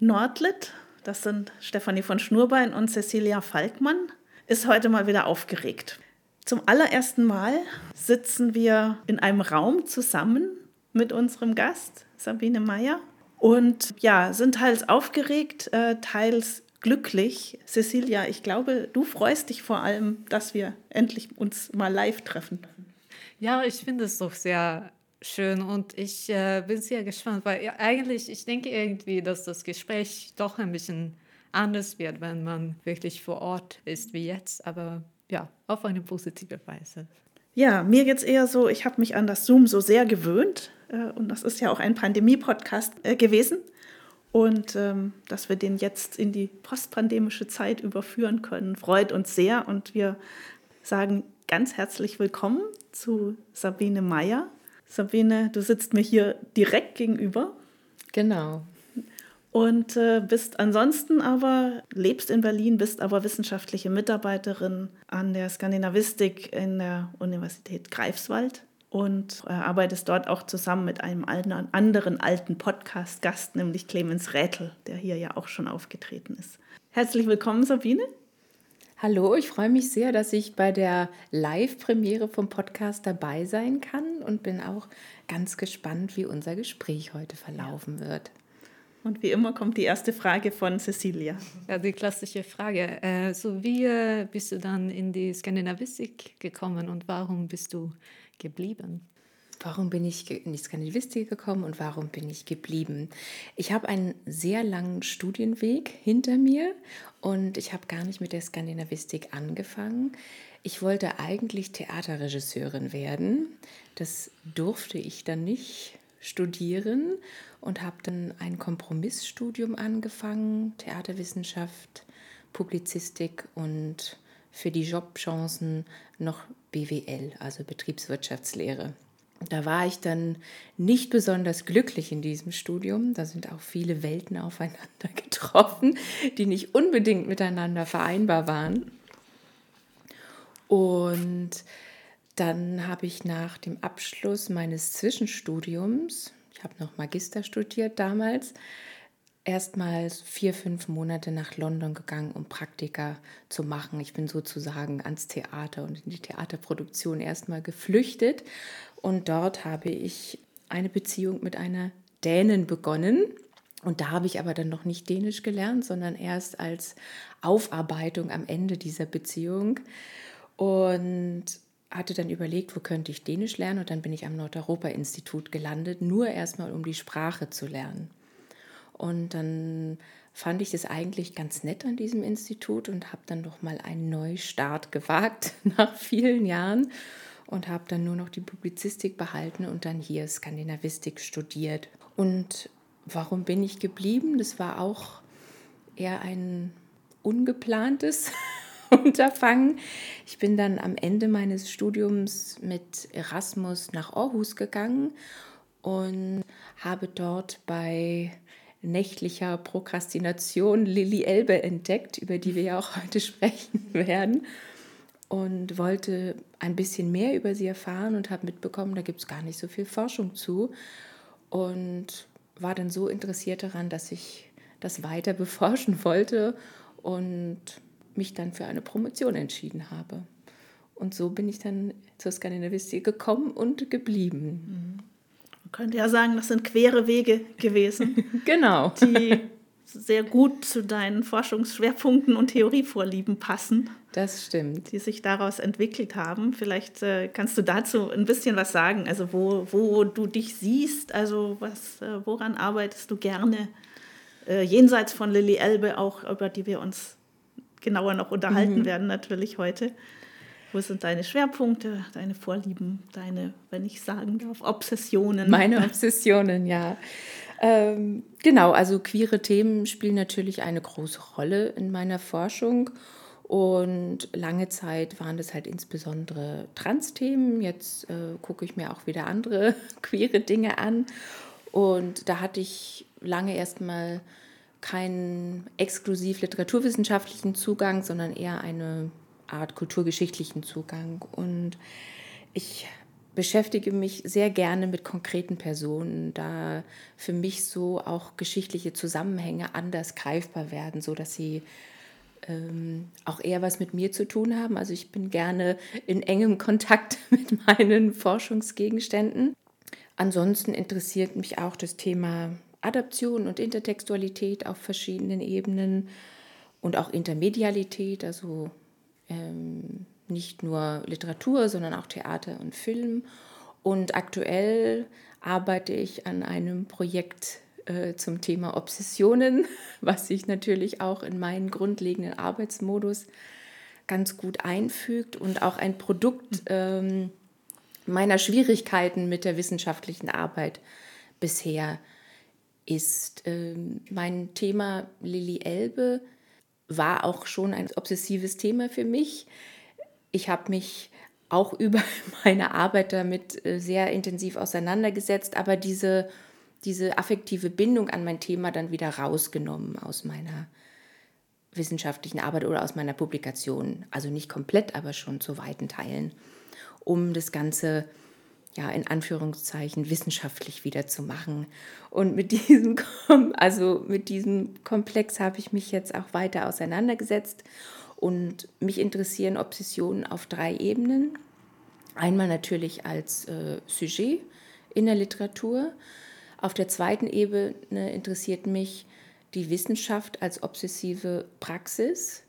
Nordlit, das sind Stefanie von Schnurbein und Cecilia Falkmann, ist heute mal wieder aufgeregt. Zum allerersten Mal sitzen wir in einem Raum zusammen mit unserem Gast, Sabine Meyer. Und ja, sind teils aufgeregt, äh, teils glücklich. Cecilia, ich glaube, du freust dich vor allem, dass wir endlich uns mal live treffen. Ja, ich finde es doch sehr schön und ich äh, bin sehr gespannt, weil ja, eigentlich, ich denke irgendwie, dass das Gespräch doch ein bisschen anders wird, wenn man wirklich vor Ort ist wie jetzt, aber ja, auf eine positive Weise. Ja, mir geht es eher so, ich habe mich an das Zoom so sehr gewöhnt äh, und das ist ja auch ein Pandemie-Podcast äh, gewesen. Und ähm, dass wir den jetzt in die postpandemische Zeit überführen können, freut uns sehr. Und wir sagen ganz herzlich willkommen zu Sabine Meyer. Sabine, du sitzt mir hier direkt gegenüber. Genau. Und äh, bist ansonsten aber, lebst in Berlin, bist aber wissenschaftliche Mitarbeiterin an der Skandinavistik in der Universität Greifswald und äh, arbeitest dort auch zusammen mit einem anderen alten Podcast-Gast, nämlich Clemens Rätel, der hier ja auch schon aufgetreten ist. Herzlich willkommen, Sabine. Hallo, ich freue mich sehr, dass ich bei der Live-Premiere vom Podcast dabei sein kann und bin auch ganz gespannt, wie unser Gespräch heute verlaufen wird. Und wie immer kommt die erste Frage von Cecilia. Ja, die klassische Frage. Äh, so wie äh, bist du dann in die Skandinavistik gekommen und warum bist du geblieben? Warum bin ich in die Skandinavistik gekommen und warum bin ich geblieben? Ich habe einen sehr langen Studienweg hinter mir und ich habe gar nicht mit der Skandinavistik angefangen. Ich wollte eigentlich Theaterregisseurin werden. Das durfte ich dann nicht studieren und habe dann ein Kompromissstudium angefangen, Theaterwissenschaft, Publizistik und für die Jobchancen noch BWL, also Betriebswirtschaftslehre. Da war ich dann nicht besonders glücklich in diesem Studium. Da sind auch viele Welten aufeinander getroffen, die nicht unbedingt miteinander vereinbar waren. Und dann habe ich nach dem Abschluss meines Zwischenstudiums, ich habe noch Magister studiert damals, erstmals vier, fünf Monate nach London gegangen, um Praktika zu machen. Ich bin sozusagen ans Theater und in die Theaterproduktion erstmal geflüchtet. Und dort habe ich eine Beziehung mit einer Dänin begonnen. Und da habe ich aber dann noch nicht Dänisch gelernt, sondern erst als Aufarbeitung am Ende dieser Beziehung. Und hatte dann überlegt, wo könnte ich Dänisch lernen. Und dann bin ich am Nordeuropa-Institut gelandet, nur erstmal um die Sprache zu lernen. Und dann fand ich es eigentlich ganz nett an diesem Institut und habe dann noch mal einen Neustart gewagt nach vielen Jahren und habe dann nur noch die Publizistik behalten und dann hier Skandinavistik studiert. Und warum bin ich geblieben? Das war auch eher ein ungeplantes Unterfangen. Ich bin dann am Ende meines Studiums mit Erasmus nach Aarhus gegangen und habe dort bei nächtlicher Prokrastination Lilly Elbe entdeckt, über die wir ja auch heute sprechen werden. Und wollte ein bisschen mehr über sie erfahren und habe mitbekommen, da gibt es gar nicht so viel Forschung zu. Und war dann so interessiert daran, dass ich das weiter beforschen wollte und mich dann für eine Promotion entschieden habe. Und so bin ich dann zur Skandinavistik gekommen und geblieben. Mhm. Man könnte ja sagen, das sind quere Wege gewesen. genau. Die sehr gut zu deinen Forschungsschwerpunkten und Theorievorlieben passen. Das stimmt. Die sich daraus entwickelt haben. Vielleicht äh, kannst du dazu ein bisschen was sagen, also wo, wo du dich siehst, also was, äh, woran arbeitest du gerne, äh, jenseits von Lilly Elbe auch, über die wir uns genauer noch unterhalten mhm. werden natürlich heute. Wo sind deine Schwerpunkte, deine Vorlieben, deine, wenn ich sagen darf, Obsessionen? Meine Obsessionen, ja. Ähm, genau, also queere Themen spielen natürlich eine große Rolle in meiner Forschung. Und lange Zeit waren das halt insbesondere Trans-Themen. Jetzt äh, gucke ich mir auch wieder andere queere Dinge an. Und da hatte ich lange erstmal keinen exklusiv literaturwissenschaftlichen Zugang, sondern eher eine Art kulturgeschichtlichen Zugang. Und ich beschäftige mich sehr gerne mit konkreten Personen, da für mich so auch geschichtliche Zusammenhänge anders greifbar werden, so dass sie ähm, auch eher was mit mir zu tun haben. Also ich bin gerne in engem Kontakt mit meinen Forschungsgegenständen. Ansonsten interessiert mich auch das Thema Adaption und Intertextualität auf verschiedenen Ebenen und auch Intermedialität, also ähm, nicht nur Literatur, sondern auch Theater und Film. Und aktuell arbeite ich an einem Projekt äh, zum Thema Obsessionen, was sich natürlich auch in meinen grundlegenden Arbeitsmodus ganz gut einfügt und auch ein Produkt ähm, meiner Schwierigkeiten mit der wissenschaftlichen Arbeit bisher ist. Ähm, mein Thema Lilly Elbe war auch schon ein obsessives Thema für mich. Ich habe mich auch über meine Arbeit damit äh, sehr intensiv auseinandergesetzt, aber diese, diese affektive Bindung an mein Thema dann wieder rausgenommen aus meiner wissenschaftlichen Arbeit oder aus meiner Publikation. Also nicht komplett, aber schon zu weiten Teilen, um das Ganze ja in Anführungszeichen wissenschaftlich wieder zu machen. Und mit diesem, also mit diesem Komplex habe ich mich jetzt auch weiter auseinandergesetzt und mich interessieren Obsessionen auf drei Ebenen. Einmal natürlich als äh, Sujet in der Literatur. Auf der zweiten Ebene interessiert mich die Wissenschaft als obsessive Praxis.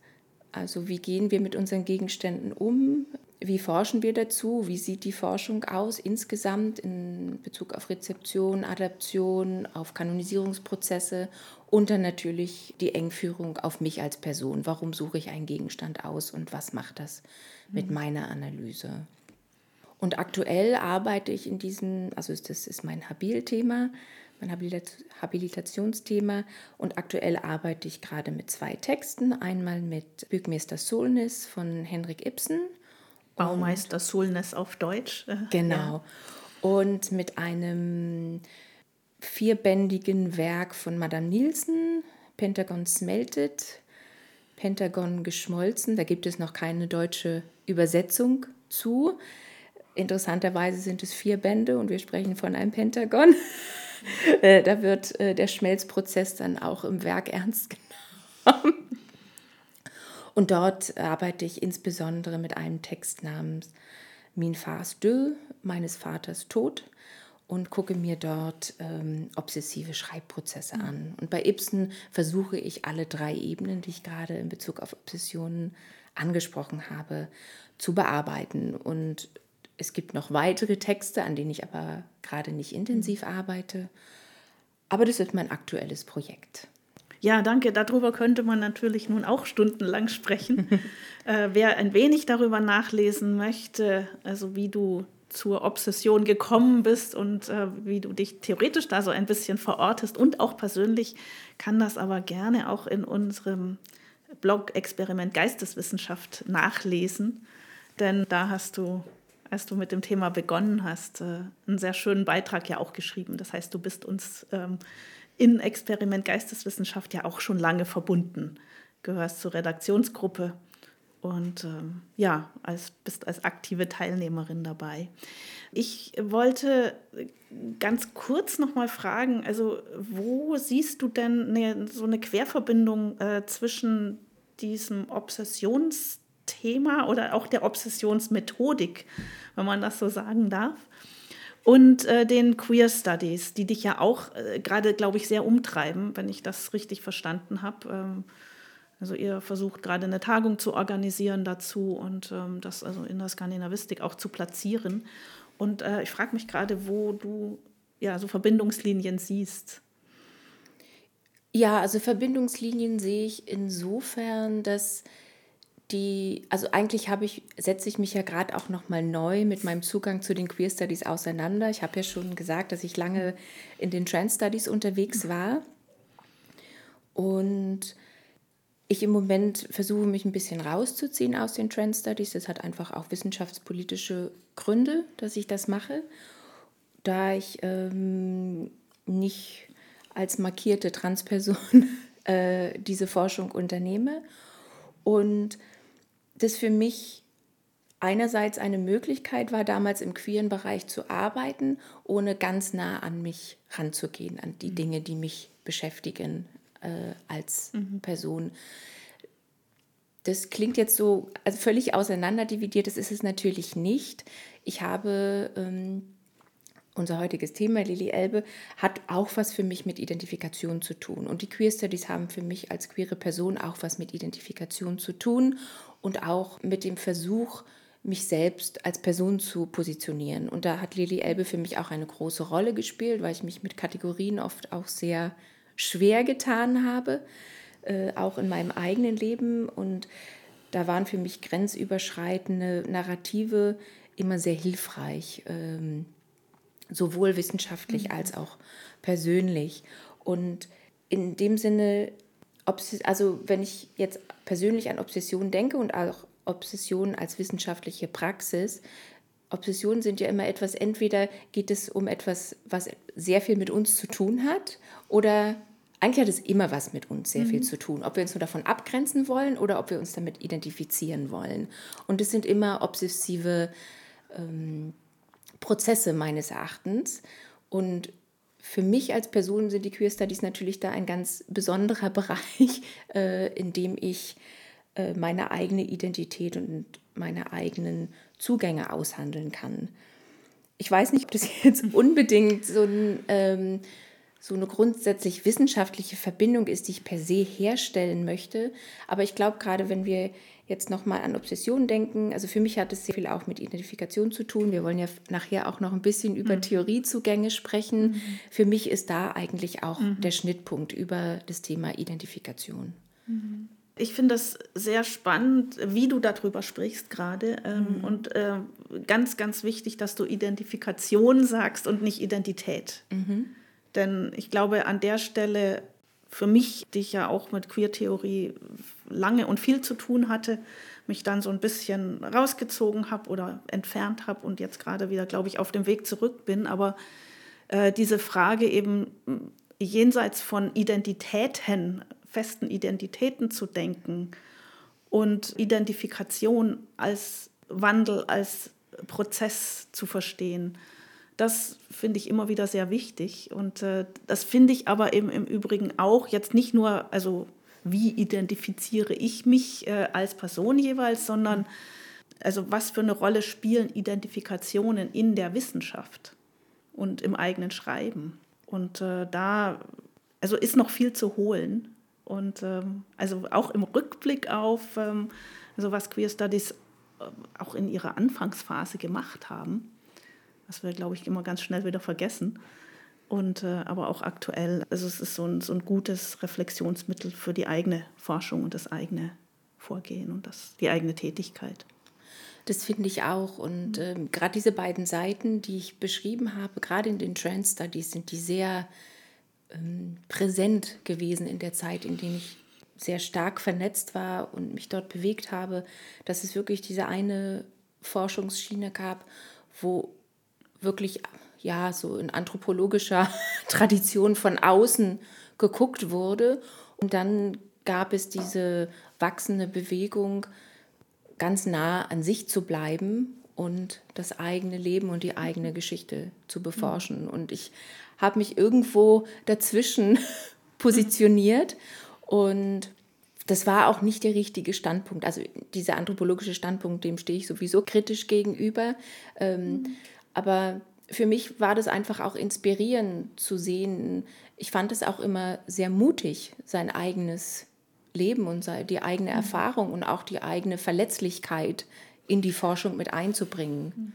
Also wie gehen wir mit unseren Gegenständen um? Wie forschen wir dazu? Wie sieht die Forschung aus insgesamt in Bezug auf Rezeption, Adaption, auf Kanonisierungsprozesse und dann natürlich die Engführung auf mich als Person. Warum suche ich einen Gegenstand aus und was macht das mit mhm. meiner Analyse? Und aktuell arbeite ich in diesem, also das ist mein Habil-Thema, mein Habilitationsthema. Und aktuell arbeite ich gerade mit zwei Texten. Einmal mit Bürgmeister Solnis von Henrik Ibsen. Baumeister Solnis auf Deutsch. Genau. Ja. Und mit einem vierbändigen Werk von Madame Nielsen, Pentagon Smelted, Pentagon geschmolzen. Da gibt es noch keine deutsche Übersetzung zu. Interessanterweise sind es vier Bände und wir sprechen von einem Pentagon. Äh, da wird äh, der Schmelzprozess dann auch im Werk ernst genommen. Und dort arbeite ich insbesondere mit einem Text namens Min Fars Deux, meines Vaters Tod und gucke mir dort ähm, obsessive Schreibprozesse mhm. an. Und bei Ibsen versuche ich alle drei Ebenen, die ich gerade in Bezug auf Obsessionen angesprochen habe, zu bearbeiten. Und es gibt noch weitere Texte, an denen ich aber gerade nicht intensiv mhm. arbeite. Aber das ist mein aktuelles Projekt. Ja, danke. Darüber könnte man natürlich nun auch stundenlang sprechen. äh, wer ein wenig darüber nachlesen möchte, also wie du zur Obsession gekommen bist und äh, wie du dich theoretisch da so ein bisschen verortest und auch persönlich, kann das aber gerne auch in unserem Blog Experiment Geisteswissenschaft nachlesen. Denn da hast du, als du mit dem Thema begonnen hast, äh, einen sehr schönen Beitrag ja auch geschrieben. Das heißt, du bist uns ähm, in Experiment Geisteswissenschaft ja auch schon lange verbunden, gehörst zur Redaktionsgruppe und ähm, ja, als, bist als aktive Teilnehmerin dabei. Ich wollte ganz kurz noch mal fragen, also wo siehst du denn eine, so eine Querverbindung äh, zwischen diesem Obsessionsthema oder auch der Obsessionsmethodik, wenn man das so sagen darf, und äh, den Queer Studies, die dich ja auch äh, gerade, glaube ich, sehr umtreiben, wenn ich das richtig verstanden habe. Ähm, also ihr versucht gerade eine Tagung zu organisieren dazu und ähm, das also in der Skandinavistik auch zu platzieren. Und äh, ich frage mich gerade, wo du ja so Verbindungslinien siehst. Ja, also Verbindungslinien sehe ich insofern, dass die, also eigentlich habe ich, setze ich mich ja gerade auch nochmal neu mit meinem Zugang zu den Queer Studies auseinander. Ich habe ja schon gesagt, dass ich lange in den Trans Studies unterwegs war. Und ich im Moment versuche mich ein bisschen rauszuziehen aus den Trend Studies. Das hat einfach auch wissenschaftspolitische Gründe, dass ich das mache, da ich ähm, nicht als markierte Transperson äh, diese Forschung unternehme und das für mich einerseits eine Möglichkeit war, damals im queeren Bereich zu arbeiten, ohne ganz nah an mich ranzugehen, an die mhm. Dinge, die mich beschäftigen äh, als mhm. Person. Das klingt jetzt so also völlig auseinanderdividiert, das ist es natürlich nicht. Ich habe ähm, unser heutiges Thema, Lili Elbe, hat auch was für mich mit Identifikation zu tun. Und die Queer Studies haben für mich als queere Person auch was mit Identifikation zu tun und auch mit dem Versuch, mich selbst als Person zu positionieren. Und da hat Lili Elbe für mich auch eine große Rolle gespielt, weil ich mich mit Kategorien oft auch sehr schwer getan habe, äh, auch in meinem eigenen Leben. Und da waren für mich grenzüberschreitende Narrative immer sehr hilfreich, ähm, sowohl wissenschaftlich mhm. als auch persönlich. Und in dem Sinne, also wenn ich jetzt persönlich an Obsession denke und auch Obsession als wissenschaftliche Praxis. Obsessionen sind ja immer etwas, entweder geht es um etwas, was sehr viel mit uns zu tun hat, oder eigentlich hat es immer was mit uns sehr mhm. viel zu tun. Ob wir uns nur davon abgrenzen wollen oder ob wir uns damit identifizieren wollen. Und es sind immer obsessive ähm, Prozesse meines Erachtens. Und für mich als Person sind die Queer Studies natürlich da ein ganz besonderer Bereich, äh, in dem ich äh, meine eigene Identität und meine eigenen Zugänge aushandeln kann. Ich weiß nicht, ob das jetzt unbedingt so, ein, ähm, so eine grundsätzlich wissenschaftliche Verbindung ist, die ich per se herstellen möchte. Aber ich glaube, gerade wenn wir jetzt nochmal an Obsession denken, also für mich hat es sehr viel auch mit Identifikation zu tun. Wir wollen ja nachher auch noch ein bisschen über mhm. Theoriezugänge sprechen. Mhm. Für mich ist da eigentlich auch mhm. der Schnittpunkt über das Thema Identifikation. Mhm. Ich finde es sehr spannend, wie du darüber sprichst gerade. Ähm, mhm. Und äh, ganz, ganz wichtig, dass du Identifikation sagst und nicht Identität. Mhm. Denn ich glaube, an der Stelle, für mich, die ich ja auch mit Queer-Theorie lange und viel zu tun hatte, mich dann so ein bisschen rausgezogen habe oder entfernt habe und jetzt gerade wieder, glaube ich, auf dem Weg zurück bin. Aber äh, diese Frage eben jenseits von Identitäten festen Identitäten zu denken und Identifikation als Wandel, als Prozess zu verstehen. Das finde ich immer wieder sehr wichtig. Und äh, das finde ich aber eben im Übrigen auch jetzt nicht nur, also wie identifiziere ich mich äh, als Person jeweils, sondern also was für eine Rolle spielen Identifikationen in der Wissenschaft und im eigenen Schreiben. Und äh, da also ist noch viel zu holen. Und ähm, also auch im Rückblick auf, ähm, also was Queer Studies äh, auch in ihrer Anfangsphase gemacht haben, was wir, glaube ich, immer ganz schnell wieder vergessen. Und äh, aber auch aktuell, also es ist so ein, so ein gutes Reflexionsmittel für die eigene Forschung und das eigene Vorgehen und das, die eigene Tätigkeit. Das finde ich auch. Und ähm, gerade diese beiden Seiten, die ich beschrieben habe, gerade in den Trans Studies, sind die sehr ähm, präsent gewesen in der Zeit, in der ich sehr stark vernetzt war und mich dort bewegt habe, dass es wirklich diese eine Forschungsschiene gab, wo wirklich ja so in anthropologischer Tradition von außen geguckt wurde und dann gab es diese wachsende Bewegung ganz nah an sich zu bleiben und das eigene Leben und die eigene Geschichte zu beforschen und ich habe mich irgendwo dazwischen positioniert und das war auch nicht der richtige Standpunkt. Also dieser anthropologische Standpunkt, dem stehe ich sowieso kritisch gegenüber. Ähm, mhm. Aber für mich war das einfach auch inspirierend zu sehen. Ich fand es auch immer sehr mutig, sein eigenes Leben und die eigene mhm. Erfahrung und auch die eigene Verletzlichkeit in die Forschung mit einzubringen. Mhm.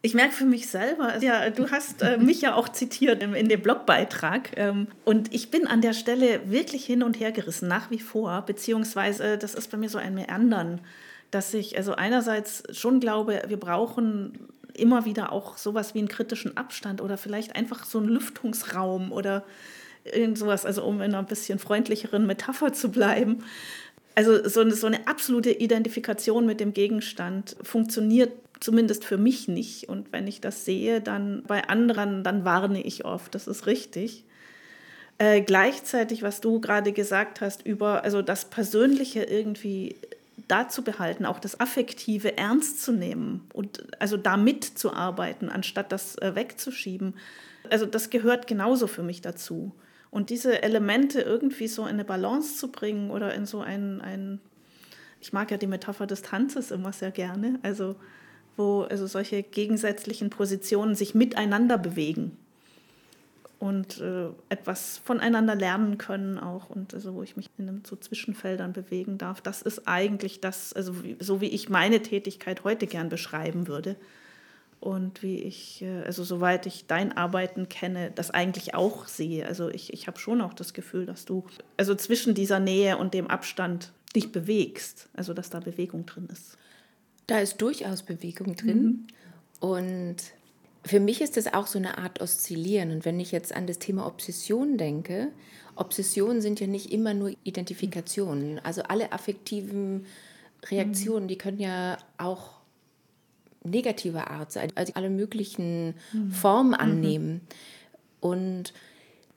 Ich merke für mich selber, ja, du hast äh, mich ja auch zitiert in, in dem Blogbeitrag. Ähm, und ich bin an der Stelle wirklich hin und her gerissen, nach wie vor. Beziehungsweise, das ist bei mir so ein Meandern, dass ich also einerseits schon glaube, wir brauchen immer wieder auch sowas wie einen kritischen Abstand oder vielleicht einfach so einen Lüftungsraum oder irgend sowas, also um in einer bisschen freundlicheren Metapher zu bleiben. Also so eine, so eine absolute Identifikation mit dem Gegenstand funktioniert zumindest für mich nicht. Und wenn ich das sehe, dann bei anderen, dann warne ich oft, das ist richtig. Äh, gleichzeitig, was du gerade gesagt hast, über also das Persönliche irgendwie da zu behalten, auch das Affektive ernst zu nehmen und also da mitzuarbeiten, anstatt das äh, wegzuschieben. Also das gehört genauso für mich dazu. Und diese Elemente irgendwie so in eine Balance zu bringen oder in so ein, ein ich mag ja die Metapher des Tanzes immer sehr gerne, also wo also solche gegensätzlichen Positionen sich miteinander bewegen und äh, etwas voneinander lernen können auch und also wo ich mich in einem, so Zwischenfeldern bewegen darf. Das ist eigentlich das, also wie, so wie ich meine Tätigkeit heute gern beschreiben würde und wie ich, äh, also soweit ich dein Arbeiten kenne, das eigentlich auch sehe. Also ich, ich habe schon auch das Gefühl, dass du also zwischen dieser Nähe und dem Abstand dich bewegst, also dass da Bewegung drin ist. Da ist durchaus Bewegung drin mhm. und für mich ist das auch so eine Art Oszillieren. Und wenn ich jetzt an das Thema Obsession denke, Obsessionen sind ja nicht immer nur Identifikationen. Also alle affektiven Reaktionen, mhm. die können ja auch negativer Art sein, also alle möglichen mhm. Formen mhm. annehmen. Und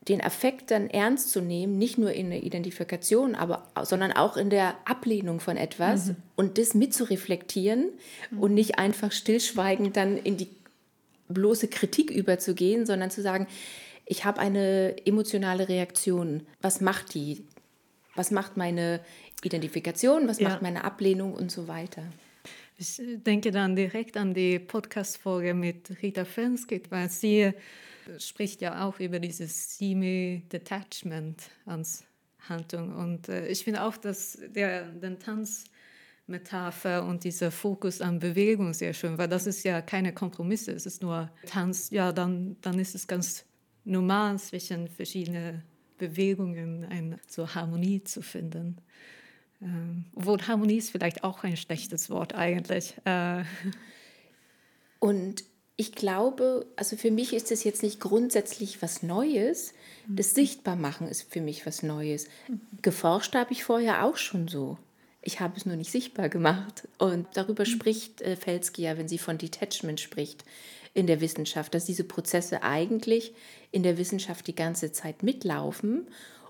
den Affekt dann ernst zu nehmen, nicht nur in der Identifikation, aber, sondern auch in der Ablehnung von etwas mhm. und das mitzureflektieren mhm. und nicht einfach stillschweigend dann in die bloße Kritik überzugehen, sondern zu sagen, ich habe eine emotionale Reaktion. Was macht die? Was macht meine Identifikation? Was ja. macht meine Ablehnung und so weiter? Ich denke dann direkt an die Podcast-Folge mit Rita Fensky, weil sie spricht ja auch über dieses Semi-Detachment ans Handlung. Und äh, ich finde auch, dass der, den Tanz Metapher und dieser Fokus an Bewegung sehr schön, weil das ist ja keine Kompromisse, es ist nur Tanz. Ja, dann, dann ist es ganz normal zwischen verschiedenen Bewegungen eine so Harmonie zu finden. Ähm, obwohl Harmonie ist vielleicht auch ein schlechtes Wort eigentlich. Äh. Und ich glaube, also für mich ist es jetzt nicht grundsätzlich was Neues. Das Sichtbarmachen ist für mich was Neues. Mhm. Geforscht habe ich vorher auch schon so. Ich habe es nur nicht sichtbar gemacht. Und darüber mhm. spricht äh, Felsky ja, wenn sie von Detachment spricht in der Wissenschaft, dass diese Prozesse eigentlich in der Wissenschaft die ganze Zeit mitlaufen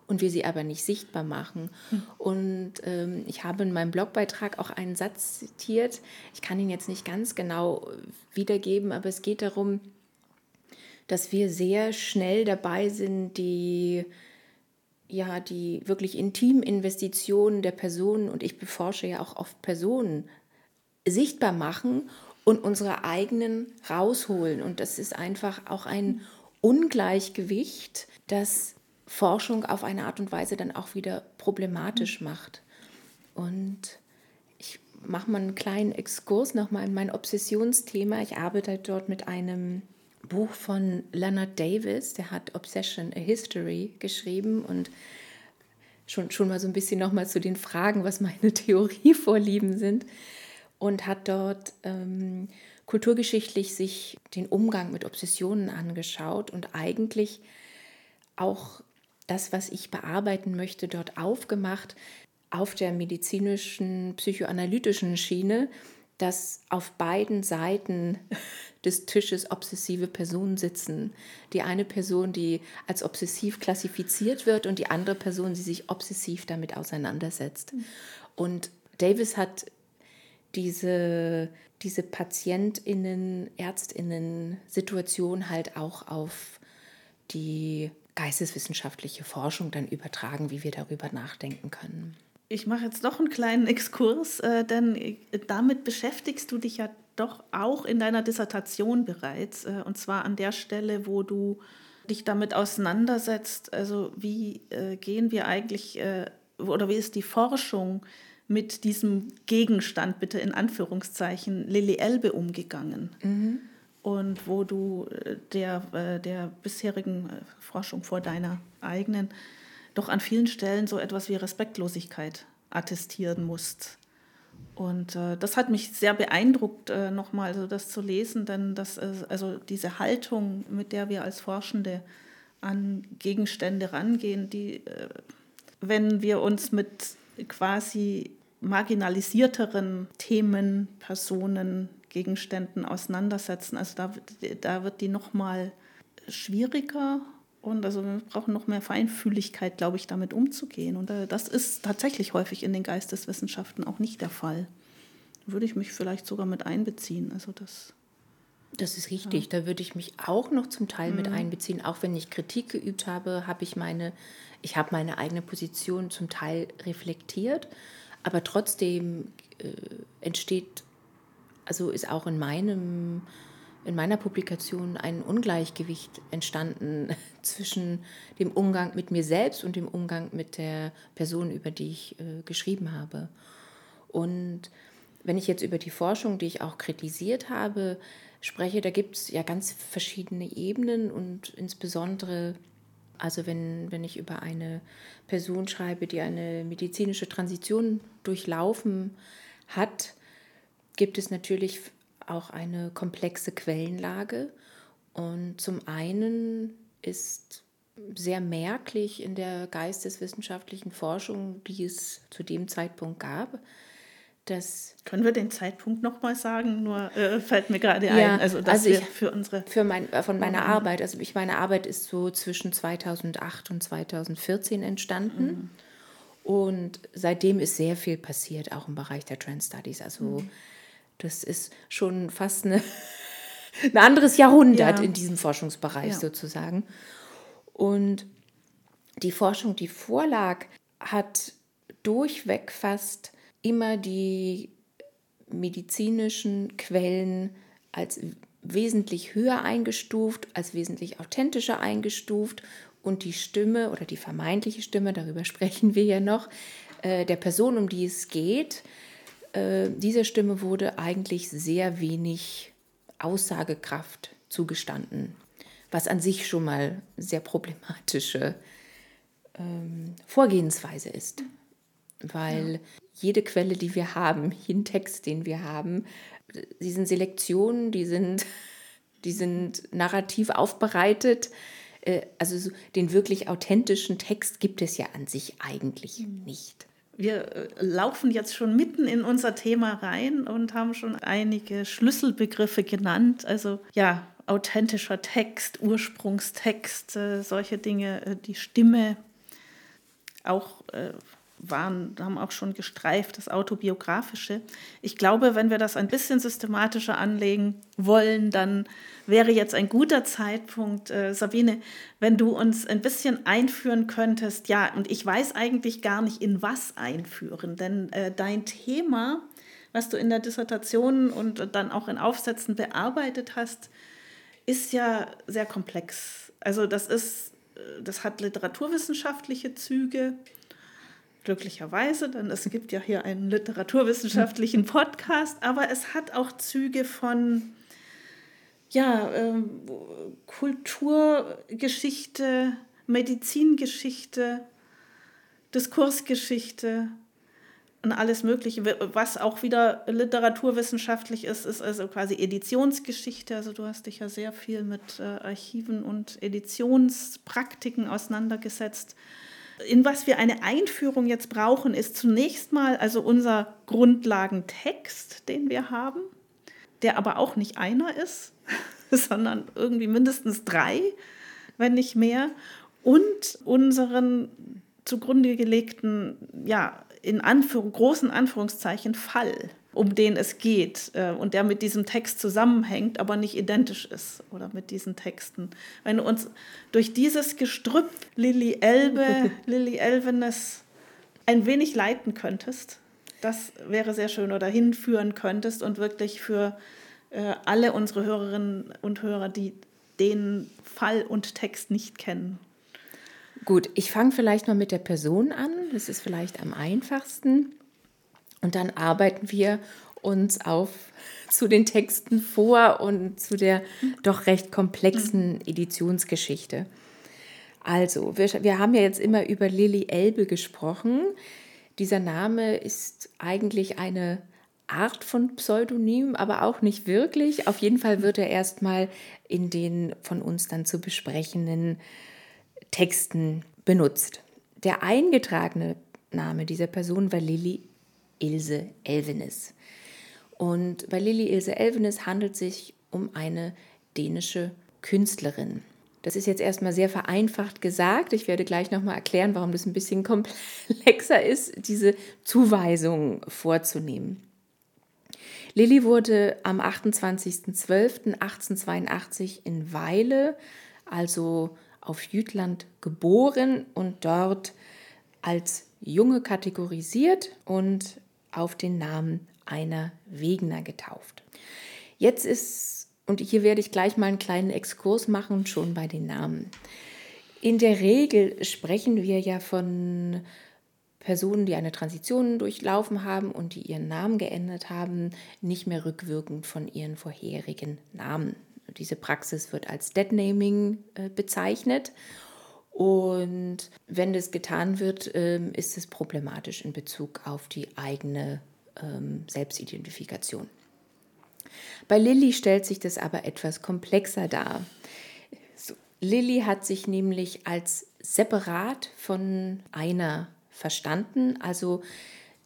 und wir sie aber nicht sichtbar machen. Mhm. Und ähm, ich habe in meinem Blogbeitrag auch einen Satz zitiert. Ich kann ihn jetzt nicht ganz genau wiedergeben, aber es geht darum, dass wir sehr schnell dabei sind, die ja die wirklich intimen Investitionen der Personen, und ich beforsche ja auch oft Personen, sichtbar machen und unsere eigenen rausholen. Und das ist einfach auch ein Ungleichgewicht, das Forschung auf eine Art und Weise dann auch wieder problematisch macht. Und ich mache mal einen kleinen Exkurs nochmal in mein Obsessionsthema. Ich arbeite dort mit einem Buch von Leonard Davis, der hat Obsession, a History geschrieben und schon, schon mal so ein bisschen nochmal zu den Fragen, was meine Theorievorlieben sind und hat dort ähm, kulturgeschichtlich sich den Umgang mit Obsessionen angeschaut und eigentlich auch das, was ich bearbeiten möchte, dort aufgemacht auf der medizinischen, psychoanalytischen Schiene, dass auf beiden Seiten des Tisches obsessive Personen sitzen. Die eine Person, die als obsessiv klassifiziert wird und die andere Person, die sich obsessiv damit auseinandersetzt. Mhm. Und Davis hat diese, diese PatientInnen, ÄrztInnen-Situation halt auch auf die geisteswissenschaftliche Forschung dann übertragen, wie wir darüber nachdenken können. Ich mache jetzt noch einen kleinen Exkurs, äh, denn äh, damit beschäftigst du dich ja doch auch in deiner Dissertation bereits, äh, und zwar an der Stelle, wo du dich damit auseinandersetzt, also wie äh, gehen wir eigentlich äh, oder wie ist die Forschung mit diesem Gegenstand, bitte in Anführungszeichen, Lilly Elbe umgegangen? Mhm. Und wo du äh, der, der bisherigen Forschung vor deiner eigenen doch an vielen Stellen so etwas wie Respektlosigkeit attestieren musst. Und äh, das hat mich sehr beeindruckt, äh, nochmal so das zu lesen, denn das, äh, also diese Haltung, mit der wir als Forschende an Gegenstände rangehen, die, äh, wenn wir uns mit quasi marginalisierteren Themen, Personen, Gegenständen auseinandersetzen, also da, da wird die nochmal schwieriger Und also wir brauchen noch mehr Feinfühligkeit, glaube ich, damit umzugehen. Und äh, das ist tatsächlich häufig in den Geisteswissenschaften auch nicht der Fall. Da würde ich mich vielleicht sogar mit einbeziehen. Also das. Das ist richtig. Ja. Da würde ich mich auch noch zum Teil mhm. mit einbeziehen. Auch wenn ich Kritik geübt habe, habe ich meine, ich habe meine eigene Position zum Teil reflektiert. Aber trotzdem äh, entsteht, also ist auch in meinem in meiner Publikation ein Ungleichgewicht entstanden zwischen dem Umgang mit mir selbst und dem Umgang mit der Person, über die ich äh, geschrieben habe. Und wenn ich jetzt über die Forschung, die ich auch kritisiert habe, spreche, da gibt es ja ganz verschiedene Ebenen und insbesondere, also wenn, wenn ich über eine Person schreibe, die eine medizinische Transition durchlaufen hat, gibt es natürlich auch eine komplexe Quellenlage. Und zum einen ist sehr merklich in der geisteswissenschaftlichen Forschung, die es zu dem Zeitpunkt gab, dass Können wir den Zeitpunkt nochmal sagen? Nur äh, fällt mir gerade ja, ein. Also, dass also ich, für unsere. Für mein, äh, von meiner mhm. Arbeit. Also ich, meine Arbeit ist so zwischen 2008 und 2014 entstanden. Mhm. Und seitdem ist sehr viel passiert, auch im Bereich der Trans Studies. Also mhm. Das ist schon fast eine, ein anderes Jahrhundert ja. in diesem Forschungsbereich ja. sozusagen. Und die Forschung, die vorlag, hat durchweg fast immer die medizinischen Quellen als wesentlich höher eingestuft, als wesentlich authentischer eingestuft und die Stimme oder die vermeintliche Stimme, darüber sprechen wir ja noch, äh, der Person, um die es geht, äh, dieser Stimme wurde eigentlich sehr wenig Aussagekraft zugestanden, was an sich schon mal sehr problematische ähm, Vorgehensweise ist. Weil ja. jede Quelle, die wir haben, jeden Text, den wir haben, die sind Selektionen, die sind, die sind narrativ aufbereitet. Äh, also den wirklich authentischen Text gibt es ja an sich eigentlich mhm. nicht wir äh, laufen jetzt schon mitten in unser Thema rein und haben schon einige Schlüsselbegriffe genannt. Also ja, authentischer Text, Ursprungstext, äh, solche Dinge, äh, die Stimme, auch waren, haben auch schon gestreift, das Autobiografische. Ich glaube, wenn wir das ein bisschen systematischer anlegen wollen, dann wäre jetzt ein guter Zeitpunkt, äh, Sabine, wenn du uns ein bisschen einführen könntest. Ja, und ich weiß eigentlich gar nicht, in was einführen, denn äh, dein Thema, was du in der Dissertation und dann auch in Aufsätzen bearbeitet hast, ist ja sehr komplex. Also das ist, äh, das hat literaturwissenschaftliche Züge glücklicherweise, denn es gibt ja hier einen literaturwissenschaftlichen Podcast, aber es hat auch Züge von ja, ähm, Kulturgeschichte, Medizingeschichte, Diskursgeschichte und alles Mögliche, was auch wieder literaturwissenschaftlich ist, ist also quasi Editionsgeschichte. Also du hast dich ja sehr viel mit äh, Archiven und Editionspraktiken auseinandergesetzt in was wir eine Einführung jetzt brauchen, ist zunächst mal also unser Grundlagentext, den wir haben, der aber auch nicht einer ist, sondern irgendwie mindestens drei, wenn nicht mehr, und unseren zugrunde gelegten, ja, in Anführung, großen Anführungszeichen Fall um den es geht äh, und der mit diesem Text zusammenhängt, aber nicht identisch ist oder mit diesen Texten. Wenn du uns durch dieses Gestrüpp Lilly Elbe, Lilly Elvenes ein wenig leiten könntest, das wäre sehr schön oder hinführen könntest und wirklich für äh, alle unsere Hörerinnen und Hörer, die den Fall und Text nicht kennen. Gut, ich fange vielleicht mal mit der Person an. Das ist vielleicht am einfachsten. Und dann arbeiten wir uns auf zu den Texten vor und zu der doch recht komplexen Editionsgeschichte. Also, wir, wir haben ja jetzt immer über Lilly Elbe gesprochen. Dieser Name ist eigentlich eine Art von Pseudonym, aber auch nicht wirklich. Auf jeden Fall wird er erstmal in den von uns dann zu besprechenden Texten benutzt. Der eingetragene Name dieser Person war Lilly Ilse Elvenes. Und bei Lilly Ilse Elvenes handelt es sich um eine dänische Künstlerin. Das ist jetzt erstmal sehr vereinfacht gesagt. Ich werde gleich nochmal erklären, warum das ein bisschen komplexer ist, diese Zuweisung vorzunehmen. Lilly wurde am 28.12.1882 in Weile, also auf Jütland, geboren und dort als Junge kategorisiert und auf den Namen einer Wegner getauft. Jetzt ist, und hier werde ich gleich mal einen kleinen Exkurs machen, schon bei den Namen. In der Regel sprechen wir ja von Personen, die eine Transition durchlaufen haben und die ihren Namen geändert haben, nicht mehr rückwirkend von ihren vorherigen Namen. Diese Praxis wird als Deadnaming äh, bezeichnet. Und wenn das getan wird, ähm, ist es problematisch in Bezug auf die eigene ähm, Selbstidentifikation. Bei Lilly stellt sich das aber etwas komplexer dar. Lilly hat sich nämlich als separat von einer verstanden. Also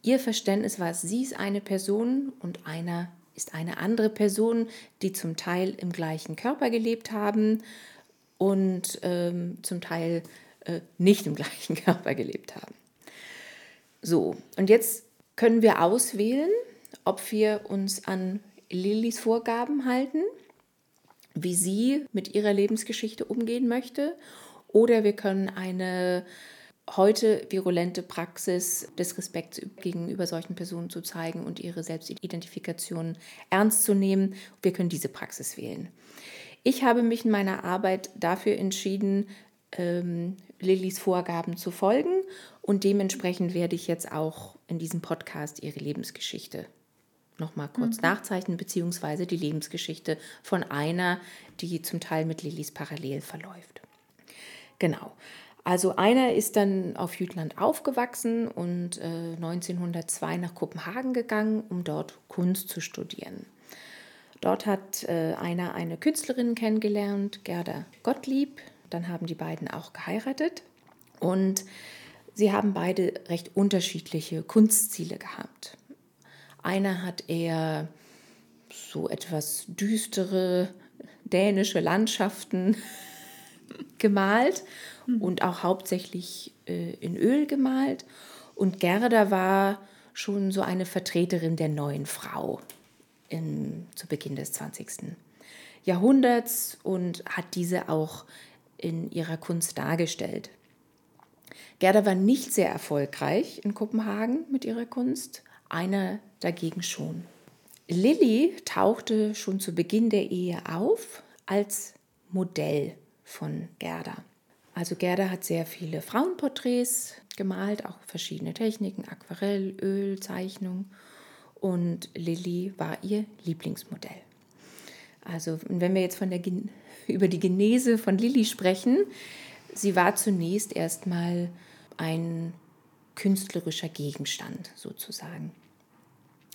ihr Verständnis war, sie ist eine Person und einer ist eine andere Person, die zum Teil im gleichen Körper gelebt haben und ähm, zum Teil äh, nicht im gleichen Körper gelebt haben. So, und jetzt können wir auswählen, ob wir uns an Lillys Vorgaben halten, wie sie mit ihrer Lebensgeschichte umgehen möchte, oder wir können eine heute virulente Praxis des Respekts gegenüber solchen Personen zu zeigen und ihre Selbstidentifikation ernst zu nehmen. Wir können diese Praxis wählen. Ich habe mich in meiner Arbeit dafür entschieden, ähm, Lillys Vorgaben zu folgen und dementsprechend werde ich jetzt auch in diesem Podcast ihre Lebensgeschichte nochmal kurz mhm. nachzeichnen, beziehungsweise die Lebensgeschichte von einer, die zum Teil mit Lillys parallel verläuft. Genau. Also einer ist dann auf Jütland aufgewachsen und äh, 1902 nach Kopenhagen gegangen, um dort Kunst zu studieren. Dort hat äh, einer eine Künstlerin kennengelernt, Gerda Gottlieb. Dann haben die beiden auch geheiratet und sie haben beide recht unterschiedliche Kunstziele gehabt. Einer hat eher so etwas düstere dänische Landschaften gemalt und auch hauptsächlich äh, in Öl gemalt. Und Gerda war schon so eine Vertreterin der neuen Frau in, zu Beginn des 20. Jahrhunderts und hat diese auch in ihrer Kunst dargestellt. Gerda war nicht sehr erfolgreich in Kopenhagen mit ihrer Kunst, einer dagegen schon. Lilly tauchte schon zu Beginn der Ehe auf als Modell von Gerda. Also Gerda hat sehr viele Frauenporträts gemalt, auch verschiedene Techniken, Aquarell, Öl, Zeichnung. Und Lilly war ihr Lieblingsmodell. Also wenn wir jetzt von der, über die Genese von Lilly sprechen, sie war zunächst erstmal ein künstlerischer Gegenstand sozusagen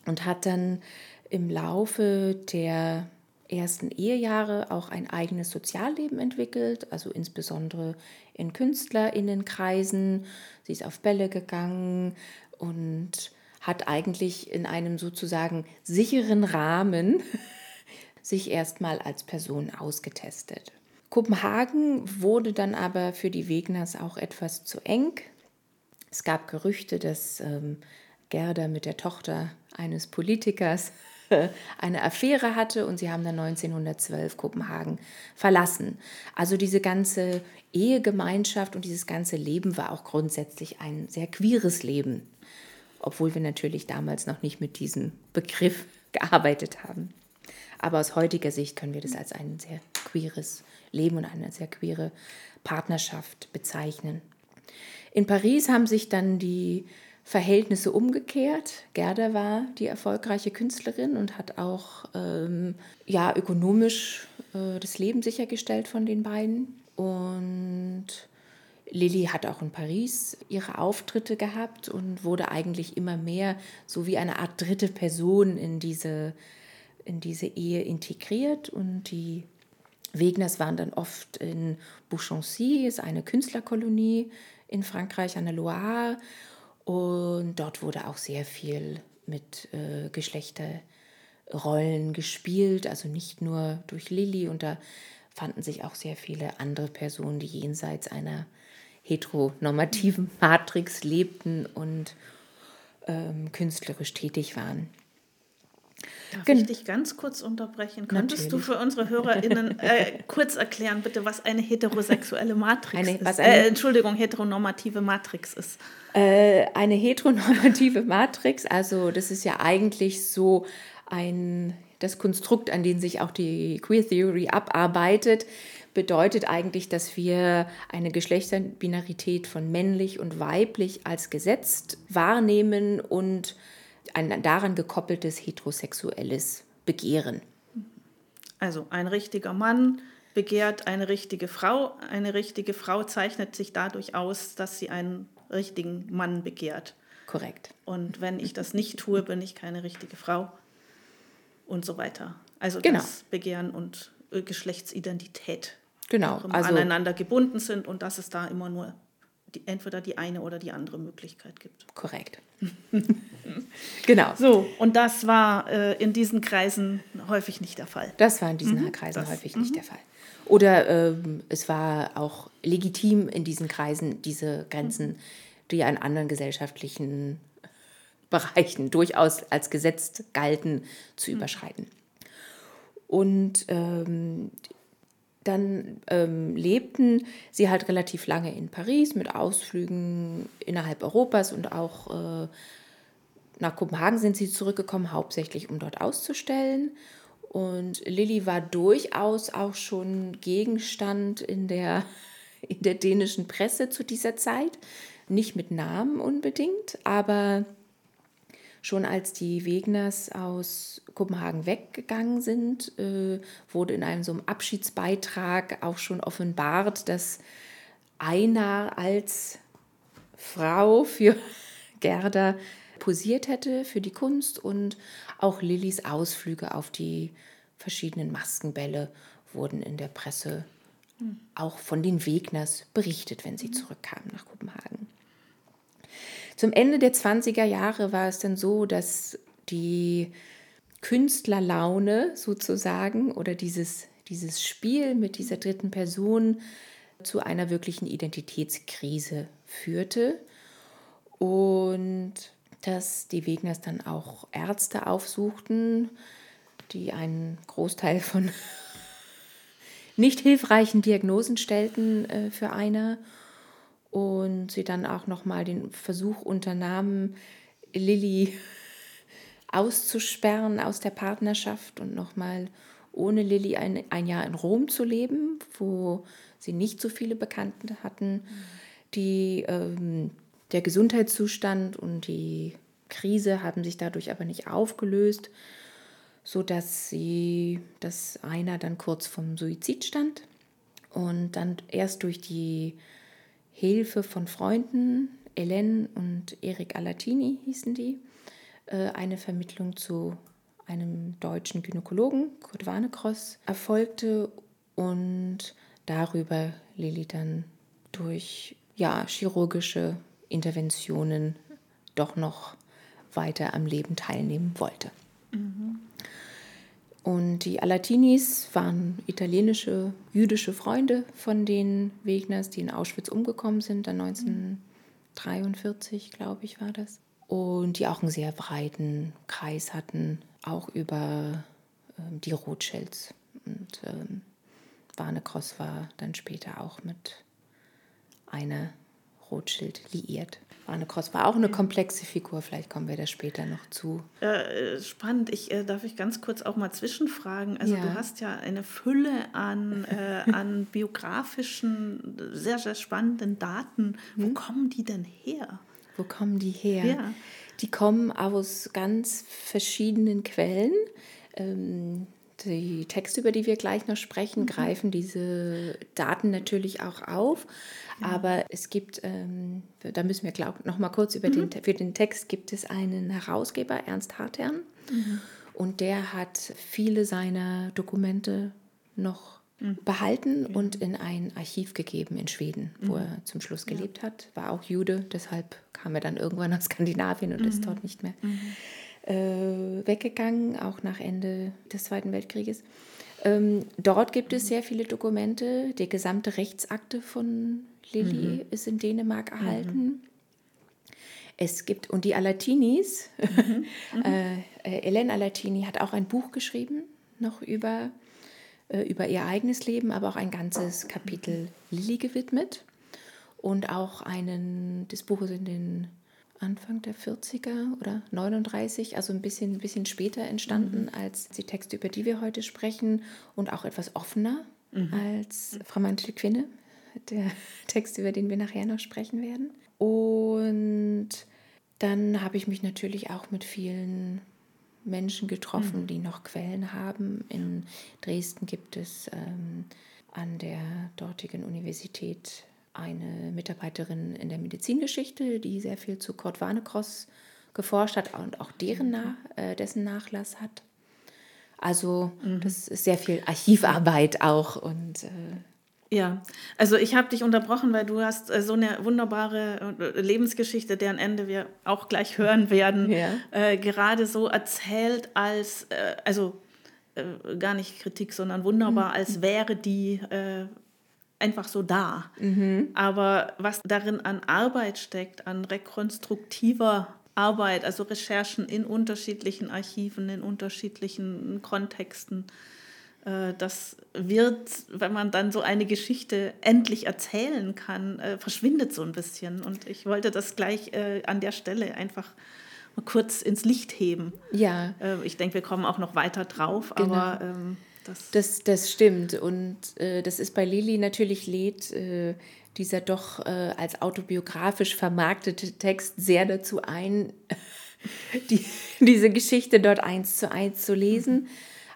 und hat dann im Laufe der ersten Ehejahre auch ein eigenes Sozialleben entwickelt, also insbesondere in Künstlerinnenkreisen. Sie ist auf Bälle gegangen und hat eigentlich in einem sozusagen sicheren Rahmen sich erstmal als Person ausgetestet. Kopenhagen wurde dann aber für die Wegners auch etwas zu eng. Es gab Gerüchte, dass ähm, Gerda mit der Tochter eines Politikers eine Affäre hatte und sie haben dann 1912 Kopenhagen verlassen. Also diese ganze Ehegemeinschaft und dieses ganze Leben war auch grundsätzlich ein sehr queeres Leben, obwohl wir natürlich damals noch nicht mit diesem Begriff gearbeitet haben. Aber aus heutiger Sicht können wir das als ein sehr queeres Leben und eine sehr queere Partnerschaft bezeichnen. In Paris haben sich dann die Verhältnisse umgekehrt. Gerda war die erfolgreiche Künstlerin und hat auch ähm, ja, ökonomisch äh, das Leben sichergestellt von den beiden. Und Lilly hat auch in Paris ihre Auftritte gehabt und wurde eigentlich immer mehr so wie eine Art dritte Person in diese, in diese Ehe integriert. Und die Wegners waren dann oft in Bouchancy, ist eine Künstlerkolonie in Frankreich an der Loire. Und dort wurde auch sehr viel mit äh, Geschlechterrollen gespielt, also nicht nur durch Lilly. Und da fanden sich auch sehr viele andere Personen, die jenseits einer heteronormativen Matrix lebten und ähm, künstlerisch tätig waren. Darf Gen ich dich ganz kurz unterbrechen? Könntest Natürlich. du für unsere HörerInnen äh, kurz erklären, bitte, was eine heterosexuelle Matrix eine, ist? Eine, äh, Entschuldigung, heteronormative Matrix ist. Äh, eine heteronormative Matrix, also das ist ja eigentlich so ein, das Konstrukt, an dem sich auch die Queer Theory abarbeitet, bedeutet eigentlich, dass wir eine Geschlechterbinarität von männlich und weiblich als gesetzt wahrnehmen und ein daran gekoppeltes heterosexuelles Begehren. Also ein richtiger Mann begehrt eine richtige Frau. Eine richtige Frau zeichnet sich dadurch aus, dass sie einen richtigen Mann begehrt. Korrekt. Und wenn ich das nicht tue, bin ich keine richtige Frau und so weiter. Also genau. das Begehren und Geschlechtsidentität genau. also, aneinander gebunden sind und dass es da immer nur die, entweder die eine oder die andere Möglichkeit gibt. Korrekt. genau. So, und das war äh, in diesen Kreisen häufig nicht der Fall. Das war in diesen mhm, Kreisen das, häufig nicht mhm. der Fall. Oder ähm, es war auch legitim in diesen Kreisen, diese Grenzen, die ja in anderen gesellschaftlichen Bereichen durchaus als gesetzt galten, zu mhm. überschreiten. Und ähm, dann ähm, lebten sie halt relativ lange in Paris mit Ausflügen innerhalb Europas und auch äh, nach Kopenhagen sind sie zurückgekommen, hauptsächlich um dort auszustellen. Und Lilly war durchaus auch schon Gegenstand in der, in der dänischen Presse zu dieser Zeit. Nicht mit Namen unbedingt, aber Schon als die Wegners aus Kopenhagen weggegangen sind, äh, wurde in einem so einem Abschiedsbeitrag auch schon offenbart, dass Einar als Frau für Gerda posiert hätte für die Kunst und auch Lillys Ausflüge auf die verschiedenen Maskenbälle wurden in der Presse hm. auch von den Wegners berichtet, wenn sie hm. zurückkamen nach Kopenhagen. Zum Ende der 20er Jahre war es dann so, dass die Künstlerlaune sozusagen oder dieses, dieses Spiel mit dieser dritten Person zu einer wirklichen Identitätskrise führte. Und dass die Wegners dann auch Ärzte aufsuchten, die einen Großteil von nicht hilfreichen Diagnosen stellten äh, für einer und sie dann auch nochmal den Versuch unternahmen, Lilly auszusperren aus der Partnerschaft und nochmal ohne Lilly ein, ein Jahr in Rom zu leben, wo sie nicht so viele Bekannte hatten. Die, ähm, der Gesundheitszustand und die Krise haben sich dadurch aber nicht aufgelöst, sodass sie, dass einer dann kurz vom Suizid stand und dann erst durch die Hilfe von Freunden, Hélène und Erik Alatini hießen die, äh, eine Vermittlung zu einem deutschen Gynäkologen, Kurt Warnekross, erfolgte und darüber Lilly dann durch ja, chirurgische Interventionen doch noch weiter am Leben teilnehmen wollte. Mhm. Und die Alatinis waren italienische, jüdische Freunde von den Wegners, die in Auschwitz umgekommen sind, dann 1943, glaube ich, war das. Und die auch einen sehr breiten Kreis hatten, auch über ähm, die Rothschilds. Und ähm, Warnekross war dann später auch mit einer Rothschild liiert. Arne Cross war auch eine komplexe Figur, vielleicht kommen wir da später noch zu. Äh, spannend, ich äh, darf ich ganz kurz auch mal zwischenfragen. Also ja. du hast ja eine Fülle an, äh, an biografischen, sehr, sehr spannenden Daten. Wo hm? kommen die denn her? Wo kommen die her? Ja. Die kommen aus ganz verschiedenen Quellen. Ähm, die Texte, über die wir gleich noch sprechen, mhm. greifen diese Daten natürlich auch auf. Ja. Aber es gibt, ähm, da müssen wir glaub, noch mal kurz über mhm. den, für den Text gibt es einen Herausgeber, Ernst Hartern. Mhm. Und der hat viele seiner Dokumente noch mhm. behalten ja. und in ein Archiv gegeben in Schweden, wo mhm. er zum Schluss gelebt ja. hat. War auch Jude, deshalb kam er dann irgendwann nach Skandinavien und ist mhm. dort nicht mehr äh, weggegangen, auch nach Ende des Zweiten Weltkrieges. Ähm, dort gibt es sehr viele Dokumente. Die gesamte Rechtsakte von Lilly mhm. ist in Dänemark erhalten. Mhm. Es gibt, und die Alatinis, mhm. äh, äh, Ellen Alatini hat auch ein Buch geschrieben, noch über, äh, über ihr eigenes Leben, aber auch ein ganzes Kapitel Lilly gewidmet. Und auch einen, das Buch ist in den Anfang der 40er oder 39, also ein bisschen, ein bisschen später entstanden mhm. als die Texte, über die wir heute sprechen und auch etwas offener mhm. als Frau Mantel Quinne, der Text, über den wir nachher noch sprechen werden. Und dann habe ich mich natürlich auch mit vielen Menschen getroffen, mhm. die noch Quellen haben. In Dresden gibt es ähm, an der dortigen Universität eine Mitarbeiterin in der Medizingeschichte, die sehr viel zu Kurt Warnekross geforscht hat und auch deren mhm. nach, äh, dessen Nachlass hat. Also mhm. das ist sehr viel Archivarbeit auch und äh, ja, also ich habe dich unterbrochen, weil du hast äh, so eine wunderbare äh, Lebensgeschichte, deren Ende wir auch gleich hören werden, ja. äh, gerade so erzählt als, äh, also gar nicht Kritik, sondern wunderbar, mhm. als wäre die äh, einfach so da. Mhm. Aber was darin an Arbeit steckt, an rekonstruktiver Arbeit, also Recherchen in unterschiedlichen Archiven, in unterschiedlichen Kontexten, äh, das wird, wenn man dann so eine Geschichte endlich erzählen kann, äh, verschwindet so ein bisschen. Und ich wollte das gleich äh, an der Stelle einfach mal kurz ins Licht heben. Ja. Ich denke, wir kommen auch noch weiter drauf, genau. aber. Das, das, das stimmt. Und äh, das ist bei Lili natürlich lädt äh, dieser doch äh, als autobiografisch vermarktete Text sehr dazu ein, die, diese Geschichte dort eins zu eins zu lesen. Mhm.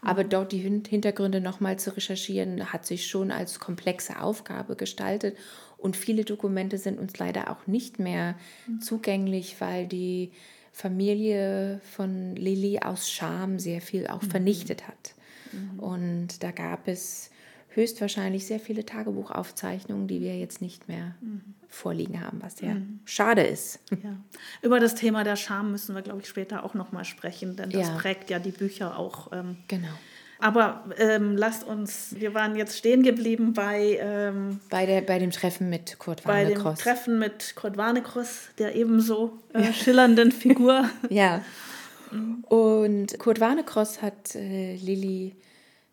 Aber dort die Hintergründe nochmal zu recherchieren, hat sich schon als komplexe Aufgabe gestaltet. Und viele Dokumente sind uns leider auch nicht mehr mhm. zugänglich, weil die Familie von Lilly aus Scham sehr viel auch mhm. vernichtet hat. Mhm. Und da gab es höchstwahrscheinlich sehr viele Tagebuchaufzeichnungen, die wir jetzt nicht mehr mhm. vorliegen haben, was sehr mhm. schade ist. Ja. Über das Thema der Scham müssen wir, glaube ich, später auch noch mal sprechen, denn das ja. prägt ja die Bücher auch. Ähm, genau. Aber ähm, lasst uns, wir waren jetzt stehen geblieben bei, ähm, bei, der, bei dem Treffen mit Kurt Warnekross. Bei dem Treffen mit Kurt Warnekross, der ebenso äh, schillernden Figur. ja. Und Kurt Warnekross hat äh, Lilly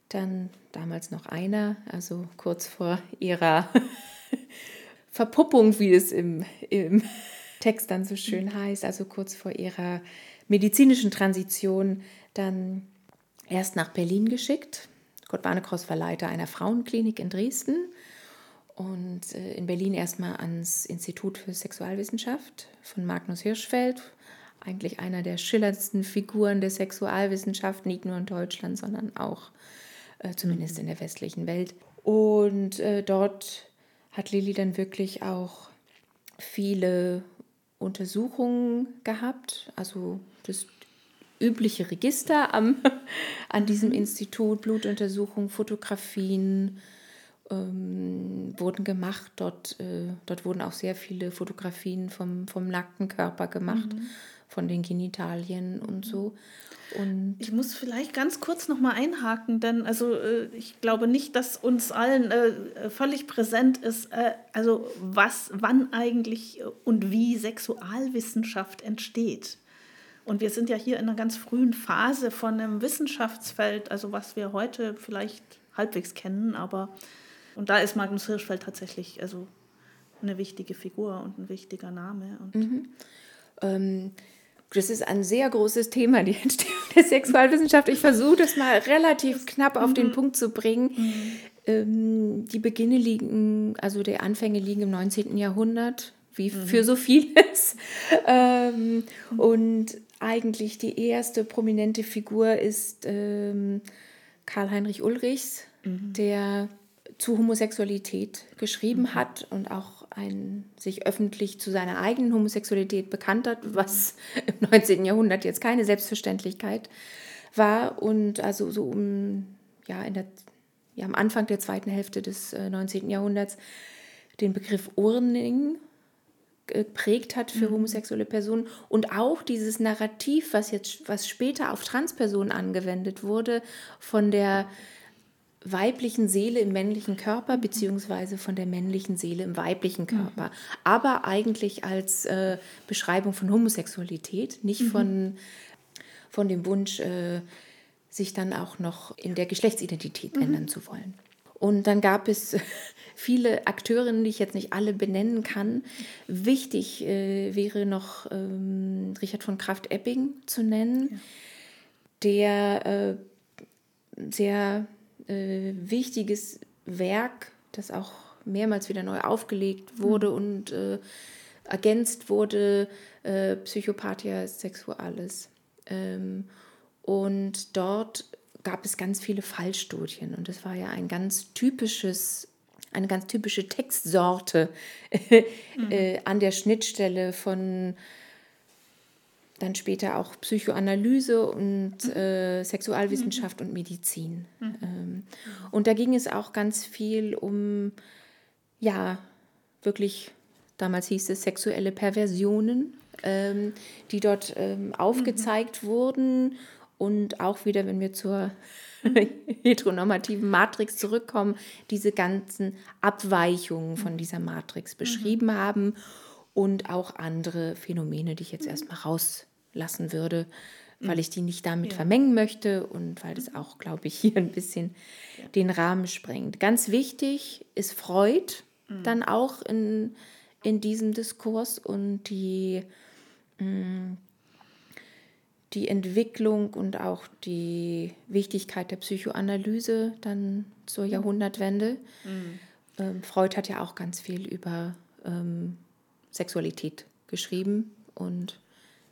dann damals noch einer, also kurz vor ihrer Verpuppung, wie es im, im Text dann so schön heißt, also kurz vor ihrer medizinischen Transition, dann erst nach Berlin geschickt. Kurt Warnekross war Leiter einer Frauenklinik in Dresden und äh, in Berlin erstmal ans Institut für Sexualwissenschaft von Magnus Hirschfeld, eigentlich einer der schillerndsten Figuren der Sexualwissenschaft, nicht nur in Deutschland, sondern auch äh, zumindest in der westlichen Welt. Und äh, dort hat Lilly dann wirklich auch viele Untersuchungen gehabt, also das übliche Register am, an diesem. Institut, Blutuntersuchungen, Fotografien ähm, wurden gemacht. Dort, äh, dort wurden auch sehr viele Fotografien vom, vom nackten Körper gemacht, mhm. Von den Genitalien und so. Und ich muss vielleicht ganz kurz noch mal einhaken, denn also äh, ich glaube nicht, dass uns allen äh, völlig präsent ist, äh, also was, wann eigentlich und wie Sexualwissenschaft entsteht. Und wir sind ja hier in einer ganz frühen Phase von einem Wissenschaftsfeld, also was wir heute vielleicht halbwegs kennen, aber und da ist Magnus Hirschfeld tatsächlich also eine wichtige Figur und ein wichtiger Name. Und mhm. ähm, das ist ein sehr großes Thema, die Entstehung der Sexualwissenschaft. Ich versuche das mal relativ knapp auf den mhm. Punkt zu bringen. Mhm. Ähm, die Beginne liegen, also die Anfänge liegen im 19. Jahrhundert, wie mhm. für so vieles. ähm, und eigentlich die erste prominente Figur ist ähm, Karl-Heinrich Ulrichs, mhm. der zu Homosexualität geschrieben mhm. hat und auch ein, sich öffentlich zu seiner eigenen Homosexualität bekannt hat, was im 19. Jahrhundert jetzt keine Selbstverständlichkeit war. Und also so um, ja, in der, ja, am Anfang der zweiten Hälfte des 19. Äh, Jahrhunderts den Begriff Urning geprägt hat für mhm. homosexuelle Personen und auch dieses Narrativ, was jetzt was später auf Transpersonen angewendet wurde, von der weiblichen Seele im männlichen Körper beziehungsweise von der männlichen Seele im weiblichen Körper, mhm. aber eigentlich als äh, Beschreibung von Homosexualität, nicht mhm. von, von dem Wunsch, äh, sich dann auch noch in der Geschlechtsidentität mhm. ändern zu wollen. Und dann gab es viele Akteurinnen, die ich jetzt nicht alle benennen kann. Wichtig äh, wäre noch ähm, Richard von Kraft-Epping zu nennen, ja. der äh, sehr äh, wichtiges Werk, das auch mehrmals wieder neu aufgelegt wurde mhm. und äh, ergänzt wurde, äh, Psychopathia Sexualis. Ähm, und dort gab es ganz viele Fallstudien und das war ja ein ganz typisches eine ganz typische Textsorte mhm. äh, an der Schnittstelle von dann später auch Psychoanalyse und mhm. äh, Sexualwissenschaft mhm. und Medizin. Mhm. Ähm, und da ging es auch ganz viel um, ja, wirklich, damals hieß es sexuelle Perversionen, ähm, die dort ähm, aufgezeigt mhm. wurden. Und auch wieder, wenn wir zur heteronormativen Matrix zurückkommen, diese ganzen Abweichungen von dieser Matrix mhm. beschrieben haben und auch andere Phänomene, die ich jetzt erstmal raus lassen würde, weil ich die nicht damit ja. vermengen möchte und weil das auch, glaube ich, hier ein bisschen ja. den Rahmen sprengt. Ganz wichtig ist Freud mhm. dann auch in, in diesem Diskurs und die, mh, mm, die Entwicklung und auch die Wichtigkeit der Psychoanalyse dann zur mhm. Jahrhundertwende. Mhm. Ähm, Freud hat ja auch ganz viel über ähm, Sexualität geschrieben und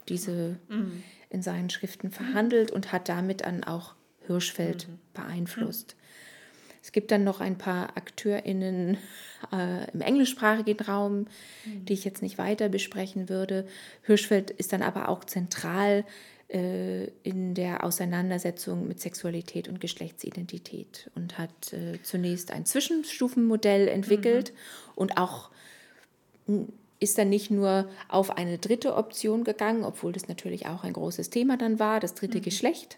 diese mhm. in seinen Schriften verhandelt und hat damit dann auch Hirschfeld mhm. beeinflusst. Es gibt dann noch ein paar AkteurInnen äh, im englischsprachigen Raum, mhm. die ich jetzt nicht weiter besprechen würde. Hirschfeld ist dann aber auch zentral äh, in der Auseinandersetzung mit Sexualität und Geschlechtsidentität und hat äh, zunächst ein Zwischenstufenmodell entwickelt mhm. und auch ist dann nicht nur auf eine dritte Option gegangen, obwohl das natürlich auch ein großes Thema dann war, das dritte mhm. Geschlecht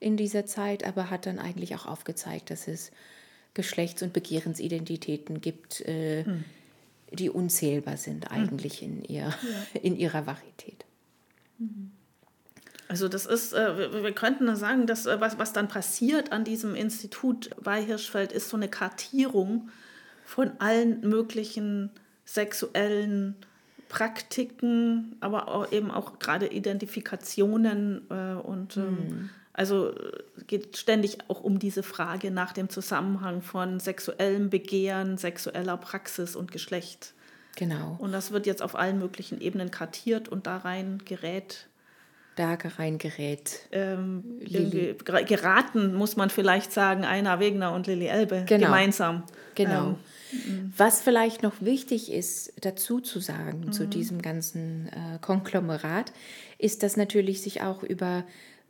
in dieser Zeit, aber hat dann eigentlich auch aufgezeigt, dass es Geschlechts- und Begehrensidentitäten gibt, äh, mhm. die unzählbar sind hm. eigentlich mhm. in, ihr, ja. in ihrer Varietät. Mhm. Also das ist, äh, wir könnten sagen, dass äh, was, was dann passiert an diesem Institut bei Hirschfeld, ist so eine Kartierung von allen möglichen sexuellen Praktiken, aber auch eben auch gerade Identifikationen äh, und ähm, mhm. also geht ständig auch um diese Frage nach dem Zusammenhang von sexuellem Begehren, sexueller Praxis und Geschlecht. Genau. Und das wird jetzt auf allen möglichen Ebenen kartiert und da rein gerät da rein gerät. Ähm, geraten, muss man vielleicht sagen, Einer Wegner und Lilly Elbe genau. gemeinsam. Genau. Ähm, was vielleicht noch wichtig ist, dazu zu sagen mhm. zu diesem ganzen äh, Konglomerat, ist, dass natürlich sich auch über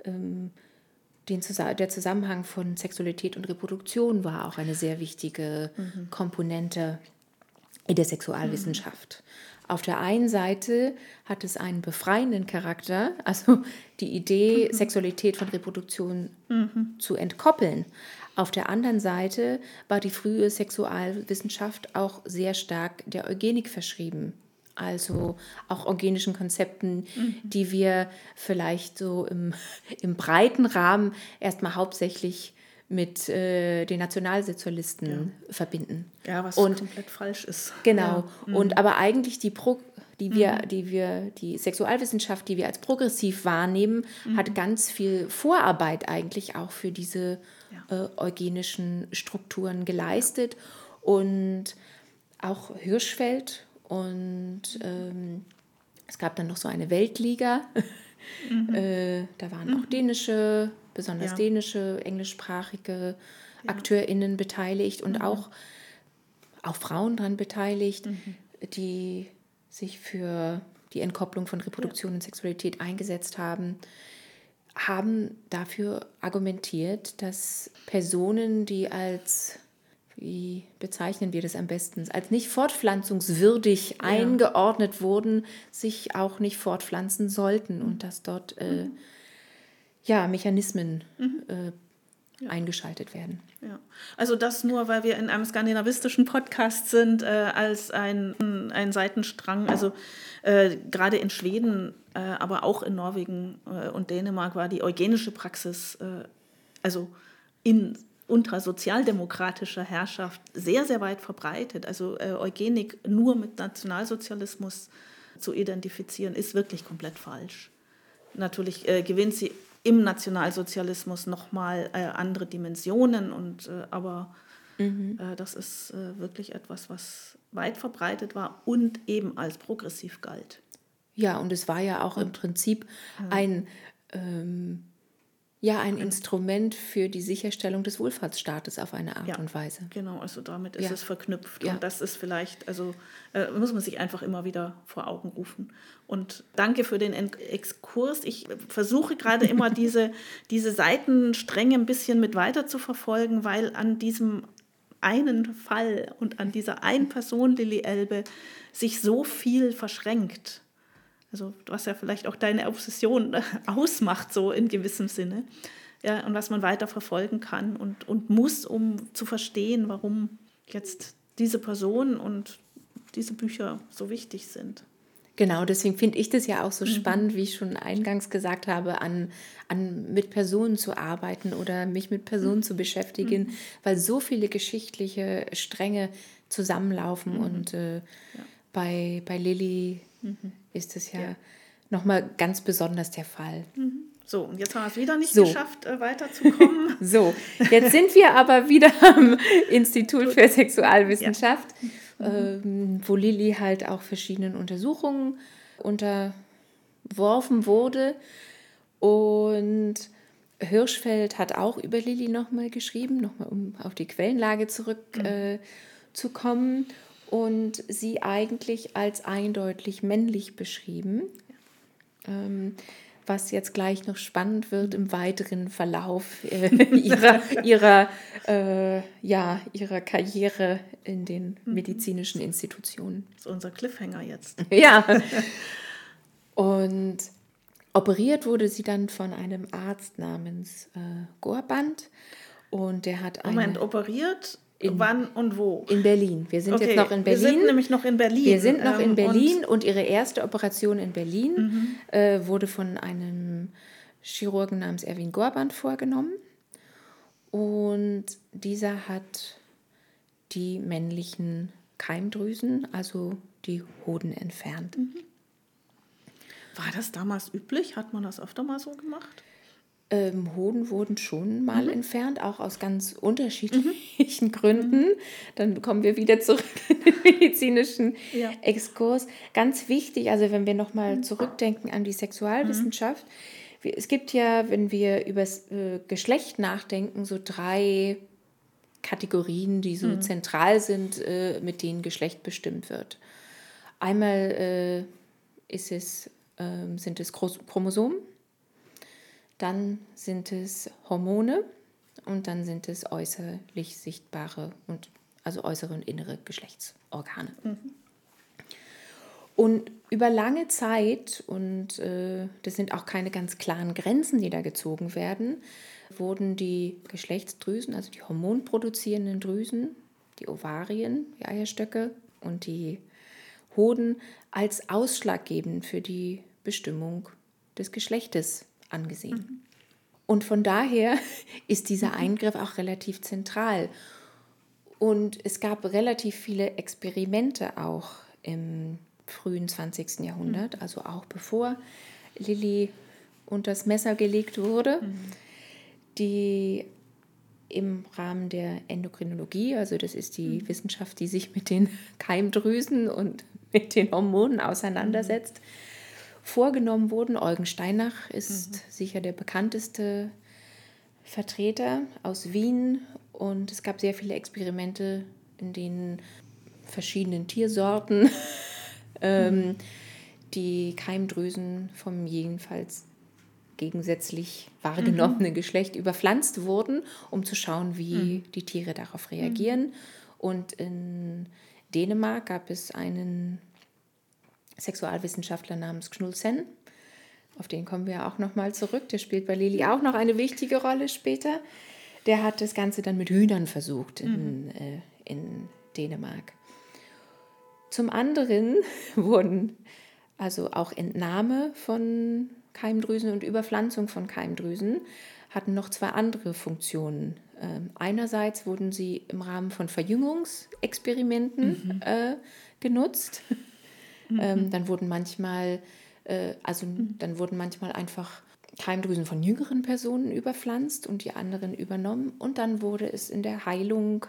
ähm, den der Zusammenhang von Sexualität und Reproduktion war auch eine sehr wichtige mhm. Komponente in der Sexualwissenschaft. Mhm. Auf der einen Seite hat es einen befreienden Charakter, also die Idee, mhm. Sexualität von Reproduktion mhm. zu entkoppeln. Auf der anderen Seite war die frühe Sexualwissenschaft auch sehr stark der Eugenik verschrieben. Also auch eugenischen Konzepten, mhm. die wir vielleicht so im, im breiten Rahmen erstmal hauptsächlich mit äh, den Nationalsozialisten ja. verbinden. Ja, was und, komplett falsch ist. Genau. Ja. Mhm. Und aber eigentlich die Pro die wir, mhm. die wir, die Sexualwissenschaft, die wir als progressiv wahrnehmen, mhm. hat ganz viel Vorarbeit eigentlich auch für diese ja. äh, eugenischen Strukturen geleistet. Und auch Hirschfeld und ähm, es gab dann noch so eine Weltliga. Mhm. äh, da waren auch mhm. dänische, besonders ja. dänische, englischsprachige ja. AkteurInnen beteiligt und mhm. auch, auch Frauen daran beteiligt, mhm. die sich für die Entkopplung von Reproduktion ja. und Sexualität eingesetzt haben, haben dafür argumentiert, dass Personen, die als, wie bezeichnen wir das am besten, als nicht fortpflanzungswürdig ja. eingeordnet wurden, sich auch nicht fortpflanzen sollten und dass dort äh, mhm. ja, Mechanismen mhm. äh, ja. eingeschaltet werden. Ja. Also das nur, weil wir in einem skandinavistischen Podcast sind, äh, als ein, ein Seitenstrang. Also äh, gerade in Schweden, äh, aber auch in Norwegen äh, und Dänemark war die eugenische Praxis, äh, also in unter sozialdemokratischer Herrschaft sehr, sehr weit verbreitet. Also äh, Eugenik nur mit Nationalsozialismus zu identifizieren, ist wirklich komplett falsch. Natürlich gewinnt sie im Nationalsozialismus nochmal äh, andere Dimensionen, und, äh, aber mhm. äh, das ist äh, wirklich etwas, was weit verbreitet war und eben als progressiv galt. Ja, und es war ja auch und, im Prinzip ein ähm, ja, ein Instrument für die Sicherstellung des Wohlfahrtsstaates auf eine Art ja, und Weise. Genau, also damit ist ja. es verknüpft. Ja. Und das ist vielleicht, also äh, muss man sich einfach immer wieder vor Augen rufen. Und danke für den Exkurs. Ich versuche gerade immer diese, diese Seitenstränge ein bisschen mit weiter zu verfolgen, weil an diesem einen Fall und an dieser einen Person, Lilly Elbe, sich so viel verschränkt. Also was ja vielleicht auch deine Obsession ausmacht, so in gewissem Sinne. Ja, und was man weiter verfolgen kann und, und muss, um zu verstehen, warum jetzt diese Person und diese Bücher so wichtig sind. Genau, deswegen finde ich das ja auch so mhm. spannend, wie ich schon eingangs gesagt habe, an, an mit Personen zu arbeiten oder mich mit Personen mhm. zu beschäftigen, mhm. weil so viele geschichtliche Stränge zusammenlaufen. Mhm. Und äh, ja. bei, bei Lilly mhm. Ist es ja, ja. nochmal ganz besonders der Fall. Mhm. So, und jetzt haben wir es wieder nicht so. geschafft, äh, weiterzukommen. so, jetzt sind wir aber wieder am Institut für Sexualwissenschaft, ja. ähm, wo Lilly halt auch verschiedenen Untersuchungen unterworfen wurde. Und Hirschfeld hat auch über Lilly nochmal geschrieben, nochmal um auf die Quellenlage zurückzukommen. Mhm. Äh, und sie eigentlich als eindeutig männlich beschrieben. Ähm, was jetzt gleich noch spannend wird im weiteren Verlauf äh, ihrer, ihrer, äh, ja, ihrer Karriere in den mhm. medizinischen Institutionen. Das ist unser Cliffhanger jetzt. Ja. Und operiert wurde sie dann von einem Arzt namens äh, Gorband. Und der hat eine. Moment, operiert in, Wann und wo? In Berlin. Wir sind okay. jetzt noch in Berlin. Wir sind nämlich noch in Berlin. Wir sind noch in ähm, Berlin und, und, ihre erste Operation in Berlin mhm. äh, wurde von einem Chirurgen namens Erwin Gorband vorgenommen. Und dieser hat die männlichen Keimdrüsen, also die Hoden, entfernt. Mhm. War das damals üblich? Hat man das öfter mal so gemacht? Ähm, Hoden wurden schon mal mhm. entfernt, auch aus ganz unterschiedlichen mhm. Gründen. Dann kommen wir wieder zurück in den medizinischen ja. Exkurs. Ganz wichtig, also wenn wir nochmal mhm. zurückdenken an die Sexualwissenschaft, mhm. es gibt ja, wenn wir über das äh, Geschlecht nachdenken, so drei Kategorien, die so mhm. zentral sind, äh, mit denen Geschlecht bestimmt wird. Einmal äh, ist es, ähm, sind es Chromosomen dann sind es Hormone und dann sind es äußerlich sichtbare und also äußere und innere Geschlechtsorgane. Mhm. Und über lange Zeit, und äh, das sind auch keine ganz klaren Grenzen, die da gezogen werden, wurden die Geschlechtsdrüsen, also die hormonproduzierenden Drüsen, die Ovarien, die Eierstöcke und die Hoden als ausschlaggebend für die Bestimmung des Geschlechtes angesehen. Mhm. Und von daher ist dieser mhm. Eingriff auch relativ zentral. Und es gab relativ viele Experimente auch im frühen 20. Jahrhundert, mhm. also auch bevor Lilly unter das Messer gelegt wurde, mhm. die im Rahmen der Endokrinologie, also das ist die mhm. Wissenschaft, die sich mit den Keimdrüsen und mit den Hormonen auseinandersetzt, mhm vorgenommen wurden. Eugen Steinach ist mhm. sicher der bekannteste Vertreter aus Wien und es gab sehr viele Experimente, in denen verschiedenen Tiersorten ähm, mhm. die Keimdrüsen vom jedenfalls gegensätzlich wahrgenommenen mhm. Geschlecht überpflanzt wurden, um zu schauen, wie mhm. die Tiere darauf reagieren. Mhm. Und in Dänemark gab es einen Sexualwissenschaftler namens Knudsen. Auf den kommen wir auch nochmal zurück. Der spielt bei Lili auch noch eine wichtige Rolle später. der hat das Ganze dann mit Hühnern versucht in, mhm. äh, in Dänemark. Zum anderen wurden also auch Entnahme von Keimdrüsen und Überpflanzung von Keimdrüsen hatten noch zwei andere Funktionen. Ähm, einerseits wurden sie im Rahmen von Verjüngungsexperimenten mhm. äh, genutzt. Mhm. Ähm, dann wurden manchmal, äh, also mhm. dann wurden manchmal einfach Keimdrüsen von jüngeren Personen überpflanzt und die anderen übernommen. Und dann wurde es in der Heilung,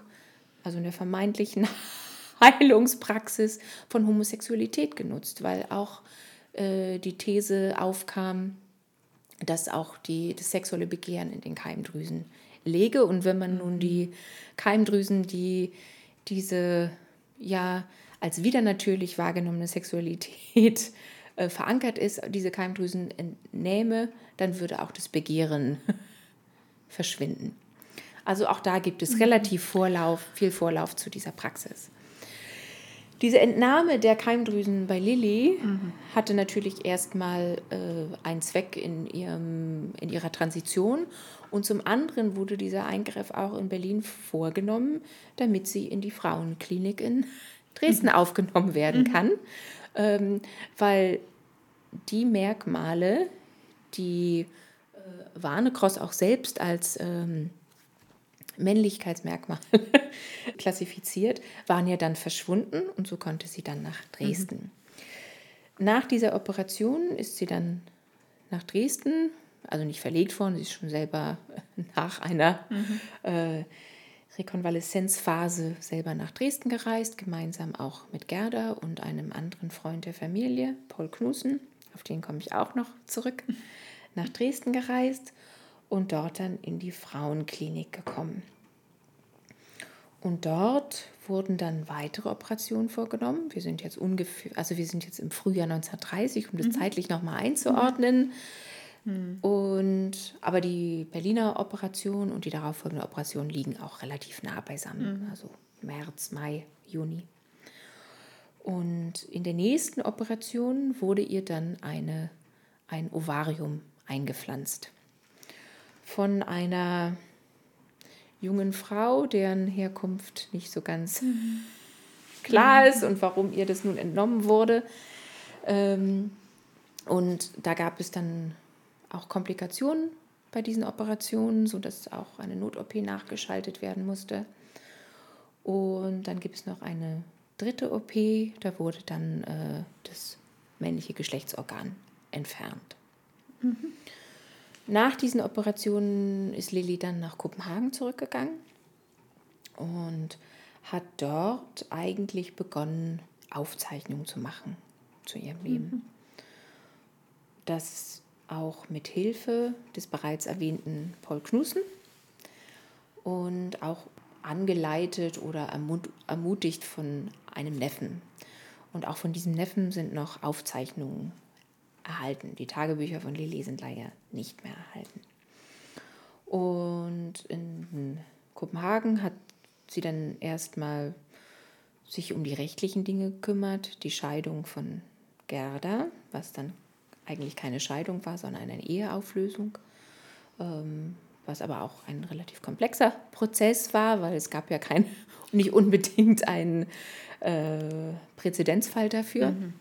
also in der vermeintlichen Heilungspraxis von Homosexualität genutzt, weil auch äh, die These aufkam, dass auch die, das sexuelle Begehren in den Keimdrüsen lege. Und wenn man nun die Keimdrüsen, die diese ja als wieder natürlich wahrgenommene Sexualität äh, verankert ist, diese Keimdrüsen entnehme, dann würde auch das Begehren verschwinden. Also auch da gibt es mhm. relativ Vorlauf, viel Vorlauf zu dieser Praxis. Diese Entnahme der Keimdrüsen bei Lilly mhm. hatte natürlich erstmal äh, einen Zweck in, ihrem, in ihrer Transition und zum anderen wurde dieser Eingriff auch in Berlin vorgenommen, damit sie in die Frauenklinik in Dresden mhm. aufgenommen werden mhm. kann, ähm, weil die Merkmale, die äh, Warnecross auch selbst als ähm, Männlichkeitsmerkmale klassifiziert, waren ja dann verschwunden und so konnte sie dann nach Dresden. Mhm. Nach dieser Operation ist sie dann nach Dresden, also nicht verlegt worden, sie ist schon selber nach einer mhm. äh, Rekonvaleszenzphase selber nach Dresden gereist, gemeinsam auch mit Gerda und einem anderen Freund der Familie, Paul Knussen, auf den komme ich auch noch zurück, nach Dresden gereist und dort dann in die Frauenklinik gekommen. Und dort wurden dann weitere Operationen vorgenommen. Wir sind jetzt ungefähr, also wir sind jetzt im Frühjahr 1930, um das mhm. zeitlich nochmal einzuordnen. Mhm. Und aber die Berliner Operation und die darauffolgende Operation liegen auch relativ nah beisammen. Mhm. Also März, Mai, Juni. Und in der nächsten Operation wurde ihr dann eine, ein Ovarium eingepflanzt. Von einer jungen Frau, deren Herkunft nicht so ganz mhm. klar ist und warum ihr das nun entnommen wurde. Ähm, und da gab es dann auch Komplikationen bei diesen Operationen, sodass auch eine Not-OP nachgeschaltet werden musste. Und dann gibt es noch eine dritte OP, da wurde dann äh, das männliche Geschlechtsorgan entfernt. Mhm. Nach diesen Operationen ist Lilly dann nach Kopenhagen zurückgegangen und hat dort eigentlich begonnen, Aufzeichnungen zu machen zu ihrem Leben. Mhm. Das auch mit Hilfe des bereits erwähnten Paul Knussen und auch angeleitet oder ermutigt von einem Neffen. Und auch von diesem Neffen sind noch Aufzeichnungen erhalten. Die Tagebücher von Lilly sind leider nicht mehr erhalten. Und in Kopenhagen hat sie dann erstmal sich um die rechtlichen Dinge gekümmert, die Scheidung von Gerda, was dann eigentlich keine Scheidung war, sondern eine Eheauflösung, ähm, was aber auch ein relativ komplexer Prozess war, weil es gab ja kein, nicht unbedingt einen äh, Präzedenzfall dafür. Mhm.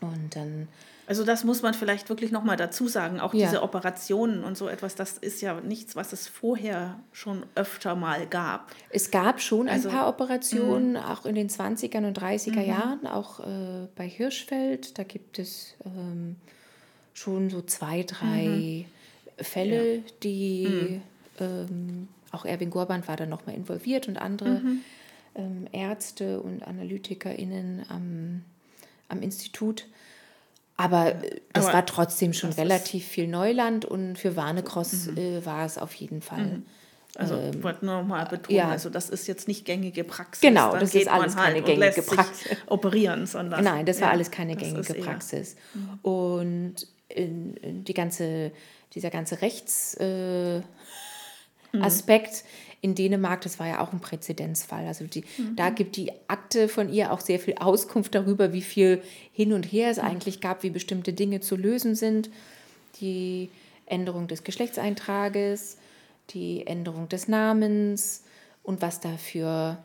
Und dann also das muss man vielleicht wirklich nochmal dazu sagen. Auch ja. diese Operationen und so etwas, das ist ja nichts, was es vorher schon öfter mal gab. Es gab schon also, ein paar Operationen, mh. auch in den 20er und 30er mhm. Jahren, auch äh, bei Hirschfeld. Da gibt es ähm, schon so zwei, drei mhm. Fälle, ja. die mhm. ähm, auch Erwin Gorband war da nochmal involviert und andere mhm. ähm, Ärzte und AnalytikerInnen am, am Institut. Aber es war trotzdem schon relativ viel Neuland und für Warnecross mhm. äh, war es auf jeden Fall. Mhm. Also ich ähm, wollte nur noch mal betonen, ja. also das ist jetzt nicht gängige Praxis. Genau, Dann das ist alles halt keine gängige Praxis. operieren, sondern. Nein, das war ja, alles keine gängige Praxis. Mhm. Und in, in die ganze, dieser ganze Rechtsaspekt äh, mhm in Dänemark, das war ja auch ein Präzedenzfall. Also die, mhm. da gibt die Akte von ihr auch sehr viel Auskunft darüber, wie viel hin und her es mhm. eigentlich gab, wie bestimmte Dinge zu lösen sind. Die Änderung des Geschlechtseintrages, die Änderung des Namens und was dafür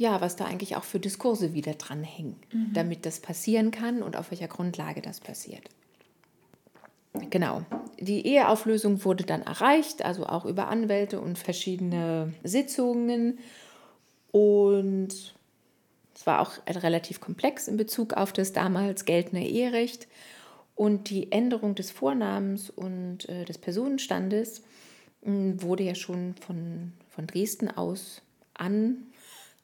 ja, was da eigentlich auch für Diskurse wieder dranhängen, mhm. damit das passieren kann und auf welcher Grundlage das passiert. Genau. Die Eheauflösung wurde dann erreicht, also auch über Anwälte und verschiedene Sitzungen. Und es war auch relativ komplex in Bezug auf das damals geltende Eherecht. Und die Änderung des Vornamens und äh, des Personenstandes äh, wurde ja schon von, von Dresden aus an,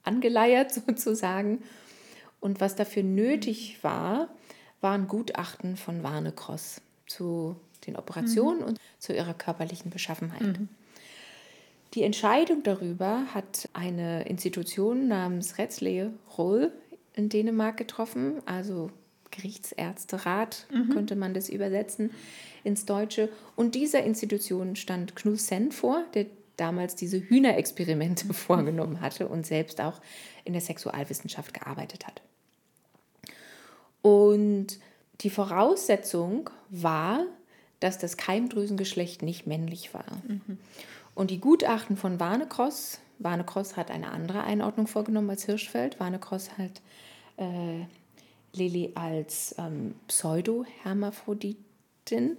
angeleiert sozusagen. Und was dafür nötig war, waren Gutachten von Warnecross zu den Operationen mhm. und zu ihrer körperlichen Beschaffenheit. Mhm. Die Entscheidung darüber hat eine Institution namens Retzle Roll in Dänemark getroffen, also Gerichtsärzterat mhm. könnte man das übersetzen ins Deutsche. Und dieser Institution stand Knut Sen vor, der damals diese Hühnerexperimente vorgenommen hatte und selbst auch in der Sexualwissenschaft gearbeitet hat. Und die Voraussetzung war, dass das Keimdrüsengeschlecht nicht männlich war. Mhm. Und die Gutachten von Warnecross, Warnecross hat eine andere Einordnung vorgenommen als Hirschfeld. Warnecross hat äh, Lilly als ähm, Pseudo-Hermaphroditin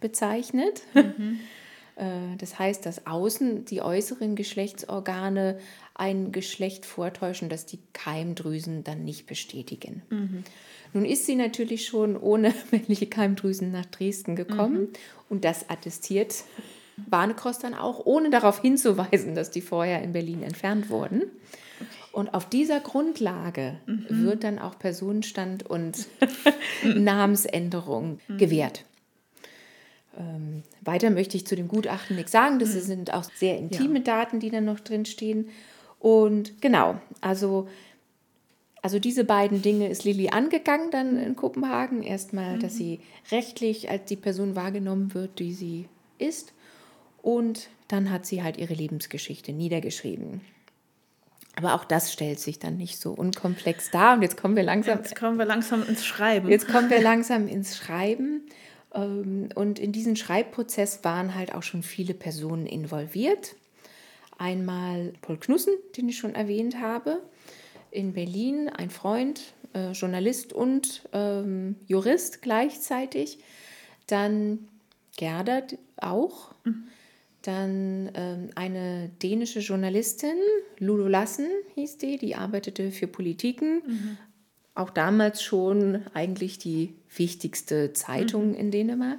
bezeichnet. Mhm. Äh, das heißt, dass außen die äußeren Geschlechtsorgane ein Geschlecht vortäuschen, das die Keimdrüsen dann nicht bestätigen. Mhm. Nun ist sie natürlich schon ohne männliche Keimdrüsen nach Dresden gekommen mhm. und das attestiert Barnecross dann auch, ohne darauf hinzuweisen, dass die vorher in Berlin entfernt wurden. Und auf dieser Grundlage mhm. wird dann auch Personenstand und Namensänderung mhm. gewährt. Ähm, weiter möchte ich zu dem Gutachten nichts sagen. Das mhm. sind auch sehr intime ja. Daten, die dann noch drin stehen. Und genau, also, also diese beiden Dinge ist Lilly angegangen dann in Kopenhagen. Erstmal, mhm. dass sie rechtlich als die Person wahrgenommen wird, die sie ist. Und dann hat sie halt ihre Lebensgeschichte niedergeschrieben. Aber auch das stellt sich dann nicht so unkomplex dar. Und jetzt kommen wir langsam. Jetzt kommen wir langsam ins Schreiben. Jetzt kommen wir langsam ins Schreiben. Ähm, und in diesen Schreibprozess waren halt auch schon viele Personen involviert. Einmal Paul Knussen, den ich schon erwähnt habe, in Berlin, ein Freund, äh, Journalist und ähm, Jurist gleichzeitig. Dann Gerdert auch. Mhm. Dann ähm, eine dänische Journalistin, Lulu Lassen hieß die, die arbeitete für Politiken, mhm auch damals schon eigentlich die wichtigste Zeitung mhm. in Dänemark.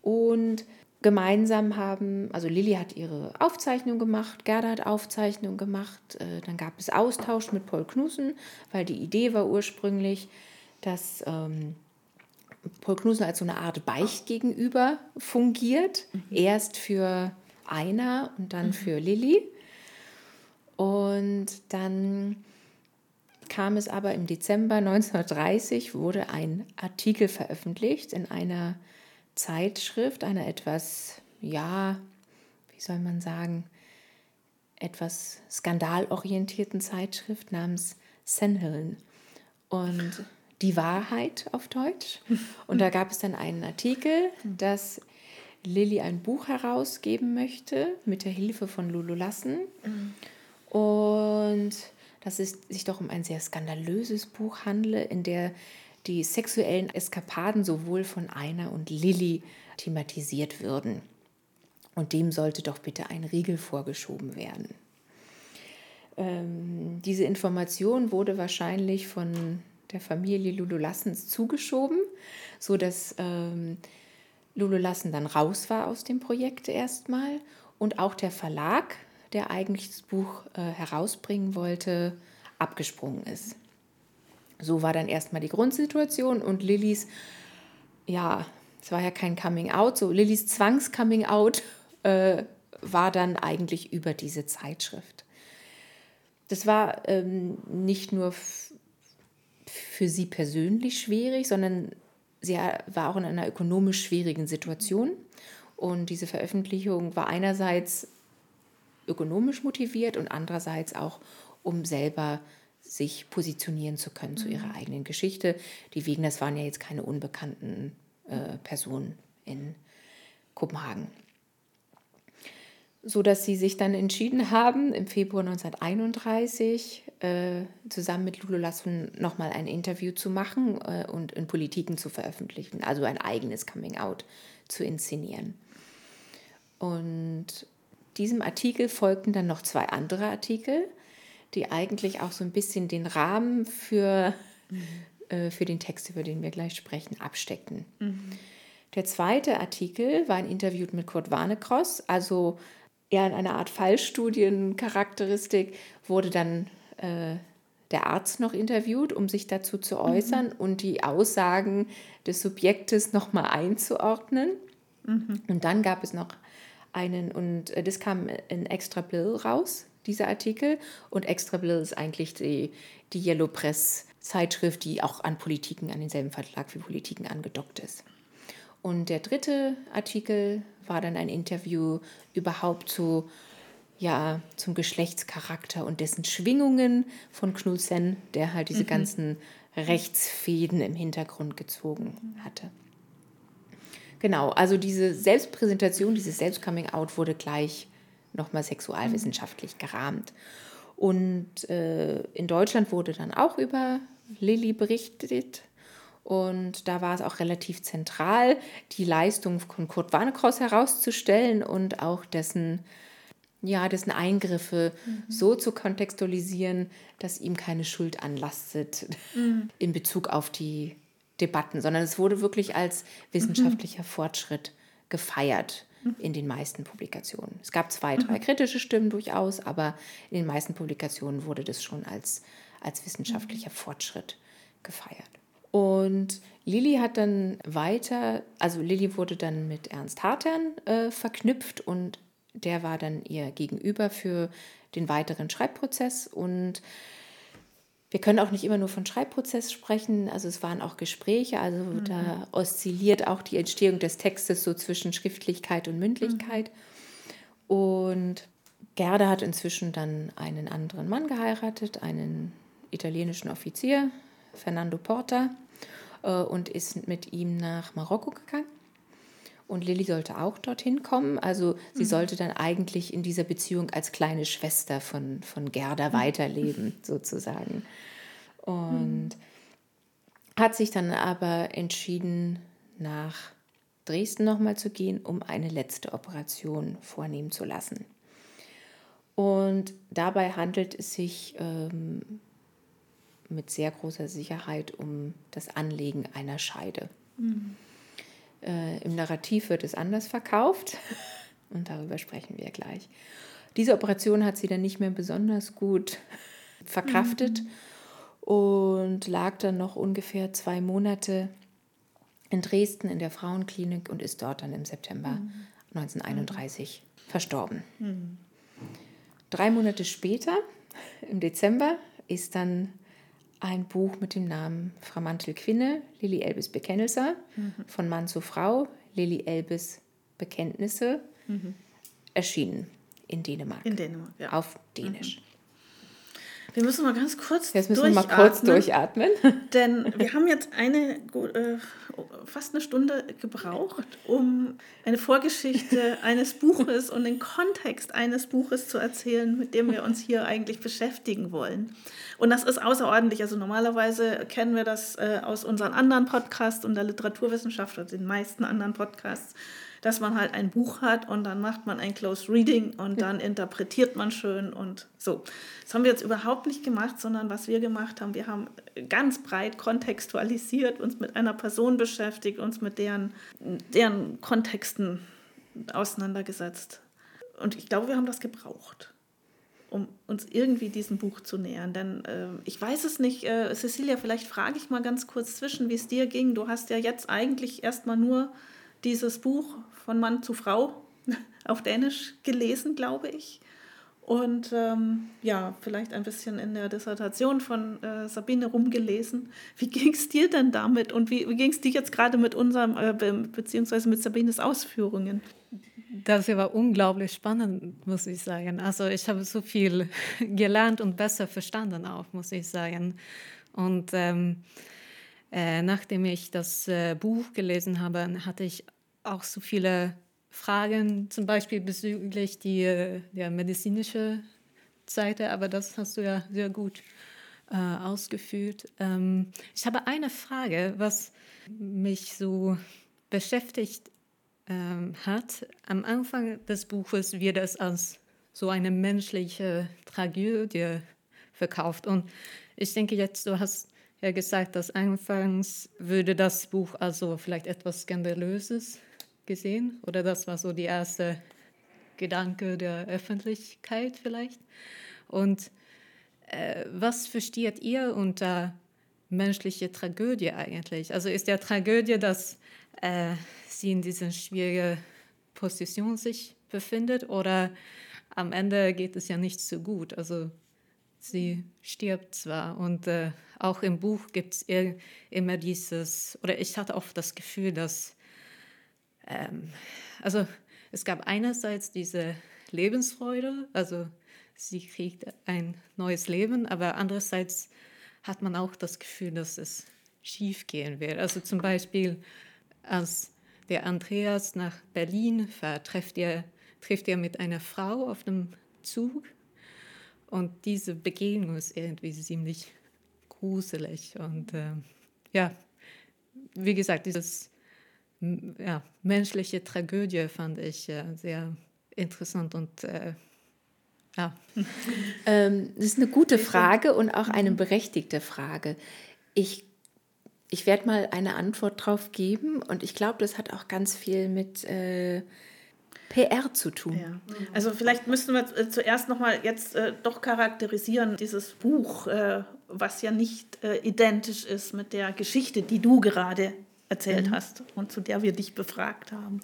Und gemeinsam haben, also Lilly hat ihre Aufzeichnung gemacht, Gerda hat Aufzeichnung gemacht, äh, dann gab es Austausch mit Paul Knussen, weil die Idee war ursprünglich, dass ähm, Paul Knussen als so eine Art Beichtgegenüber fungiert, mhm. erst für einer und dann mhm. für Lilly. Und dann kam es aber im Dezember 1930, wurde ein Artikel veröffentlicht in einer Zeitschrift, einer etwas, ja, wie soll man sagen, etwas skandalorientierten Zeitschrift namens Senhillen. Und die Wahrheit auf Deutsch. Und da gab es dann einen Artikel, dass Lilly ein Buch herausgeben möchte mit der Hilfe von Lulu Lassen. Und dass es sich doch um ein sehr skandalöses Buch handle, in der die sexuellen Eskapaden sowohl von Einer und Lilly thematisiert würden. Und dem sollte doch bitte ein Riegel vorgeschoben werden. Ähm, diese Information wurde wahrscheinlich von der Familie Lulu Lassens zugeschoben, sodass ähm, Lulu Lassen dann raus war aus dem Projekt erstmal und auch der Verlag der eigentlich das Buch äh, herausbringen wollte, abgesprungen ist. So war dann erstmal die Grundsituation und Lillys, ja, es war ja kein Coming-out, so Lillys Zwangs-Coming-out äh, war dann eigentlich über diese Zeitschrift. Das war ähm, nicht nur für sie persönlich schwierig, sondern sie war auch in einer ökonomisch schwierigen Situation. Und diese Veröffentlichung war einerseits ökonomisch motiviert und andererseits auch, um selber sich positionieren zu können mhm. zu ihrer mhm. eigenen Geschichte. Die Wegners waren ja jetzt keine unbekannten äh, Personen in Kopenhagen. so dass sie sich dann entschieden haben, im Februar 1931 äh, zusammen mit Lulu Lasson nochmal ein Interview zu machen äh, und in Politiken zu veröffentlichen, also ein eigenes Coming-out zu inszenieren. Und diesem Artikel folgten dann noch zwei andere Artikel, die eigentlich auch so ein bisschen den Rahmen für, mhm. äh, für den Text, über den wir gleich sprechen, absteckten. Mhm. Der zweite Artikel war ein Interview mit Kurt Warnekross, also eher in einer Art Fallstudiencharakteristik wurde dann äh, der Arzt noch interviewt, um sich dazu zu mhm. äußern mhm. und die Aussagen des Subjektes nochmal einzuordnen. Mhm. Und dann gab es noch einen, und äh, das kam in Extra Bill raus, dieser Artikel. Und Extra Bill ist eigentlich die, die Yellow Press Zeitschrift, die auch an Politiken, an denselben Verlag wie Politiken angedockt ist. Und der dritte Artikel war dann ein Interview überhaupt zu, ja, zum Geschlechtscharakter und dessen Schwingungen von Knudsen, der halt diese mhm. ganzen Rechtsfäden im Hintergrund gezogen hatte. Genau, also diese Selbstpräsentation, dieses Selbstcoming-out wurde gleich nochmal sexualwissenschaftlich gerahmt. Und äh, in Deutschland wurde dann auch über Lilly berichtet. Und da war es auch relativ zentral, die Leistung von Kurt Warnekross herauszustellen und auch dessen, ja, dessen Eingriffe mhm. so zu kontextualisieren, dass ihm keine Schuld anlastet mhm. in Bezug auf die Debatten, sondern es wurde wirklich als wissenschaftlicher mhm. Fortschritt gefeiert mhm. In den meisten Publikationen. Es gab zwei, drei mhm. kritische Stimmen durchaus, aber in den meisten Publikationen wurde das schon als, als wissenschaftlicher mhm. Fortschritt gefeiert. Und Lilly hat dann weiter, also Lilly wurde dann mit Ernst Hartern äh, verknüpft und der war dann ihr Gegenüber für den weiteren Schreibprozess und wir können auch nicht immer nur von Schreibprozess sprechen, also es waren auch Gespräche, also mhm. da oszilliert auch die Entstehung des Textes so zwischen Schriftlichkeit und Mündlichkeit. Mhm. Und Gerda hat inzwischen dann einen anderen Mann geheiratet, einen italienischen Offizier, Fernando Porta äh, und ist mit ihm nach Marokko gegangen. Und Lilly sollte auch dorthin kommen. Also sie mhm. sollte dann eigentlich in dieser Beziehung als kleine Schwester von, von Gerda mhm. weiterleben, sozusagen. Und mhm. hat sich dann aber entschieden, nach Dresden nochmal zu gehen, um eine letzte Operation vornehmen zu lassen. Und dabei handelt es sich ähm, mit sehr großer Sicherheit um das Anlegen einer Scheide. Mhm. Äh, Im Narrativ wird es anders verkauft und darüber sprechen wir gleich. Diese Operation hat sie dann nicht mehr besonders gut verkraftet mhm. und lag dann noch ungefähr zwei Monate in Dresden in der Frauenklinik und ist dort dann im September mhm. 1931 verstorben. Mhm. Drei Monate später, im Dezember, ist dann ein Buch mit dem Namen Frau Mantel-Quinne, Lilly Elbes Bekennisse, mhm. von Mann zu Frau, Lilly Elbes Bekenntnisse, mhm. erschienen in Dänemark. In Dänemark, ja. Auf Dänisch. Mhm. Wir müssen mal ganz kurz Jetzt müssen wir mal kurz durchatmen. Denn wir haben jetzt eine, äh, fast eine Stunde gebraucht, um eine Vorgeschichte eines Buches und den Kontext eines Buches zu erzählen, mit dem wir uns hier eigentlich beschäftigen wollen. Und das ist außerordentlich. Also normalerweise kennen wir das äh, aus unseren anderen Podcasts und der Literaturwissenschaft oder den meisten anderen Podcasts dass man halt ein Buch hat und dann macht man ein Close Reading und dann interpretiert man schön und so. Das haben wir jetzt überhaupt nicht gemacht, sondern was wir gemacht haben, wir haben ganz breit kontextualisiert, uns mit einer Person beschäftigt, uns mit deren, deren Kontexten auseinandergesetzt. Und ich glaube, wir haben das gebraucht, um uns irgendwie diesem Buch zu nähern. Denn äh, ich weiß es nicht, äh, Cecilia, vielleicht frage ich mal ganz kurz zwischen, wie es dir ging. Du hast ja jetzt eigentlich erstmal nur dieses Buch von Mann zu Frau auf Dänisch gelesen, glaube ich. Und ähm, ja, vielleicht ein bisschen in der Dissertation von äh, Sabine rumgelesen. Wie ging es dir denn damit und wie, wie ging es dir jetzt gerade mit unserem, äh, beziehungsweise mit Sabines Ausführungen? Das war unglaublich spannend, muss ich sagen. Also ich habe so viel gelernt und besser verstanden auch, muss ich sagen. Und ähm, äh, nachdem ich das äh, Buch gelesen habe, hatte ich auch so viele Fragen, zum Beispiel bezüglich die, der medizinischen Seite, aber das hast du ja sehr gut äh, ausgeführt. Ähm, ich habe eine Frage, was mich so beschäftigt ähm, hat. Am Anfang des Buches wird es als so eine menschliche Tragödie verkauft. Und ich denke jetzt, du hast ja gesagt, dass anfangs würde das Buch also vielleicht etwas Skandalöses gesehen oder das war so die erste Gedanke der Öffentlichkeit vielleicht. Und äh, was versteht ihr unter menschliche Tragödie eigentlich? Also ist der Tragödie, dass äh, sie in dieser schwierigen Position sich befindet oder am Ende geht es ja nicht so gut. Also sie stirbt zwar und äh, auch im Buch gibt es immer dieses, oder ich hatte oft das Gefühl, dass, ähm, also es gab einerseits diese Lebensfreude, also sie kriegt ein neues Leben, aber andererseits hat man auch das Gefühl, dass es schief gehen wird. Also zum Beispiel, als der Andreas nach Berlin fährt, trifft er, trifft er mit einer Frau auf dem Zug und diese Begegnung ist irgendwie ziemlich gruselig. Und äh, ja, wie gesagt, dieses ja, menschliche Tragödie fand ich äh, sehr interessant und äh, ja. Ähm, das ist eine gute Frage und auch eine berechtigte Frage. Ich, ich werde mal eine Antwort drauf geben und ich glaube, das hat auch ganz viel mit äh, PR zu tun. Ja. Also vielleicht müssten wir äh, zuerst nochmal jetzt äh, doch charakterisieren, dieses Buch, äh, was ja nicht äh, identisch ist mit der Geschichte, die du gerade erzählt mhm. hast und zu der wir dich befragt haben.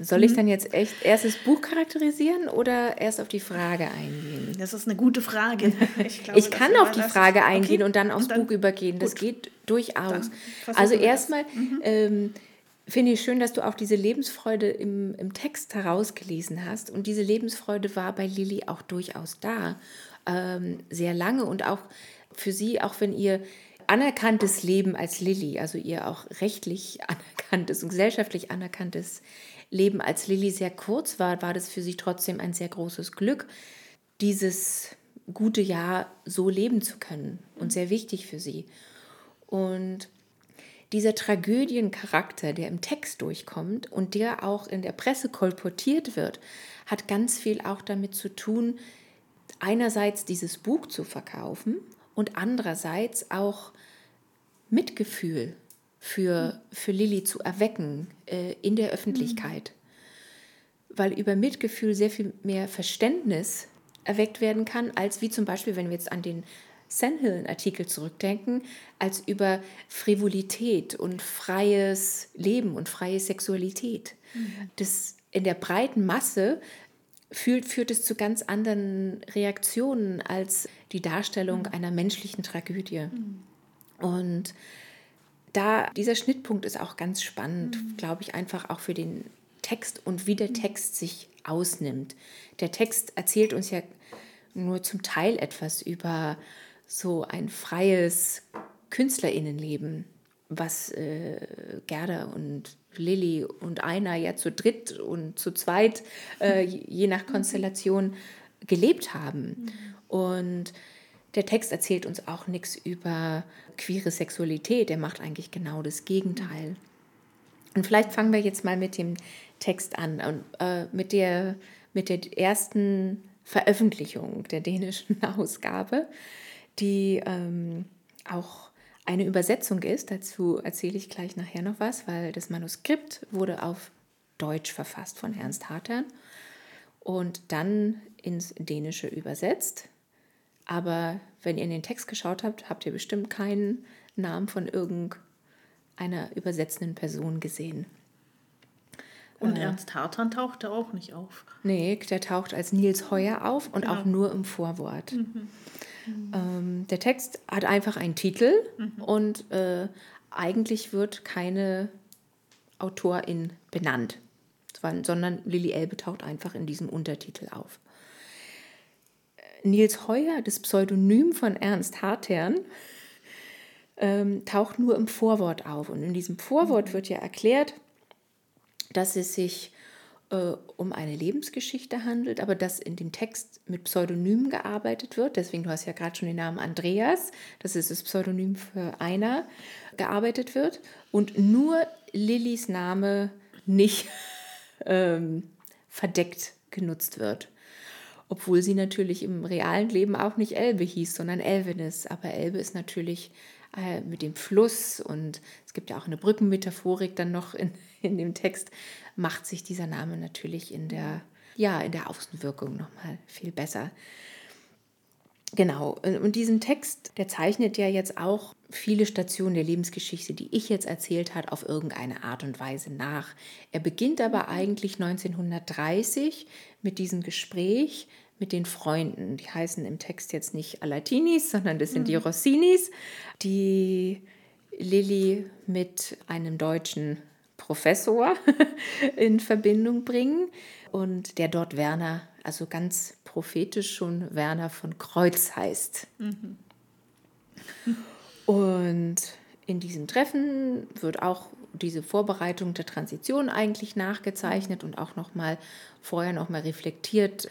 Soll ich mhm. dann jetzt echt erst das Buch charakterisieren oder erst auf die Frage eingehen? Das ist eine gute Frage. Ich, glaube, ich kann auf die Frage eingehen okay. und dann aufs dann, Buch übergehen. Das gut. geht durchaus. Also erstmal mhm. ähm, finde ich schön, dass du auch diese Lebensfreude im, im Text herausgelesen hast. Und diese Lebensfreude war bei Lilly auch durchaus da. Ähm, sehr lange und auch für sie, auch wenn ihr anerkanntes Leben als Lilly, also ihr auch rechtlich anerkanntes und gesellschaftlich anerkanntes Leben als Lilly sehr kurz war, war das für sie trotzdem ein sehr großes Glück, dieses gute Jahr so leben zu können und sehr wichtig für sie. Und dieser Tragödiencharakter, der im Text durchkommt und der auch in der Presse kolportiert wird, hat ganz viel auch damit zu tun, einerseits dieses Buch zu verkaufen und andererseits auch Mitgefühl für, für Lilly zu erwecken äh, in der Öffentlichkeit. Mhm. Weil über Mitgefühl sehr viel mehr Verständnis erweckt werden kann, als wie zum Beispiel, wenn wir jetzt an den Sandhill-Artikel zurückdenken, als über Frivolität und freies Leben und freie Sexualität. Mhm. Das in der breiten Masse führt, führt es zu ganz anderen Reaktionen als die Darstellung mhm. einer menschlichen Tragödie. Mhm. Und da, dieser Schnittpunkt ist auch ganz spannend, mhm. glaube ich, einfach auch für den Text und wie der. Text sich ausnimmt. Der Text erzählt uns ja nur zum Teil etwas über so ein freies Künstlerinnenleben, was äh, Gerda und Lilly und Einer ja zu dritt und zu zweit, äh, je nach Konstellation, gelebt haben. Mhm. Und der Text erzählt uns auch nichts über queere Sexualität, er macht eigentlich genau das Gegenteil. Und vielleicht fangen wir jetzt mal mit dem Text an und äh, mit, der, mit der ersten Veröffentlichung der dänischen Ausgabe, die ähm, auch eine Übersetzung ist. Dazu erzähle ich gleich nachher noch was, weil das Manuskript wurde auf Deutsch verfasst von Ernst Hartern und dann ins Dänische übersetzt. Aber wenn ihr in den Text geschaut habt, habt ihr bestimmt keinen Namen von irgendeiner übersetzenden Person gesehen. Und äh, Ernst Hartmann tauchte auch nicht auf. Nee, der taucht als Nils Heuer auf und genau. auch nur im Vorwort. Mhm. Mhm. Ähm, der Text hat einfach einen Titel mhm. und äh, eigentlich wird keine Autorin benannt, sondern Lilly Elbe taucht einfach in diesem Untertitel auf. Nils Heuer, das Pseudonym von Ernst Hartern, ähm, taucht nur im Vorwort auf. Und in diesem Vorwort wird ja erklärt, dass es sich äh, um eine Lebensgeschichte handelt, aber dass in dem Text mit Pseudonymen gearbeitet wird. Deswegen, du hast ja gerade schon den Namen Andreas, das ist das Pseudonym für einer, gearbeitet wird. Und nur Lillys Name nicht ähm, verdeckt genutzt wird. Obwohl sie natürlich im realen Leben auch nicht Elbe hieß, sondern Elvenis. Aber Elbe ist natürlich äh, mit dem Fluss und es gibt ja auch eine Brückenmetaphorik dann noch in, in dem Text, macht sich dieser Name natürlich in der, ja, in der Außenwirkung nochmal viel besser. Genau, und diesen Text, der zeichnet ja jetzt auch viele Stationen der Lebensgeschichte, die ich jetzt erzählt habe, auf irgendeine Art und Weise nach. Er beginnt aber eigentlich 1930 mit diesem Gespräch mit den Freunden. Die heißen im Text jetzt nicht Alatinis, sondern das sind mhm. die Rossinis, die Lilly mit einem deutschen Professor in Verbindung bringen und der dort Werner, also ganz prophetisch schon Werner von Kreuz heißt. Mhm. Und in diesem Treffen wird auch diese Vorbereitung der Transition eigentlich nachgezeichnet und auch noch mal vorher noch mal reflektiert,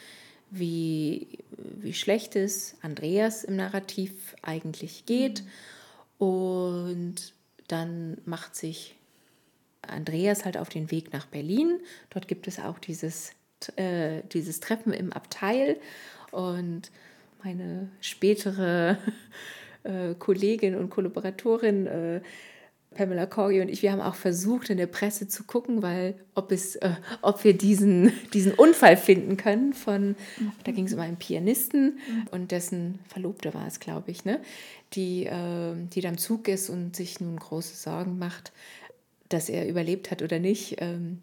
wie, wie schlecht es Andreas im Narrativ eigentlich geht. Mhm. Und dann macht sich Andreas halt auf den Weg nach Berlin. Dort gibt es auch dieses, äh, dieses Treffen im Abteil. Und meine spätere äh, Kollegin und Kollaboratorin äh, Pamela Corgi und ich, wir haben auch versucht, in der Presse zu gucken, weil ob, es, äh, ob wir diesen, diesen Unfall finden können von, mhm. da ging es um einen Pianisten mhm. und dessen Verlobte war es, glaube ich, ne? die, äh, die da im Zug ist und sich nun große Sorgen macht, dass er überlebt hat oder nicht. Ähm,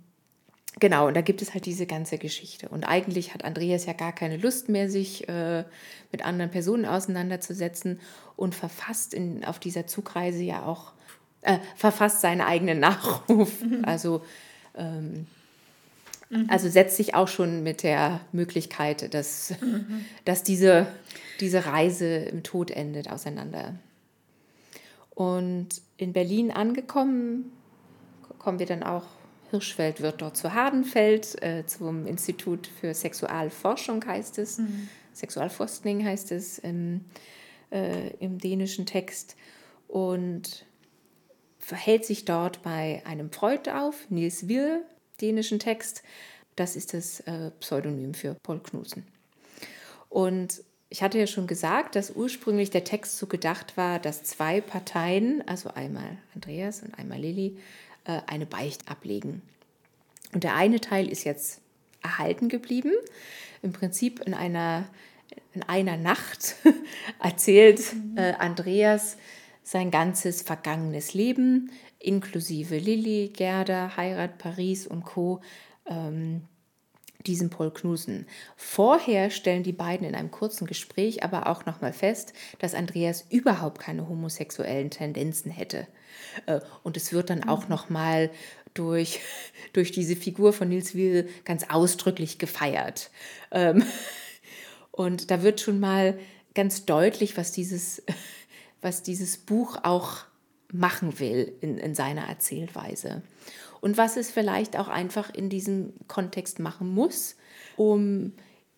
genau, und da gibt es halt diese ganze Geschichte. Und eigentlich hat Andreas ja gar keine Lust mehr, sich äh, mit anderen Personen auseinanderzusetzen und verfasst in, auf dieser Zugreise ja auch äh, verfasst seinen eigenen Nachruf. Mhm. Also, ähm, mhm. also setzt sich auch schon mit der Möglichkeit, dass, mhm. dass diese, diese Reise im Tod endet, auseinander. Und in Berlin angekommen, kommen wir dann auch, Hirschfeld wird dort zu Hardenfeld, äh, zum Institut für Sexualforschung heißt es, mhm. Sexualforskning heißt es im, äh, im dänischen Text. Und verhält sich dort bei einem Freud auf, Nils Will, dänischen Text. Das ist das äh, Pseudonym für Paul Knusen. Und ich hatte ja schon gesagt, dass ursprünglich der Text so gedacht war, dass zwei Parteien, also einmal Andreas und einmal Lilly, eine Beicht ablegen. Und der eine Teil ist jetzt erhalten geblieben. Im Prinzip in einer, in einer Nacht erzählt äh, Andreas sein ganzes vergangenes Leben, inklusive Lilly, Gerda, Heirat, Paris und Co. Ähm, diesen Paul Knusen. Vorher stellen die beiden in einem kurzen Gespräch aber auch nochmal fest, dass Andreas überhaupt keine homosexuellen Tendenzen hätte. Äh, und es wird dann auch nochmal durch, durch diese Figur von Nils Wiel ganz ausdrücklich gefeiert. Ähm, und da wird schon mal ganz deutlich, was dieses was dieses Buch auch machen will in, in seiner Erzählweise. Und was es vielleicht auch einfach in diesem Kontext machen muss, um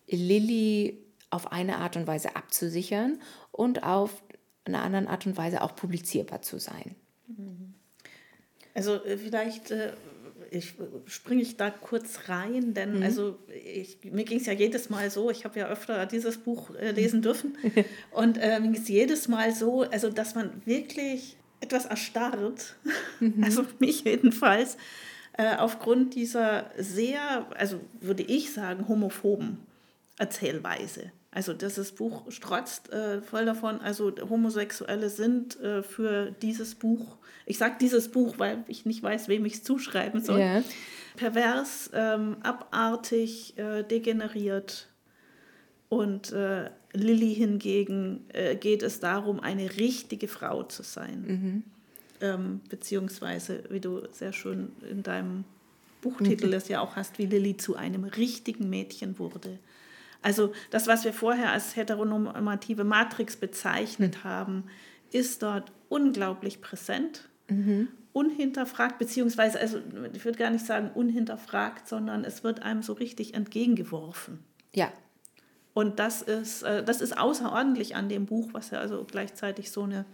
Lilly auf eine Art und Weise abzusichern und auf eine andere Art und Weise auch publizierbar zu sein. Also äh, vielleicht äh, ich, springe ich da kurz rein, denn mhm. also ich, mir ging es ja jedes Mal so, ich habe ja öfter dieses Buch äh, lesen dürfen und äh, mir ging es jedes Mal so, also dass man wirklich etwas erstarrt, mhm. also mich jedenfalls, äh, aufgrund dieser sehr, also würde ich sagen, homophoben Erzählweise. Also das Buch strotzt äh, voll davon, also Homosexuelle sind äh, für dieses Buch, ich sage dieses Buch, weil ich nicht weiß, wem ich es zuschreiben soll, yeah. pervers, ähm, abartig, äh, degeneriert. Und äh, Lilly hingegen äh, geht es darum, eine richtige Frau zu sein. Mhm. Ähm, beziehungsweise, wie du sehr schön in deinem Buchtitel mhm. es ja auch hast, wie Lilly zu einem richtigen Mädchen wurde. Also das, was wir vorher als heteronormative Matrix bezeichnet mhm. haben, ist dort unglaublich präsent. Mhm. unhinterfragt, beziehungsweise, also ich würde gar nicht sagen unhinterfragt, sondern es wird einem so richtig entgegengeworfen. Ja. Und das ist, äh, das ist außerordentlich an dem Buch, was ja also gleichzeitig so eine,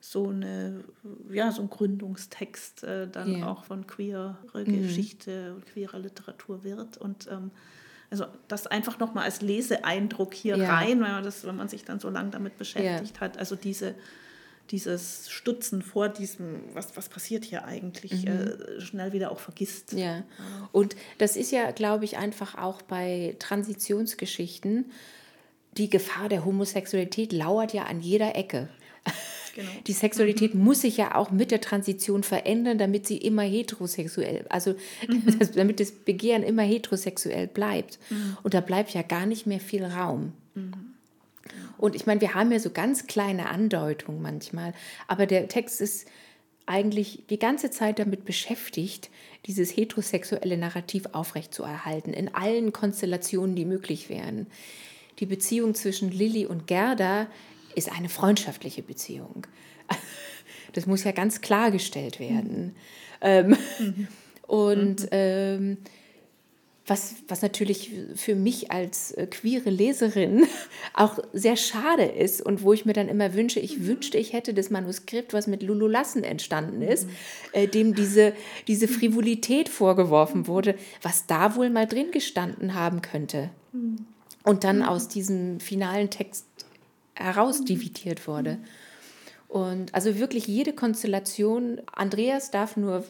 so eine, ja, so ein Gründungstext äh, dann Ja. auch von queerer Geschichte und queerer Literatur wird. Und ähm, also das einfach nochmal als Leseeindruck hier Ja. rein, wenn man, das, wenn man sich dann so lange damit beschäftigt hat. Also diese, dieses Stutzen vor diesem, was, was passiert hier eigentlich, äh, schnell wieder auch vergisst. Ja, und das ist ja, glaube ich, einfach auch bei Transitionsgeschichten, die Gefahr der Homosexualität lauert ja an jeder Ecke. Genau. Die Sexualität muss sich ja auch mit der Transition verändern, damit sie immer heterosexuell, also das, damit das Begehren immer heterosexuell bleibt. Und da bleibt ja gar nicht mehr viel Raum. Und ich meine, wir haben ja so ganz kleine Andeutungen manchmal, aber der Text ist eigentlich die ganze Zeit damit beschäftigt, dieses heterosexuelle Narrativ aufrechtzuerhalten, in allen Konstellationen, die möglich wären. Die Beziehung zwischen Lilly und Gerda ist eine freundschaftliche Beziehung. Das muss ja ganz klargestellt werden. Ähm, und ähm, was, was natürlich für mich als äh, queere Leserin auch sehr schade ist und wo ich mir dann immer wünsche, ich wünschte, ich hätte das Manuskript, was mit Lulu Lassen entstanden ist, äh, dem diese, diese Frivolität vorgeworfen wurde, was da wohl mal drin gestanden haben könnte. Und dann aus diesem finalen Text herausdividiert wurde. Und also wirklich jede Konstellation, Andreas darf nur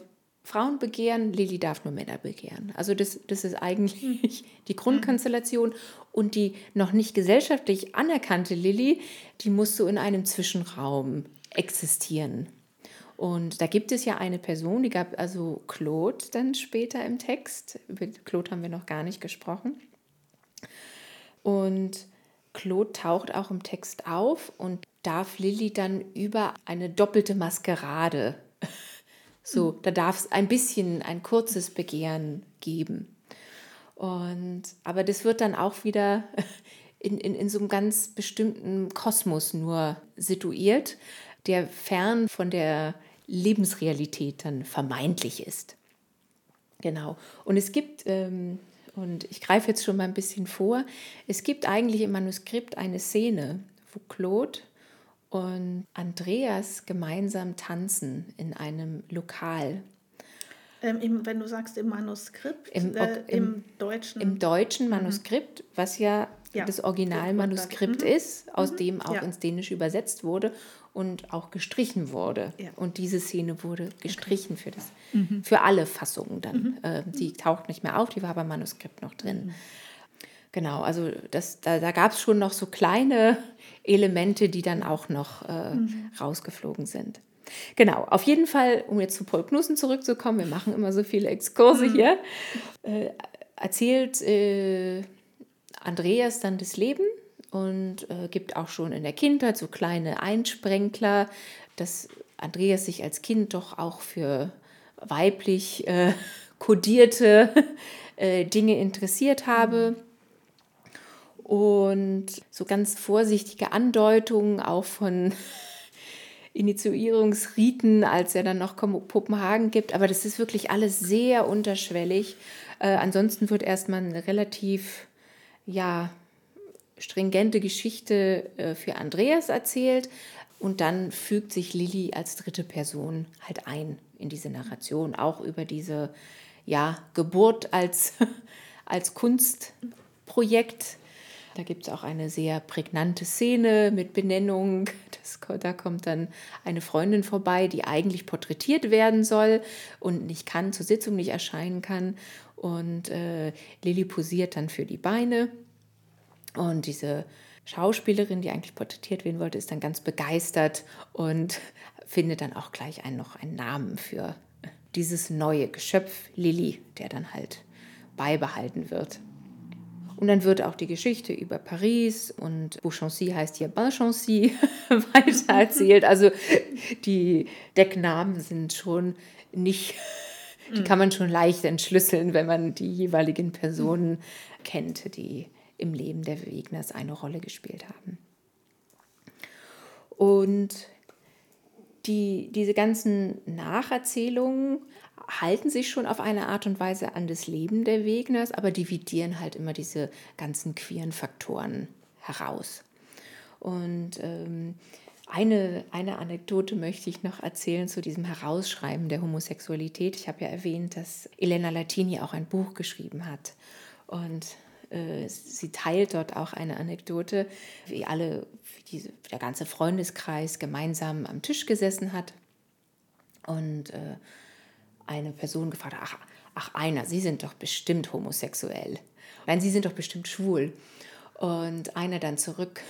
Frauen begehren, Lilly darf nur Männer begehren. Also das, das ist eigentlich die Grundkonstellation. Und die noch nicht gesellschaftlich anerkannte Lilly, die muss so in einem Zwischenraum existieren. Und da gibt es ja eine Person, die gab also Claude dann später im Text. Über Claude haben wir noch gar nicht gesprochen. Und Claude taucht auch im Text auf und darf Lilly dann über eine doppelte Maskerade, so, da darf es ein bisschen ein kurzes Begehren geben. Und, aber das wird dann auch wieder in, in, in so einem ganz bestimmten Kosmos nur situiert, der fern von der Lebensrealität dann vermeintlich ist. Genau. Und es gibt, ähm, und ich greife jetzt schon mal ein bisschen vor, es gibt eigentlich im Manuskript eine Szene, wo Claude und Andreas gemeinsam tanzen in einem Lokal. Ähm, im, wenn du sagst im Manuskript, Im- äh, im, im- Deutschen. Im deutschen Manuskript, was ja, Ja, das Originalmanuskript dann- ist, aus dem auch ja. ins Dänische übersetzt wurde und auch gestrichen wurde. Ja. Und diese Szene wurde gestrichen für, das, für alle Fassungen dann. Äh, die taucht nicht mehr auf, die war beim Manuskript noch drin. Genau, also das, da, da gab es schon noch so kleine Elemente, die dann auch noch äh, rausgeflogen sind. Genau, auf jeden Fall, um jetzt zu Paul Knussen zurückzukommen, wir machen immer so viele Exkurse hier, äh, erzählt äh, Andreas dann das Leben und äh, gibt auch schon in der Kindheit so kleine Einsprenkler, dass Andreas sich als Kind doch auch für weiblich äh, kodierte äh, Dinge interessiert habe. Und so ganz vorsichtige Andeutungen auch von Initiierungsriten, als er dann noch Kopenhagen gibt. Aber das ist wirklich alles sehr unterschwellig. Äh, ansonsten wird erstmal eine relativ, ja, stringente Geschichte äh, für Andreas erzählt. Und dann fügt sich Lilly als dritte Person halt ein in diese Narration, auch über diese ja, Geburt als, als Kunstprojekt. Da gibt es auch eine sehr prägnante Szene mit Benennung. Das, da kommt dann eine Freundin vorbei, die eigentlich porträtiert werden soll und nicht kann, zur Sitzung nicht erscheinen kann. Und äh, Lilly posiert dann für die Beine. Und diese Schauspielerin, die eigentlich porträtiert werden wollte, ist dann ganz begeistert und findet dann auch gleich einen, noch einen Namen für dieses neue Geschöpf, Lilly, der dann halt beibehalten wird. Und dann wird auch die Geschichte über Paris und Beauchancy heißt hier Balchancy weiter erzählt. Also die Decknamen sind schon nicht, die kann man schon leicht entschlüsseln, wenn man die jeweiligen Personen kennt, die im Leben der Wegners eine Rolle gespielt haben. Und die, diese ganzen Nacherzählungen halten sich schon auf eine Art und Weise an das Leben der Wegners, aber dividieren halt immer diese ganzen queeren Faktoren heraus. Und ähm, eine, eine Anekdote möchte ich noch erzählen zu diesem Herausschreiben der Homosexualität. Ich habe ja erwähnt, dass Elena Latini auch ein Buch geschrieben hat. Und äh, sie teilt dort auch eine Anekdote, wie alle, wie diese, der ganze Freundeskreis gemeinsam am Tisch gesessen hat. Und äh, eine Person gefragt hat, ach, ach einer, Sie sind doch bestimmt homosexuell. Nein, Sie sind doch bestimmt schwul. Und einer dann zurück,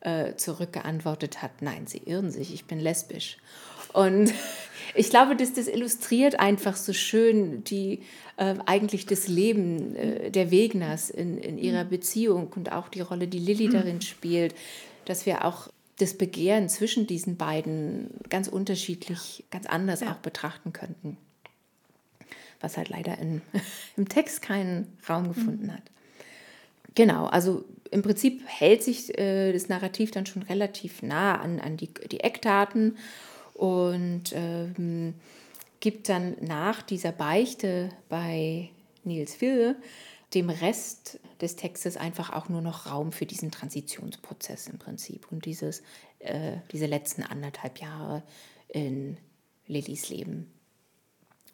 äh, zurückgeantwortet hat, nein, Sie irren sich, ich bin lesbisch. Und ich glaube, dass das illustriert einfach so schön die äh, eigentlich das Leben äh, der Wegners in, in ihrer Beziehung und auch die Rolle, die Lilly darin spielt, dass wir auch das Begehren zwischen diesen beiden ganz unterschiedlich, ganz anders ja. auch betrachten könnten was halt leider in, im Text keinen Raum gefunden mhm. hat. Genau, also im Prinzip hält sich äh, das Narrativ dann schon relativ nah an, an die, die Eckdaten und ähm, gibt dann nach dieser Beichte bei Niels Wille dem Rest des Textes einfach auch nur noch Raum für diesen Transitionsprozess im Prinzip und dieses, äh, diese letzten anderthalb Jahre in Lillys Leben.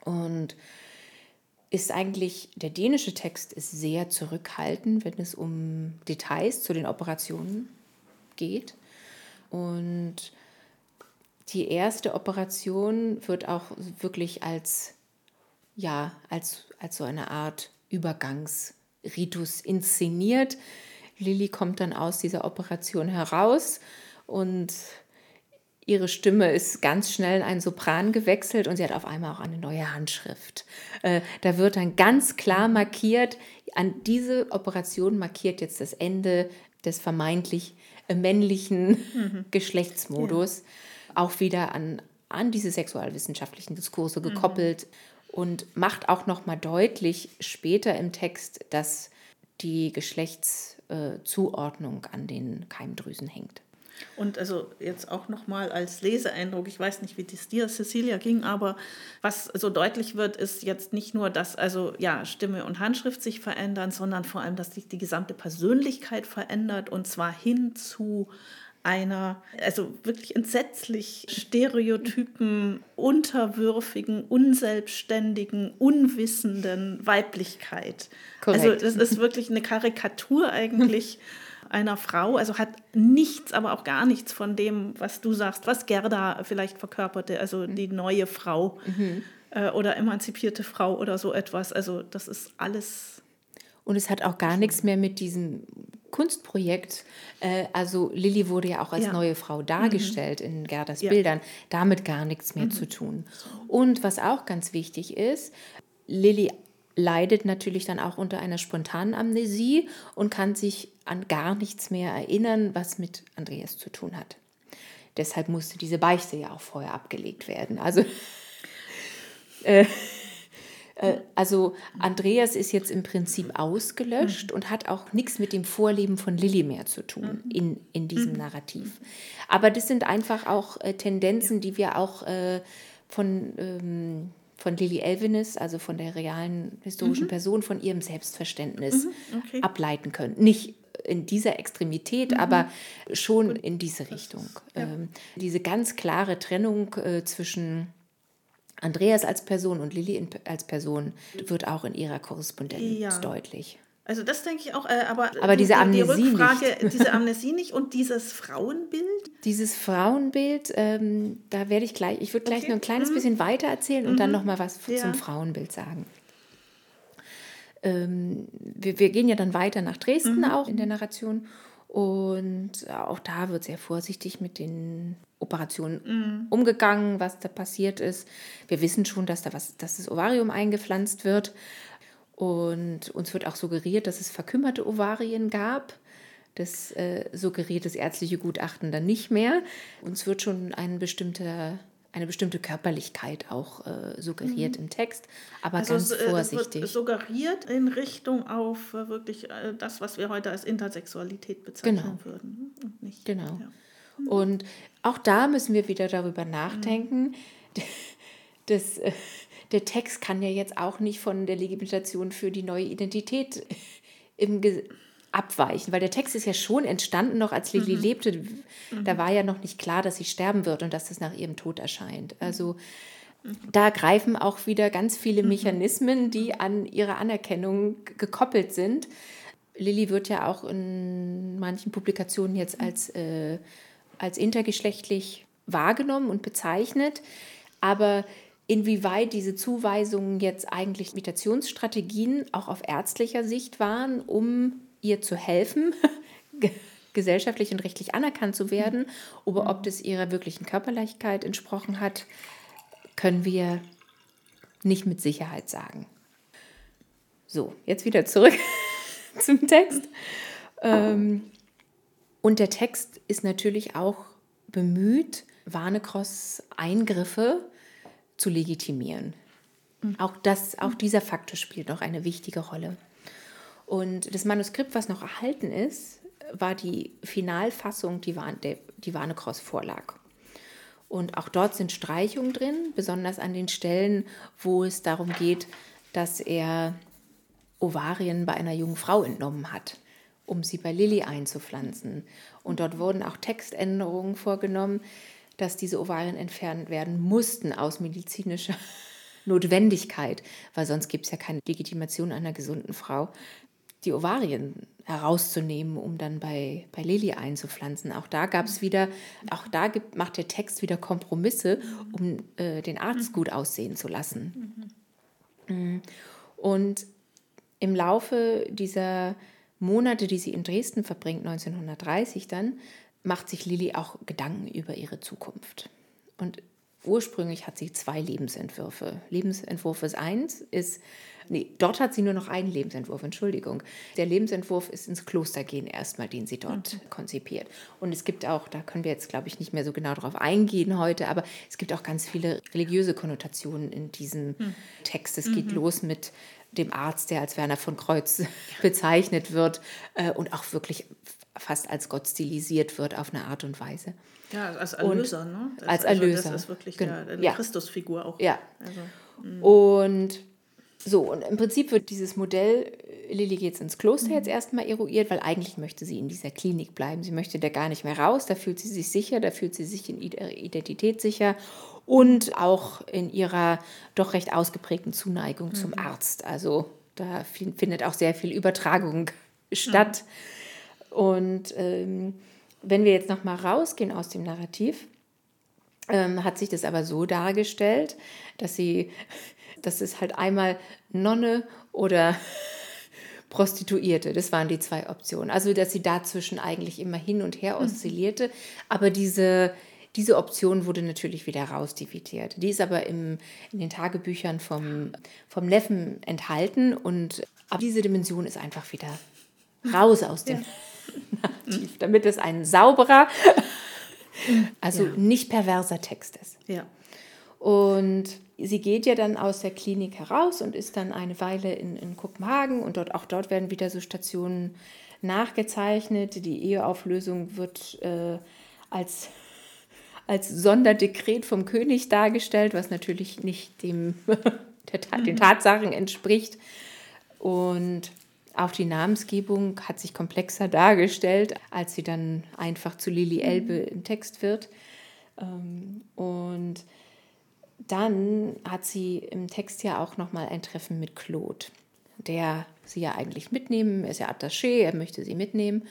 Und ist eigentlich, der dänische Text ist sehr zurückhaltend, wenn es um Details zu den Operationen geht. Und die erste Operation wird auch wirklich als, ja, als, als so eine Art Übergangsritus inszeniert. Lilly kommt dann aus dieser Operation heraus und Ihre Stimme ist ganz schnell in einen Sopran gewechselt und sie hat auf einmal auch eine neue Handschrift. Äh, da wird dann ganz klar markiert, an diese Operation markiert jetzt das Ende des vermeintlich äh, männlichen mhm. Geschlechtsmodus, ja. auch wieder an, an diese sexualwissenschaftlichen Diskurse mhm. gekoppelt mhm. und macht auch nochmal deutlich später im Text, dass die Geschlechtszuordnung an den Keimdrüsen hängt. Und also jetzt auch nochmal als Leseeindruck, ich weiß nicht, wie das dir, Cecilia, ging, aber was so deutlich wird, ist jetzt nicht nur, dass also ja Stimme und Handschrift sich verändern, sondern vor allem, dass sich die gesamte Persönlichkeit verändert und zwar hin zu einer, also wirklich entsetzlich stereotypen, unterwürfigen, unselbstständigen, unwissenden Weiblichkeit. Korrekt. Also das ist wirklich eine Karikatur eigentlich einer Frau, also hat nichts, aber auch gar nichts von dem, was du sagst, was Gerda vielleicht verkörperte, also die neue Frau mhm. äh, oder emanzipierte Frau oder so etwas. Also das ist alles. Und es hat auch gar nichts mehr mit diesem Kunstprojekt, äh, also Lilly wurde ja auch als ja. neue Frau dargestellt mhm. in Gerdas ja. Bildern, damit gar nichts mehr mhm. zu tun. Und was auch ganz wichtig ist, Lilly leidet natürlich dann auch unter einer spontanen Amnesie und kann sich an gar nichts mehr erinnern, was mit Andreas zu tun hat. Deshalb musste diese Beichte ja auch vorher abgelegt werden. Also, äh, äh, also Andreas ist jetzt im Prinzip ausgelöscht und hat auch nichts mit dem Vorleben von Lilly mehr zu tun in, in diesem. Narrativ. Aber das sind einfach auch äh, Tendenzen, die wir auch äh, von... Ähm, von Lily Elvenis, also von der realen historischen mhm. Person, von ihrem Selbstverständnis mhm. okay. ableiten können. Nicht in dieser Extremität, mhm. aber schon in diese Richtung. Ja. Ähm, diese ganz klare Trennung äh, zwischen Andreas als Person und Lilly als Person wird auch in ihrer Korrespondenz ja. deutlich. Also das denke ich auch, äh, aber, aber diese Amnesie die Rückfrage, nicht. diese Amnesie nicht und dieses Frauenbild? Dieses Frauenbild, ähm, da werde ich gleich, ich würde gleich okay. noch ein kleines mhm. bisschen weiter erzählen und mhm. dann noch mal was ja. zum Frauenbild sagen. Ähm, wir, wir, gehen ja dann weiter nach Dresden mhm. auch in der Narration und auch da wird sehr vorsichtig mit den Operationen mhm. umgegangen, was da passiert ist. Wir wissen schon, dass da was, dass das Ovarium eingepflanzt wird. Und uns wird auch suggeriert, dass es verkümmerte Ovarien gab. Das äh, suggeriert das ärztliche Gutachten dann nicht mehr. Uns wird schon ein bestimmter, eine bestimmte Körperlichkeit auch äh, suggeriert mhm. im Text, aber also ganz vorsichtig. Es wird suggeriert in Richtung auf äh, wirklich äh, das, was wir heute als Intersexualität bezeichnen genau. würden. Und nicht, genau. Ja. Und auch da müssen wir wieder darüber nachdenken. Das, äh, der Text kann ja jetzt auch nicht von der Legitimation für die neue Identität im abweichen, weil der Text ist ja schon entstanden, noch als Lili mhm. lebte. Mhm. Da war ja noch nicht klar, dass sie sterben wird und dass das nach ihrem Tod erscheint. Also mhm. da greifen auch wieder ganz viele mhm. Mechanismen, die an ihre Anerkennung gekoppelt sind. Lilly wird ja auch in manchen Publikationen jetzt als, äh, als intergeschlechtlich wahrgenommen und bezeichnet. Aber inwieweit diese Zuweisungen jetzt eigentlich Imitationsstrategien auch auf ärztlicher Sicht waren, um ihr zu helfen, gesellschaftlich und rechtlich anerkannt zu werden, oder ob das ihrer wirklichen Körperlichkeit entsprochen hat, können wir nicht mit Sicherheit sagen. So, jetzt wieder zurück zum Text. Ähm, und der Text ist natürlich auch bemüht, Warnecross Eingriffe zu legitimieren. Mhm. Auch, das, auch dieser Faktor spielt noch eine wichtige Rolle. Und das Manuskript, was noch erhalten ist, war die Finalfassung, die, Warn, die Warnecross vorlag. Und auch dort sind Streichungen drin, besonders an den Stellen, wo es darum geht, dass er Ovarien bei einer jungen Frau entnommen hat, um sie bei Lilly einzupflanzen. Und dort wurden auch Textänderungen vorgenommen, dass diese Ovarien entfernt werden mussten aus medizinischer Notwendigkeit, weil sonst gibt es ja keine Legitimation einer gesunden Frau, die Ovarien herauszunehmen, um dann bei, bei Lili einzupflanzen. Auch da gab es wieder, auch da gibt, macht der Text wieder Kompromisse, um äh, den Arzt gut aussehen zu lassen. Mhm. Und im Laufe dieser Monate, die sie in Dresden verbringt, 1930 dann, macht sich Lilly auch Gedanken über ihre Zukunft. Und ursprünglich hat sie zwei Lebensentwürfe. Lebensentwurf 1 ist Nee, dort hat sie nur noch einen Lebensentwurf, Entschuldigung. Der Lebensentwurf ist ins Kloster gehen erstmal, den sie dort okay. konzipiert. Und es gibt auch, da können wir jetzt, glaube ich, nicht mehr so genau darauf eingehen heute, aber es gibt auch ganz viele religiöse Konnotationen in diesem hm. Text. Es geht mhm. los mit dem Arzt, der als Werner von Kreuz bezeichnet wird äh, und auch wirklich fast als Gott stilisiert wird auf eine Art und Weise. Ja, als Erlöser, und ne? Das, als Erlöser. Also das ist wirklich eine ja. Christusfigur auch. Ja. Also, und so, und im Prinzip wird dieses Modell, äh, Lilly geht ins Kloster mhm. jetzt erstmal eruiert, weil eigentlich möchte sie in dieser Klinik bleiben. Sie möchte da gar nicht mehr raus, da fühlt sie sich sicher, da fühlt sie sich in ihrer Identität sicher und auch in ihrer doch recht ausgeprägten Zuneigung mhm. zum Arzt. Also da findet auch sehr viel Übertragung statt. Mhm. Und ähm, wenn wir jetzt nochmal rausgehen aus dem Narrativ, ähm, hat sich das aber so dargestellt, dass sie das ist halt einmal Nonne oder Prostituierte. Das waren die zwei Optionen. Also, dass sie dazwischen eigentlich immer hin und her mhm. oszillierte. Aber diese, diese Option wurde natürlich wieder rausdividiert. Die ist aber im, in den Tagebüchern vom, vom Neffen enthalten. Und diese Dimension ist einfach wieder raus aus dem ja. Narrativ, damit es ein sauberer, also ja. nicht perverser Text ist. Ja. Und sie geht ja dann aus der Klinik heraus und ist dann eine Weile in, in Kopenhagen und dort, auch dort werden wieder so Stationen nachgezeichnet. Die Eheauflösung wird äh, als, als Sonderdekret vom König dargestellt, was natürlich nicht dem, der, den mhm. Tatsachen entspricht. Und auch die Namensgebung hat sich komplexer dargestellt, als sie dann einfach zu Lili Elbe mhm. im Text wird. Ähm, und dann hat sie im Text ja auch nochmal ein Treffen mit Claude, der sie ja eigentlich mitnehmen, er ist ja Attaché, er möchte sie mitnehmen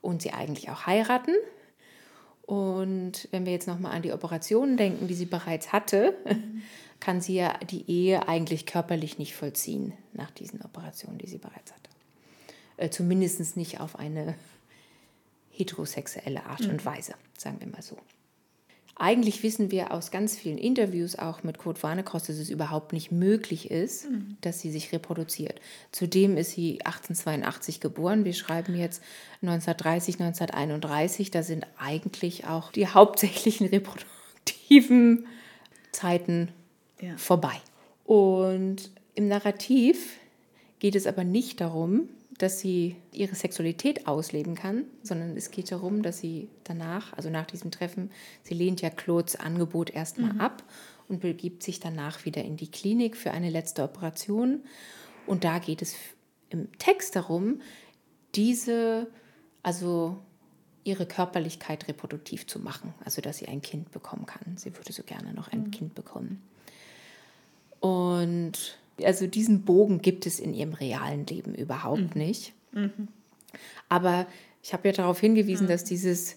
und sie eigentlich auch heiraten. Und wenn wir jetzt nochmal an die Operationen denken, die sie bereits hatte, mhm. kann sie ja die Ehe eigentlich körperlich nicht vollziehen nach diesen Operationen, die sie bereits hatte. Äh, Zumindest nicht auf eine heterosexuelle Art mhm. und Weise, sagen wir mal so. Eigentlich wissen wir aus ganz vielen Interviews auch mit Kurt Warnecross, dass es überhaupt nicht möglich ist, mhm. dass sie sich reproduziert. Zudem ist sie 1882 geboren. Wir schreiben jetzt 1930, 1931. Da sind eigentlich auch die hauptsächlichen reproduktiven Zeiten ja. vorbei. Und im Narrativ geht es aber nicht darum, dass sie ihre Sexualität ausleben kann, sondern es geht darum, dass sie danach, also nach diesem Treffen, sie lehnt ja Claudes Angebot erstmal mhm. ab und begibt sich danach wieder in die Klinik für eine letzte Operation. Und da geht es im Text darum, diese, also ihre Körperlichkeit reproduktiv zu machen, also dass sie ein Kind bekommen kann. Sie würde so gerne noch ein mhm. Kind bekommen. Und also diesen Bogen gibt es in ihrem realen Leben überhaupt mhm. nicht. Mhm. Aber ich habe ja darauf hingewiesen, mhm. dass dieses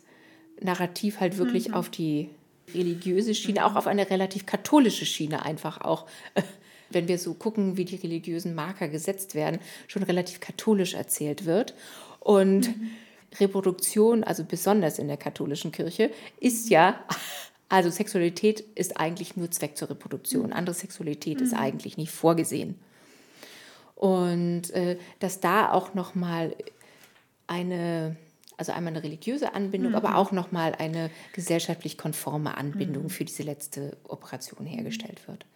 Narrativ halt wirklich mhm. auf die religiöse Schiene, auch auf eine relativ katholische Schiene einfach auch, wenn wir so gucken, wie die religiösen Marker gesetzt werden, schon relativ katholisch erzählt wird. Und mhm. Reproduktion, also besonders in der katholischen Kirche, ist ja also Sexualität ist eigentlich nur Zweck zur Reproduktion. Mhm. Andere Sexualität mhm. ist eigentlich nicht vorgesehen. Und äh, dass da auch nochmal eine, also einmal eine religiöse Anbindung, mhm. aber auch nochmal eine gesellschaftlich konforme Anbindung mhm. für diese letzte Operation hergestellt wird.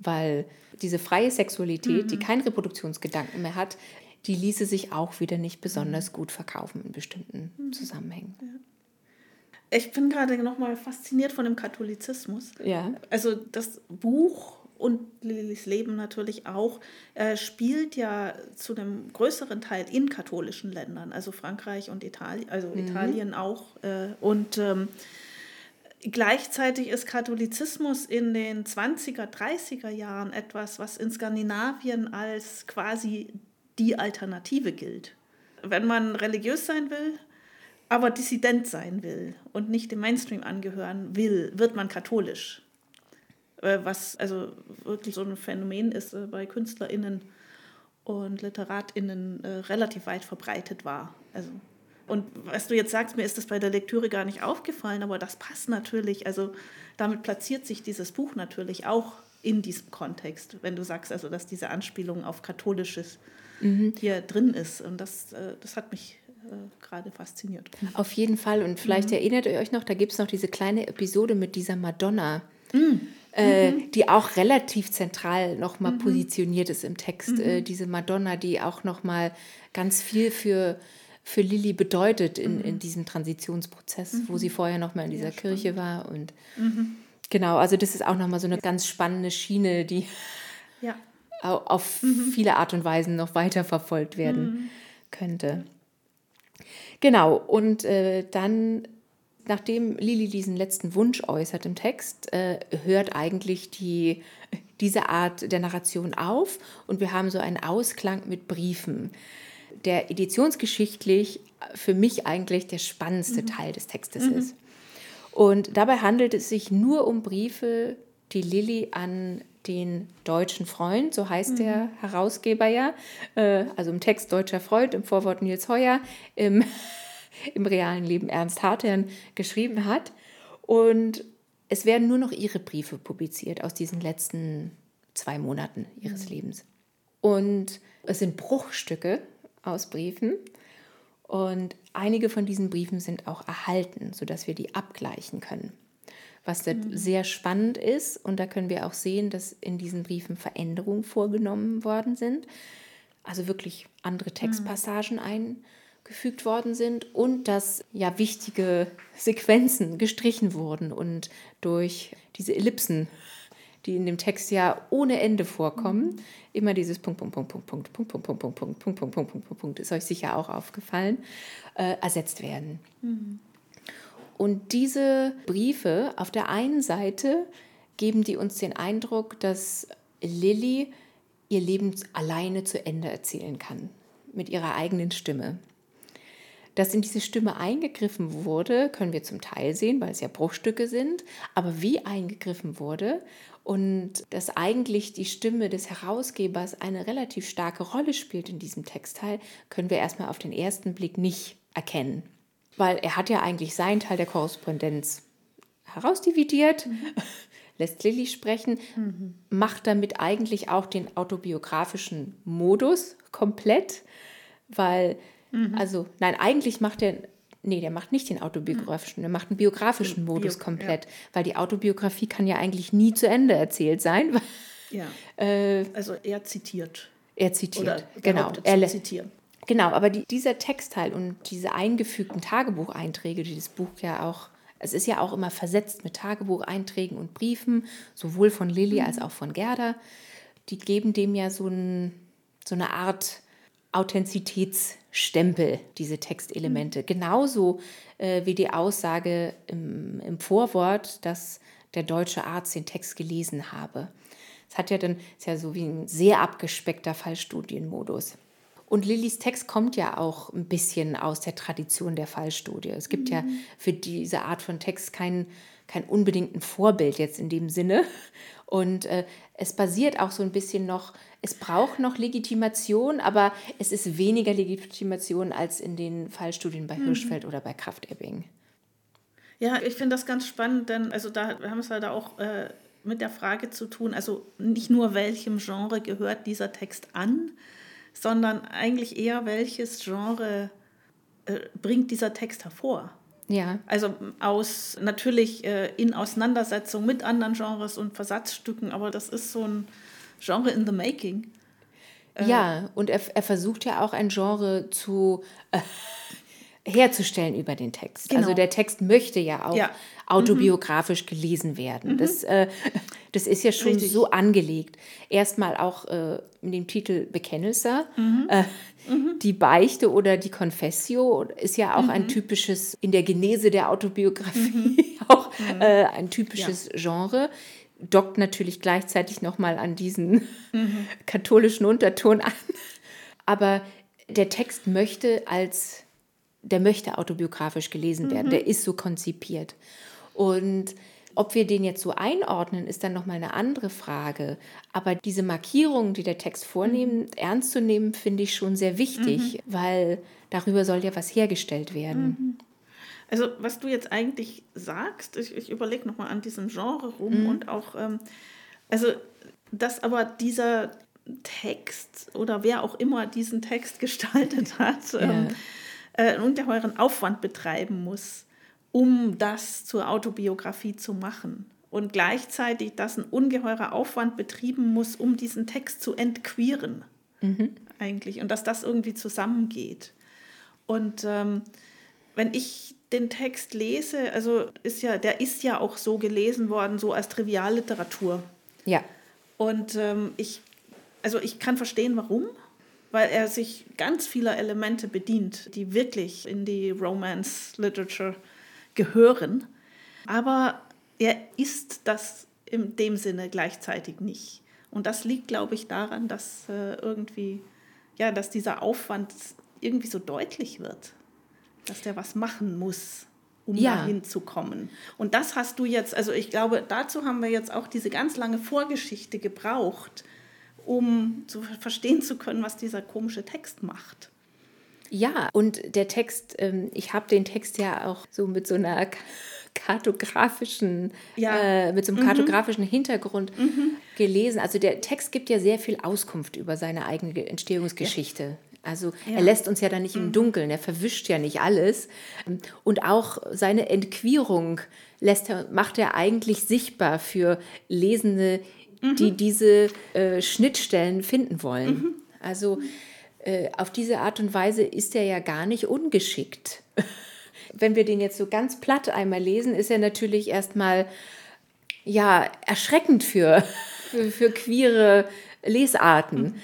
Weil diese freie Sexualität, die mhm. keinen Reproduktionsgedanken mehr hat, die ließe sich auch wieder nicht besonders mhm. gut verkaufen in bestimmten Zusammenhängen. Ja. Ich bin gerade nochmal fasziniert von dem Katholizismus. Ja. Also das Buch und Lillys Leben natürlich auch äh, spielt ja zu einem größeren Teil in katholischen Ländern, also Frankreich und Italien, also mhm. Italien auch. Äh, und ähm, gleichzeitig ist Katholizismus in den 20er, 30er Jahren etwas, was in Skandinavien als quasi die Alternative gilt. Wenn man religiös sein will, aber Dissident sein will und nicht dem Mainstream angehören will, wird man katholisch. Äh, was also wirklich so ein Phänomen ist äh, bei KünstlerInnen und LiteratInnen äh, relativ weit verbreitet war. Also, und was du jetzt sagst, mir ist das bei der Lektüre gar nicht aufgefallen, aber das passt natürlich. Also damit platziert sich dieses Buch natürlich auch in diesem Kontext, wenn du sagst, also dass diese Anspielung auf Katholisches mhm. hier drin ist. Und das, das hat mich gerade fasziniert. Auf jeden Fall. Und vielleicht mhm. erinnert ihr euch noch, da gibt es noch diese kleine Episode mit dieser Madonna. Mhm. Äh, mhm. die auch relativ zentral nochmal mhm. positioniert ist im Text. Äh, mhm. diese Madonna, die auch nochmal ganz viel für, für Lilly bedeutet in, in diesem Transitionsprozess, wo sie vorher nochmal in dieser ja, Kirche war. Und genau, also das ist auch nochmal so eine ganz spannende Schiene, die ja. auf viele Art und Weisen noch weiter verfolgt werden könnte. Genau, und äh, dann, nachdem Lili diesen letzten Wunsch äußert im Text, äh, hört eigentlich die, diese Art der Narration auf und wir haben so einen Ausklang mit Briefen, der editionsgeschichtlich für mich eigentlich der spannendste mhm. Teil des Textes mhm. ist. Und dabei handelt es sich nur um Briefe, die Lilly an den deutschen Freund, so heißt mhm. der Herausgeber ja, äh, also im Text deutscher Freund, im Vorwort Nils Heuer, im, im realen Leben Ernst Hartern geschrieben hat. Und es werden nur noch ihre Briefe publiziert aus diesen letzten zwei Monaten ihres mhm. Lebens. Und es sind Bruchstücke aus Briefen. Und einige von diesen Briefen sind auch erhalten, sodass wir die abgleichen können was mhm. sehr spannend ist. Und da können wir auch sehen, dass in diesen Briefen Veränderungen vorgenommen worden sind. Also wirklich andere Textpassagen mhm. eingefügt worden sind und dass ja wichtige Sequenzen gestrichen wurden und durch diese Ellipsen, die in dem Text ja ohne Ende vorkommen, immer dieses Punkt, Punkt, Punkt, Punkt, Punkt, Punkt, Punkt, Punkt, Punkt, Punkt, Punkt, Punkt, Punkt, Punkt, Punkt, ist euch sicher auch aufgefallen, äh, ersetzt werden. Und diese Briefe auf der einen Seite geben die uns den Eindruck, dass Lilly ihr Leben alleine zu Ende erzählen kann, mit ihrer eigenen Stimme. Dass in diese Stimme eingegriffen wurde, können wir zum Teil sehen, weil es ja Bruchstücke sind, aber wie eingegriffen wurde und dass eigentlich die Stimme des Herausgebers eine relativ starke Rolle spielt in diesem Textteil, können wir erstmal auf den ersten Blick nicht erkennen weil er hat ja eigentlich seinen Teil der Korrespondenz herausdividiert, mhm. lässt Lilly sprechen, mhm. macht damit eigentlich auch den autobiografischen Modus komplett, weil, mhm. also, nein, eigentlich macht er, nee, der macht nicht den autobiografischen, der macht einen biografischen Modus komplett, ja. weil die Autobiografie kann ja eigentlich nie zu Ende erzählt sein. ja. Äh, also er zitiert. Er zitiert, genau. Er zitieren. Genau, aber die, dieser Textteil und diese eingefügten Tagebucheinträge, die das Buch ja auch, es ist ja auch immer versetzt mit Tagebucheinträgen und Briefen, sowohl von Lilly als auch von Gerda, die geben dem ja so, ein, so eine Art Authentizitätsstempel, diese Textelemente. Mhm. Genauso äh, wie die Aussage im, im Vorwort, dass der deutsche Arzt den Text gelesen habe. Es hat ja dann, ist ja so wie ein sehr abgespeckter Fallstudienmodus. Und Lillys Text kommt ja auch ein bisschen aus der Tradition der Fallstudie. Es gibt mhm. ja für diese Art von Text keinen kein unbedingten Vorbild jetzt in dem Sinne. Und äh, es basiert auch so ein bisschen noch, es braucht noch Legitimation, aber es ist weniger Legitimation als in den Fallstudien bei mhm. Hirschfeld oder bei Kraft-Ebbing. Ja, ich finde das ganz spannend, denn also da wir haben es halt auch äh, mit der Frage zu tun, also nicht nur welchem Genre gehört dieser Text an, sondern eigentlich eher welches Genre äh, bringt dieser Text hervor. Ja. Also aus natürlich äh, in Auseinandersetzung mit anderen Genres und Versatzstücken, aber das ist so ein Genre in the making. Äh, ja, und er, er versucht ja auch ein Genre zu herzustellen über den Text. Also genau. Also der Text möchte ja auch ja. autobiografisch mhm. gelesen werden. Mhm. Das, äh, das ist ja schon Richtig. so angelegt. Erstmal auch äh, in dem Titel Bekennelser. Mhm. Äh, mhm. die Beichte oder die Confessio ist ja auch ein mhm. typisches, in der Genese der Autobiografie, mhm. auch äh, ein typisches ja. Genre dockt natürlich gleichzeitig nochmal an diesen katholischen Unterton an. Aber der Text möchte als der möchte autobiografisch gelesen werden, mhm. der ist so konzipiert. Und ob wir den jetzt so einordnen, ist dann nochmal eine andere Frage. Aber diese Markierungen, die der Text vornimmt, mhm. ernst zu nehmen, finde ich schon sehr wichtig, mhm. weil darüber soll ja was hergestellt werden. Mhm. Also was du jetzt eigentlich sagst, ich, ich überlege nochmal an diesem Genre rum mhm. und auch, ähm, also dass aber dieser Text oder wer auch immer diesen Text gestaltet hat, ja. ähm, äh, einen ungeheuren Aufwand betreiben muss, um das zur Autobiografie zu machen. Und gleichzeitig, dass ein ungeheurer Aufwand betrieben muss, um diesen Text zu entqueeren. Mhm. Eigentlich. Und dass das irgendwie zusammengeht. Und ähm, wenn ich den Text lese, also ist ja, der ist ja auch so gelesen worden, so als Trivialliteratur. Ja. Und ähm, ich, also ich kann verstehen, warum weil er sich ganz vieler Elemente bedient, die wirklich in die Romance Literature gehören. Aber er ist das in dem Sinne gleichzeitig nicht. Und das liegt, glaube ich, daran, dass äh, irgendwie, ja, dass dieser Aufwand irgendwie so deutlich wird, dass der was machen muss, um ja. dahin zu kommen. Und das hast du jetzt, also ich glaube, dazu haben wir jetzt auch diese ganz lange Vorgeschichte gebraucht, um zu verstehen zu können, was dieser komische Text macht. Ja, und der Text, ähm, ich habe den Text ja auch so mit so einer kartografischen, ja. äh, mit so einem mhm. kartografischen Hintergrund mhm. gelesen. Also der Text gibt ja sehr viel Auskunft über seine eigene Entstehungsgeschichte. Ja. Also ja. er lässt uns ja da nicht mhm. im Dunkeln, er verwischt ja nicht alles. Und auch seine Entquierung lässt er, macht er eigentlich sichtbar für Lesende, mhm. die diese äh, Schnittstellen finden wollen. Mhm. Also äh, auf diese Art und Weise ist er ja gar nicht ungeschickt. Wenn wir den jetzt so ganz platt einmal lesen, ist er natürlich erstmal ja erschreckend für, für, für queere Lesarten. Mhm.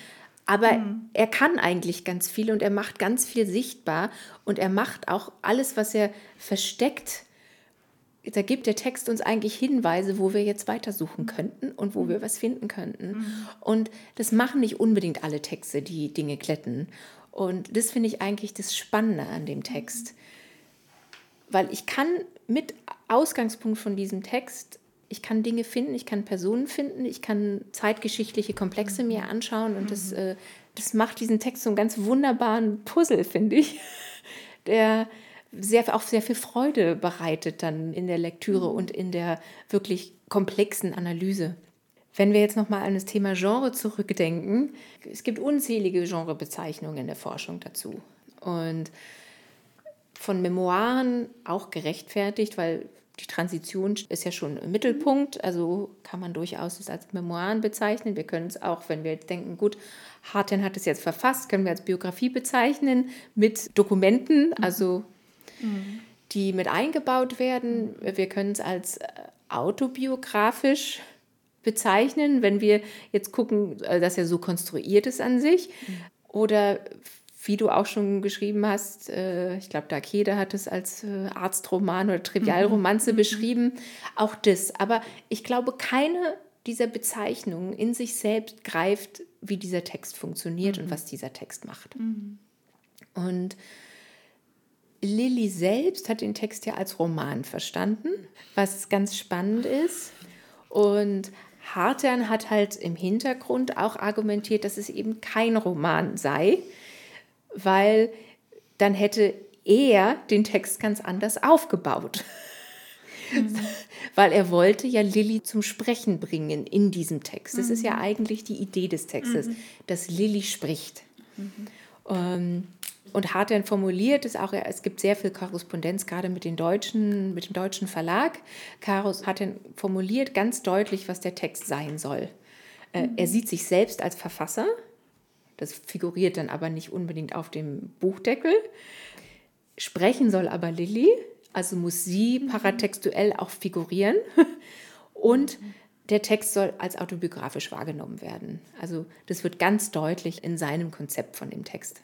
Aber mhm. er kann eigentlich ganz viel und er macht ganz viel sichtbar und er macht auch alles, was er versteckt, da gibt der Text uns eigentlich Hinweise, wo wir jetzt weitersuchen könnten und wo wir was finden könnten. Mhm. Und das machen nicht unbedingt alle Texte, die Dinge glätten. Und das finde ich eigentlich das Spannende an dem Text. Weil ich kann mit Ausgangspunkt von diesem Text, ich kann Dinge finden, ich kann Personen finden, ich kann zeitgeschichtliche Komplexe mir anschauen und das, mhm. äh, das macht diesen Text so einen ganz wunderbaren Puzzle, finde ich, der sehr, auch sehr viel Freude bereitet dann in der Lektüre mhm. und in der wirklich komplexen Analyse. Wenn wir jetzt nochmal an das Thema Genre zurückdenken, es gibt unzählige Genrebezeichnungen in der Forschung dazu. Und von Memoiren auch gerechtfertigt, weil die Transition ist ja schon im Mittelpunkt, also kann man durchaus es als Memoiren bezeichnen. Wir können es auch, wenn wir denken, gut, Harten hat es jetzt verfasst, können wir als Biografie bezeichnen mit Dokumenten, also mhm. die mit eingebaut werden. Wir können es als äh, autobiografisch bezeichnen, wenn wir jetzt gucken, äh, dass er so konstruiert ist an sich. Mhm. Oder wie du auch schon geschrieben hast, äh, ich glaube, Dakeda hat es als Arztroman oder Trivialromanze mhm. beschrieben, auch das. Aber ich glaube, keine dieser Bezeichnungen in sich selbst greift, wie dieser Text funktioniert mhm. und was dieser Text macht. Mhm. Und Lilly selbst hat den Text ja als Roman verstanden, was ganz spannend ist. Und Hartern hat halt im Hintergrund auch argumentiert, dass es eben kein Roman sei, weil dann hätte er den Text ganz anders aufgebaut. Mhm. weil er wollte ja Lilly zum Sprechen bringen in diesem Text. Das mhm. ist ja mhm. eigentlich die Idee des Textes, mhm. dass Lilly spricht. Mhm. Ähm, und Hartern formuliert es auch, es gibt sehr viel Korrespondenz, gerade mit, den deutschen, mit dem deutschen Verlag. Karus hat formuliert ganz deutlich, was der Text sein soll. Äh, mhm. Er sieht sich selbst als Verfasser, das figuriert dann aber nicht unbedingt auf dem Buchdeckel. Sprechen soll aber Lilly, also muss sie mhm. paratextuell auch figurieren. Und der Text soll als autobiografisch wahrgenommen werden. Also das wird ganz deutlich in seinem Konzept von dem Text.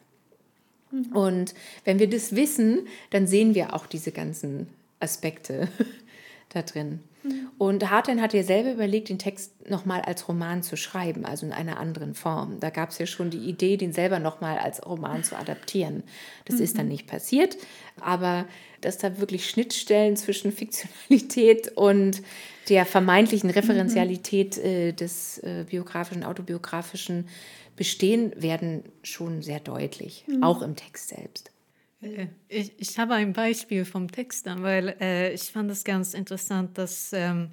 Mhm. Und wenn wir das wissen, dann sehen wir auch diese ganzen Aspekte da drin. Mhm. Und Hartlein hat ja selber überlegt, den Text nochmal als Roman zu schreiben, also in einer anderen Form. Da gab es ja schon die Idee, den selber nochmal als Roman zu adaptieren. Das mhm. ist dann nicht passiert, aber dass da wirklich Schnittstellen zwischen Fiktionalität und der vermeintlichen Referenzialität mhm. äh, des äh, biografischen, autobiografischen bestehen, werden schon sehr deutlich, mhm. auch im Text selbst. Äh, ich, ich habe ein Beispiel vom Text dann, weil äh, ich fand es ganz interessant, dass ähm,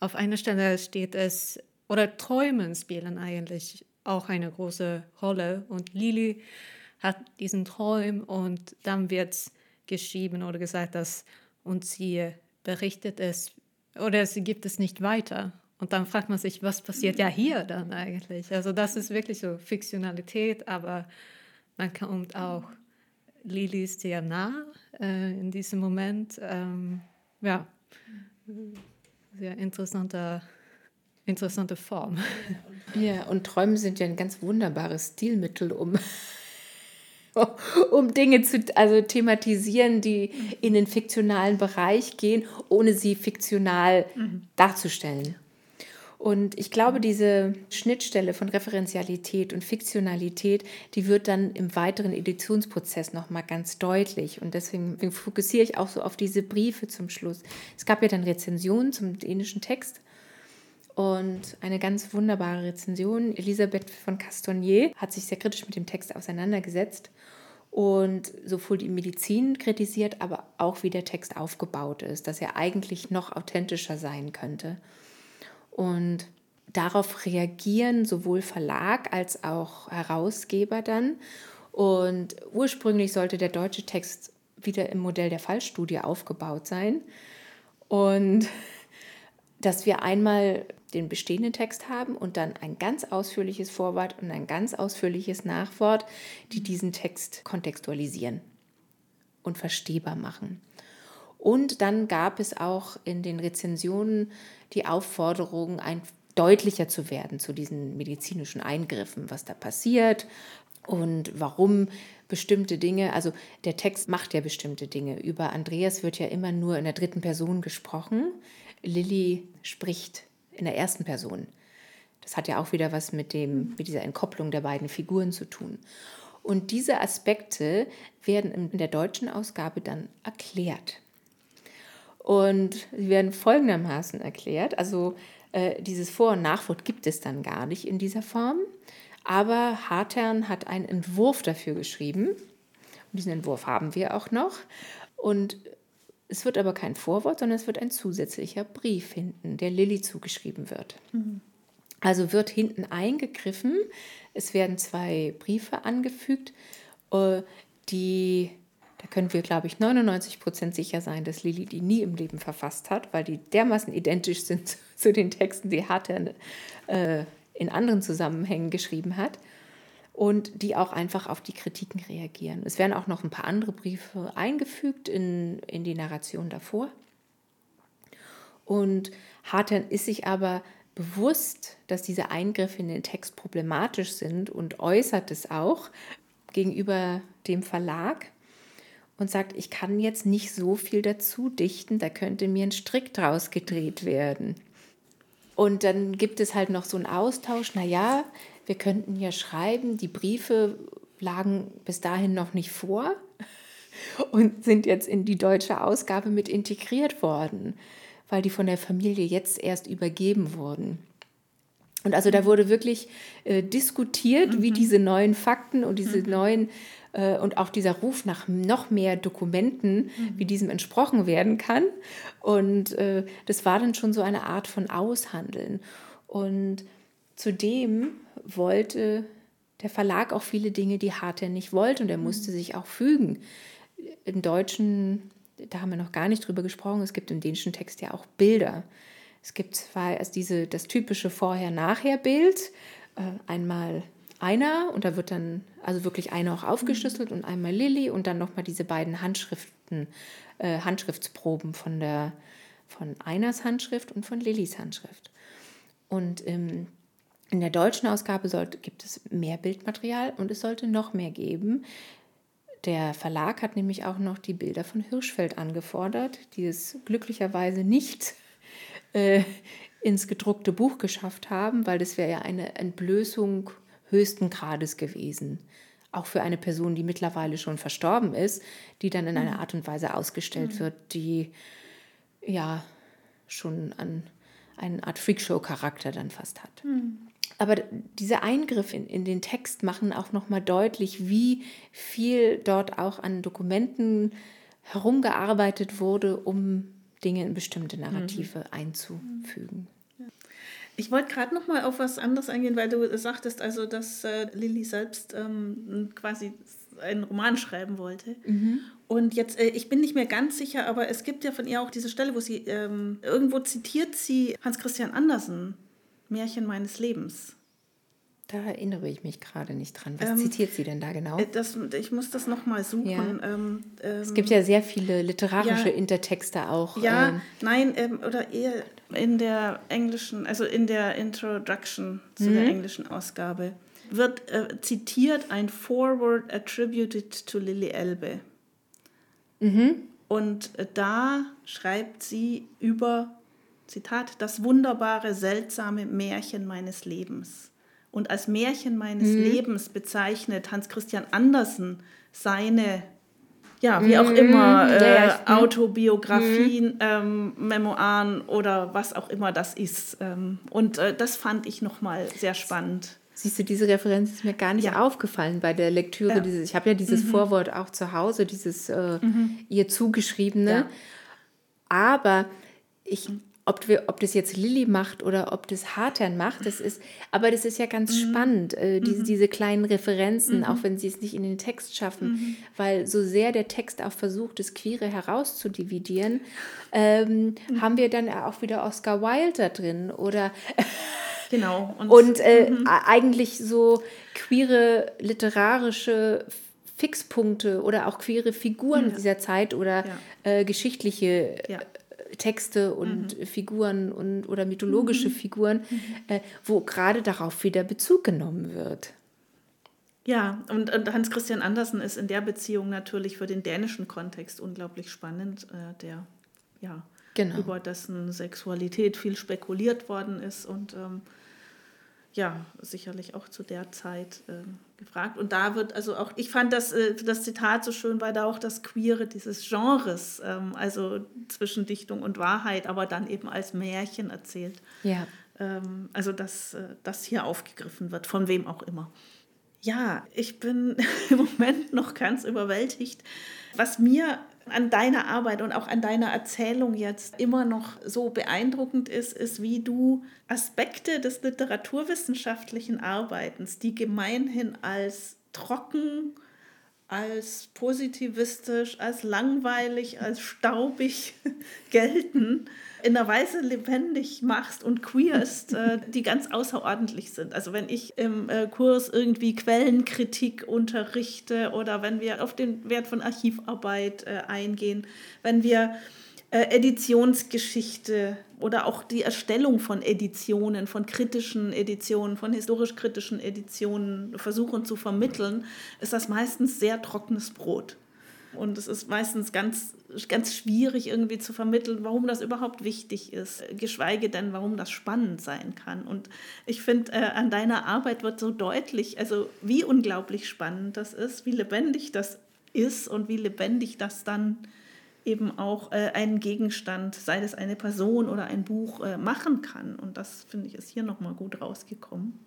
auf einer Stelle steht es, oder Träumen spielen eigentlich auch eine große Rolle. Und Lili hat diesen Traum und dann wird geschrieben oder gesagt, dass und sie berichtet es oder sie gibt es nicht weiter. Und dann fragt man sich, was passiert ja hier dann eigentlich? Also das ist wirklich so Fiktionalität, aber man kommt auch Lili ist sehr nah äh, in diesem Moment. Ähm, ja, sehr interessanter, interessante Form. Ja, und Träume sind ja ein ganz wunderbares Stilmittel, um, um Dinge zu also thematisieren, die in den fiktionalen Bereich gehen, ohne sie fiktional mhm. darzustellen. Und ich glaube, diese Schnittstelle von Referenzialität und Fiktionalität, die wird dann im weiteren Editionsprozess nochmal ganz deutlich. Und deswegen fokussiere ich auch so auf diese Briefe zum Schluss. Es gab ja dann Rezensionen zum dänischen Text. Und eine ganz wunderbare Rezension. Elisabeth von Castonnier hat sich sehr kritisch mit dem Text auseinandergesetzt und sowohl die Medizin kritisiert, aber auch wie der Text aufgebaut ist, dass er eigentlich noch authentischer sein könnte. Und darauf reagieren sowohl Verlag als auch Herausgeber dann. Und ursprünglich sollte der deutsche Text wieder im Modell der Fallstudie aufgebaut sein. Und dass wir einmal den bestehenden Text haben und dann ein ganz ausführliches Vorwort und ein ganz ausführliches Nachwort, die diesen Text kontextualisieren und verstehbar machen. Und dann gab es auch in den Rezensionen die Aufforderung, ein deutlicher zu werden zu diesen medizinischen Eingriffen, was da passiert und warum bestimmte Dinge, also der Text macht ja bestimmte Dinge. Über Andreas wird ja immer nur in der dritten Person gesprochen. Lilly spricht in der ersten Person. Das hat ja auch wieder was mit, dem, mit dieser Entkopplung der beiden Figuren zu tun. Und diese Aspekte werden in der deutschen Ausgabe dann erklärt. Und sie werden folgendermaßen erklärt. Also äh, dieses Vor- und Nachwort gibt es dann gar nicht in dieser Form. Aber Hartern hat einen Entwurf dafür geschrieben. Und diesen Entwurf haben wir auch noch. Und es wird aber kein Vorwort, sondern es wird ein zusätzlicher Brief hinten, der Lilly zugeschrieben wird. Mhm. Also wird hinten eingegriffen. Es werden zwei Briefe angefügt, äh, die Da können wir, glaube ich, 99 Prozent sicher sein, dass Lilly die nie im Leben verfasst hat, weil die dermaßen identisch sind zu den Texten, die Hartern äh, in anderen Zusammenhängen geschrieben hat und die auch einfach auf die Kritiken reagieren. Es werden auch noch ein paar andere Briefe eingefügt in, in die Narration davor. Und Hartern ist sich aber bewusst, dass diese Eingriffe in den Text problematisch sind und äußert es auch gegenüber dem Verlag und sagt, ich kann jetzt nicht so viel dazu dichten, da könnte mir ein Strick draus gedreht werden. Und dann gibt es halt noch so einen Austausch, naja, wir könnten ja schreiben, die Briefe lagen bis dahin noch nicht vor und sind jetzt in die deutsche Ausgabe mit integriert worden, weil die von der Familie jetzt erst übergeben wurden. Und also da wurde wirklich äh, diskutiert, mhm. wie diese neuen Fakten und diese mhm. neuen äh, und auch dieser Ruf nach noch mehr Dokumenten, mhm. wie diesem entsprochen werden kann. Und äh, das war dann schon so eine Art von Aushandeln. Und zudem wollte der Verlag auch viele Dinge, die Harter nicht wollte und er mhm. musste sich auch fügen. Im Deutschen, da haben wir noch gar nicht drüber gesprochen, es gibt im dänischen Text ja auch Bilder. Es gibt zwei, also diese, das typische Vorher-Nachher-Bild, äh, einmal einer und da wird dann also wirklich einer auch aufgeschlüsselt und einmal Lilly und dann nochmal diese beiden Handschriften, äh, Handschriftsproben von der von Einers Handschrift und von Lillys Handschrift. Und ähm, in der deutschen Ausgabe sollte, gibt es mehr Bildmaterial und es sollte noch mehr geben. Der Verlag hat nämlich auch noch die Bilder von Hirschfeld angefordert, die es glücklicherweise nicht äh, ins gedruckte Buch geschafft haben, weil das wäre ja eine Entblößung höchsten Grades gewesen. Auch für eine Person, die mittlerweile schon verstorben ist, die dann in einer mhm. Art und Weise ausgestellt mhm. wird, die ja schon an eine Art Freakshow-Charakter dann fast hat. Mhm. Aber diese Eingriffe in, in den Text machen auch nochmal deutlich, wie viel dort auch an Dokumenten herumgearbeitet wurde, um Dinge in bestimmte Narrative mhm. einzufügen. Ich wollte gerade noch mal auf was anderes eingehen, weil du sagtest, also dass äh, Lilly selbst ähm, quasi einen Roman schreiben wollte. Mhm. Und jetzt, äh, ich bin nicht mehr ganz sicher, aber es gibt ja von ihr auch diese Stelle, wo sie ähm, irgendwo zitiert sie Hans Christian Andersen, Märchen meines Lebens. Da erinnere ich mich gerade nicht dran. Was ähm, zitiert sie denn da genau? Äh, das, ich muss das nochmal suchen. Ja. Ähm, es gibt ja sehr viele literarische ja, Intertexte auch. Ja, ähm. nein, ähm, oder eher in der englischen, also in der Introduction zu mhm. der englischen Ausgabe, wird äh, zitiert ein Forward attributed to Lily Elbe. Mhm. Und äh, da schreibt sie über Zitat, das wunderbare, seltsame Märchen meines Lebens. Und als Märchen meines mhm. Lebens bezeichnet Hans Christian Andersen seine, ja, wie auch mhm. immer, äh, Autobiografien, mhm. ähm, Memoiren oder was auch immer das ist. Ähm, und äh, das fand ich nochmal sehr spannend. Siehst du, diese Referenz ist mir gar nicht ja. aufgefallen bei der Lektüre. Ja. Dieses, ich habe ja dieses mhm. Vorwort auch zu Hause, dieses äh, mhm. ihr zugeschriebene. Ja. Aber ich mhm ob, wir, ob das jetzt Lilly macht oder ob das Hartern macht, das ist, aber das ist ja ganz mhm. spannend, äh, diese, mhm. diese kleinen Referenzen, mhm. auch wenn sie es nicht in den Text schaffen, mhm. weil so sehr der Text auch versucht, das Queere herauszudividieren, ähm, mhm. haben wir dann auch wieder Oscar Wilde da drin oder genau und, und äh, mhm. eigentlich so queere literarische Fixpunkte oder auch queere Figuren ja. dieser Zeit oder ja. äh, geschichtliche ja. Texte und mhm. Figuren und oder mythologische mhm. Figuren, mhm. äh, wo gerade darauf wieder Bezug genommen wird. Ja, und, und Hans Christian Andersen ist in der Beziehung natürlich für den dänischen Kontext unglaublich spannend, äh, der ja genau. über dessen Sexualität viel spekuliert worden ist und ähm, ja, sicherlich auch zu der Zeit äh, gefragt. Und da wird, also auch, ich fand das, äh, das Zitat so schön, weil da auch das Queere dieses Genres, ähm, also zwischen Dichtung und Wahrheit, aber dann eben als Märchen erzählt. Ja. Ähm, also, dass äh, das hier aufgegriffen wird, von wem auch immer. Ja, ich bin im Moment noch ganz überwältigt. Was mir an deiner Arbeit und auch an deiner Erzählung jetzt immer noch so beeindruckend ist, ist, wie du Aspekte des literaturwissenschaftlichen Arbeitens, die gemeinhin als trocken, als positivistisch, als langweilig, als staubig gelten, in einer Weise lebendig machst und queerst, äh, die ganz außerordentlich sind. Also wenn ich im äh, Kurs irgendwie Quellenkritik unterrichte oder wenn wir auf den Wert von Archivarbeit äh, eingehen, wenn wir äh, Editionsgeschichte oder auch die Erstellung von Editionen, von kritischen Editionen, von historisch-kritischen Editionen versuchen zu vermitteln, ist das meistens sehr trockenes Brot. Und es ist meistens ganz, ganz schwierig irgendwie zu vermitteln, warum das überhaupt wichtig ist, geschweige denn, warum das spannend sein kann. Und ich finde, äh, an deiner Arbeit wird so deutlich, also wie unglaublich spannend das ist, wie lebendig das ist und wie lebendig das dann eben auch äh, einen Gegenstand, sei es eine Person oder ein Buch, äh, machen kann. Und das finde ich ist hier nochmal gut rausgekommen.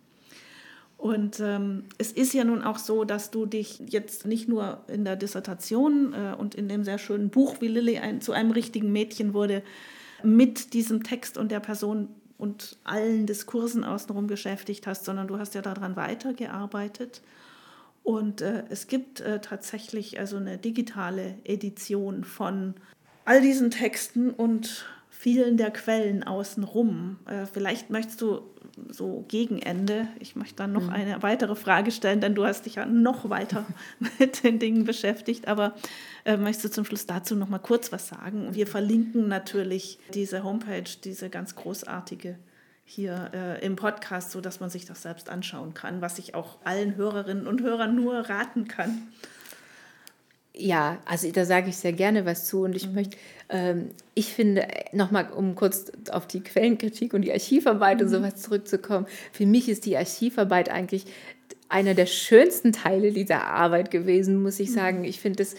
Und ähm, es ist ja nun auch so, dass du dich jetzt nicht nur in der Dissertation äh, und in dem sehr schönen Buch, wie Lilly ein, zu einem richtigen Mädchen wurde, mit diesem Text und der Person und allen Diskursen außenrum beschäftigt hast, sondern du hast ja daran weitergearbeitet. Und äh, es gibt äh, tatsächlich also eine digitale Edition von all diesen Texten und vielen der Quellen außenrum. Äh, vielleicht möchtest du so gegen Ende, ich möchte dann noch mhm. eine weitere Frage stellen, denn du hast dich ja noch weiter mit den Dingen beschäftigt, aber äh, möchtest du zum Schluss dazu noch mal kurz was sagen? Wir verlinken natürlich diese Homepage, diese ganz großartige hier äh, im Podcast, sodass man sich das selbst anschauen kann, was ich auch allen Hörerinnen und Hörern nur raten kann. Ja, also da sage ich sehr gerne was zu und ich mhm. möchte, ähm, ich finde, nochmal, um kurz auf die Quellenkritik und die Archivarbeit mhm. und sowas zurückzukommen, für mich ist die Archivarbeit eigentlich einer der schönsten Teile dieser Arbeit gewesen, muss ich mhm. sagen. Ich finde es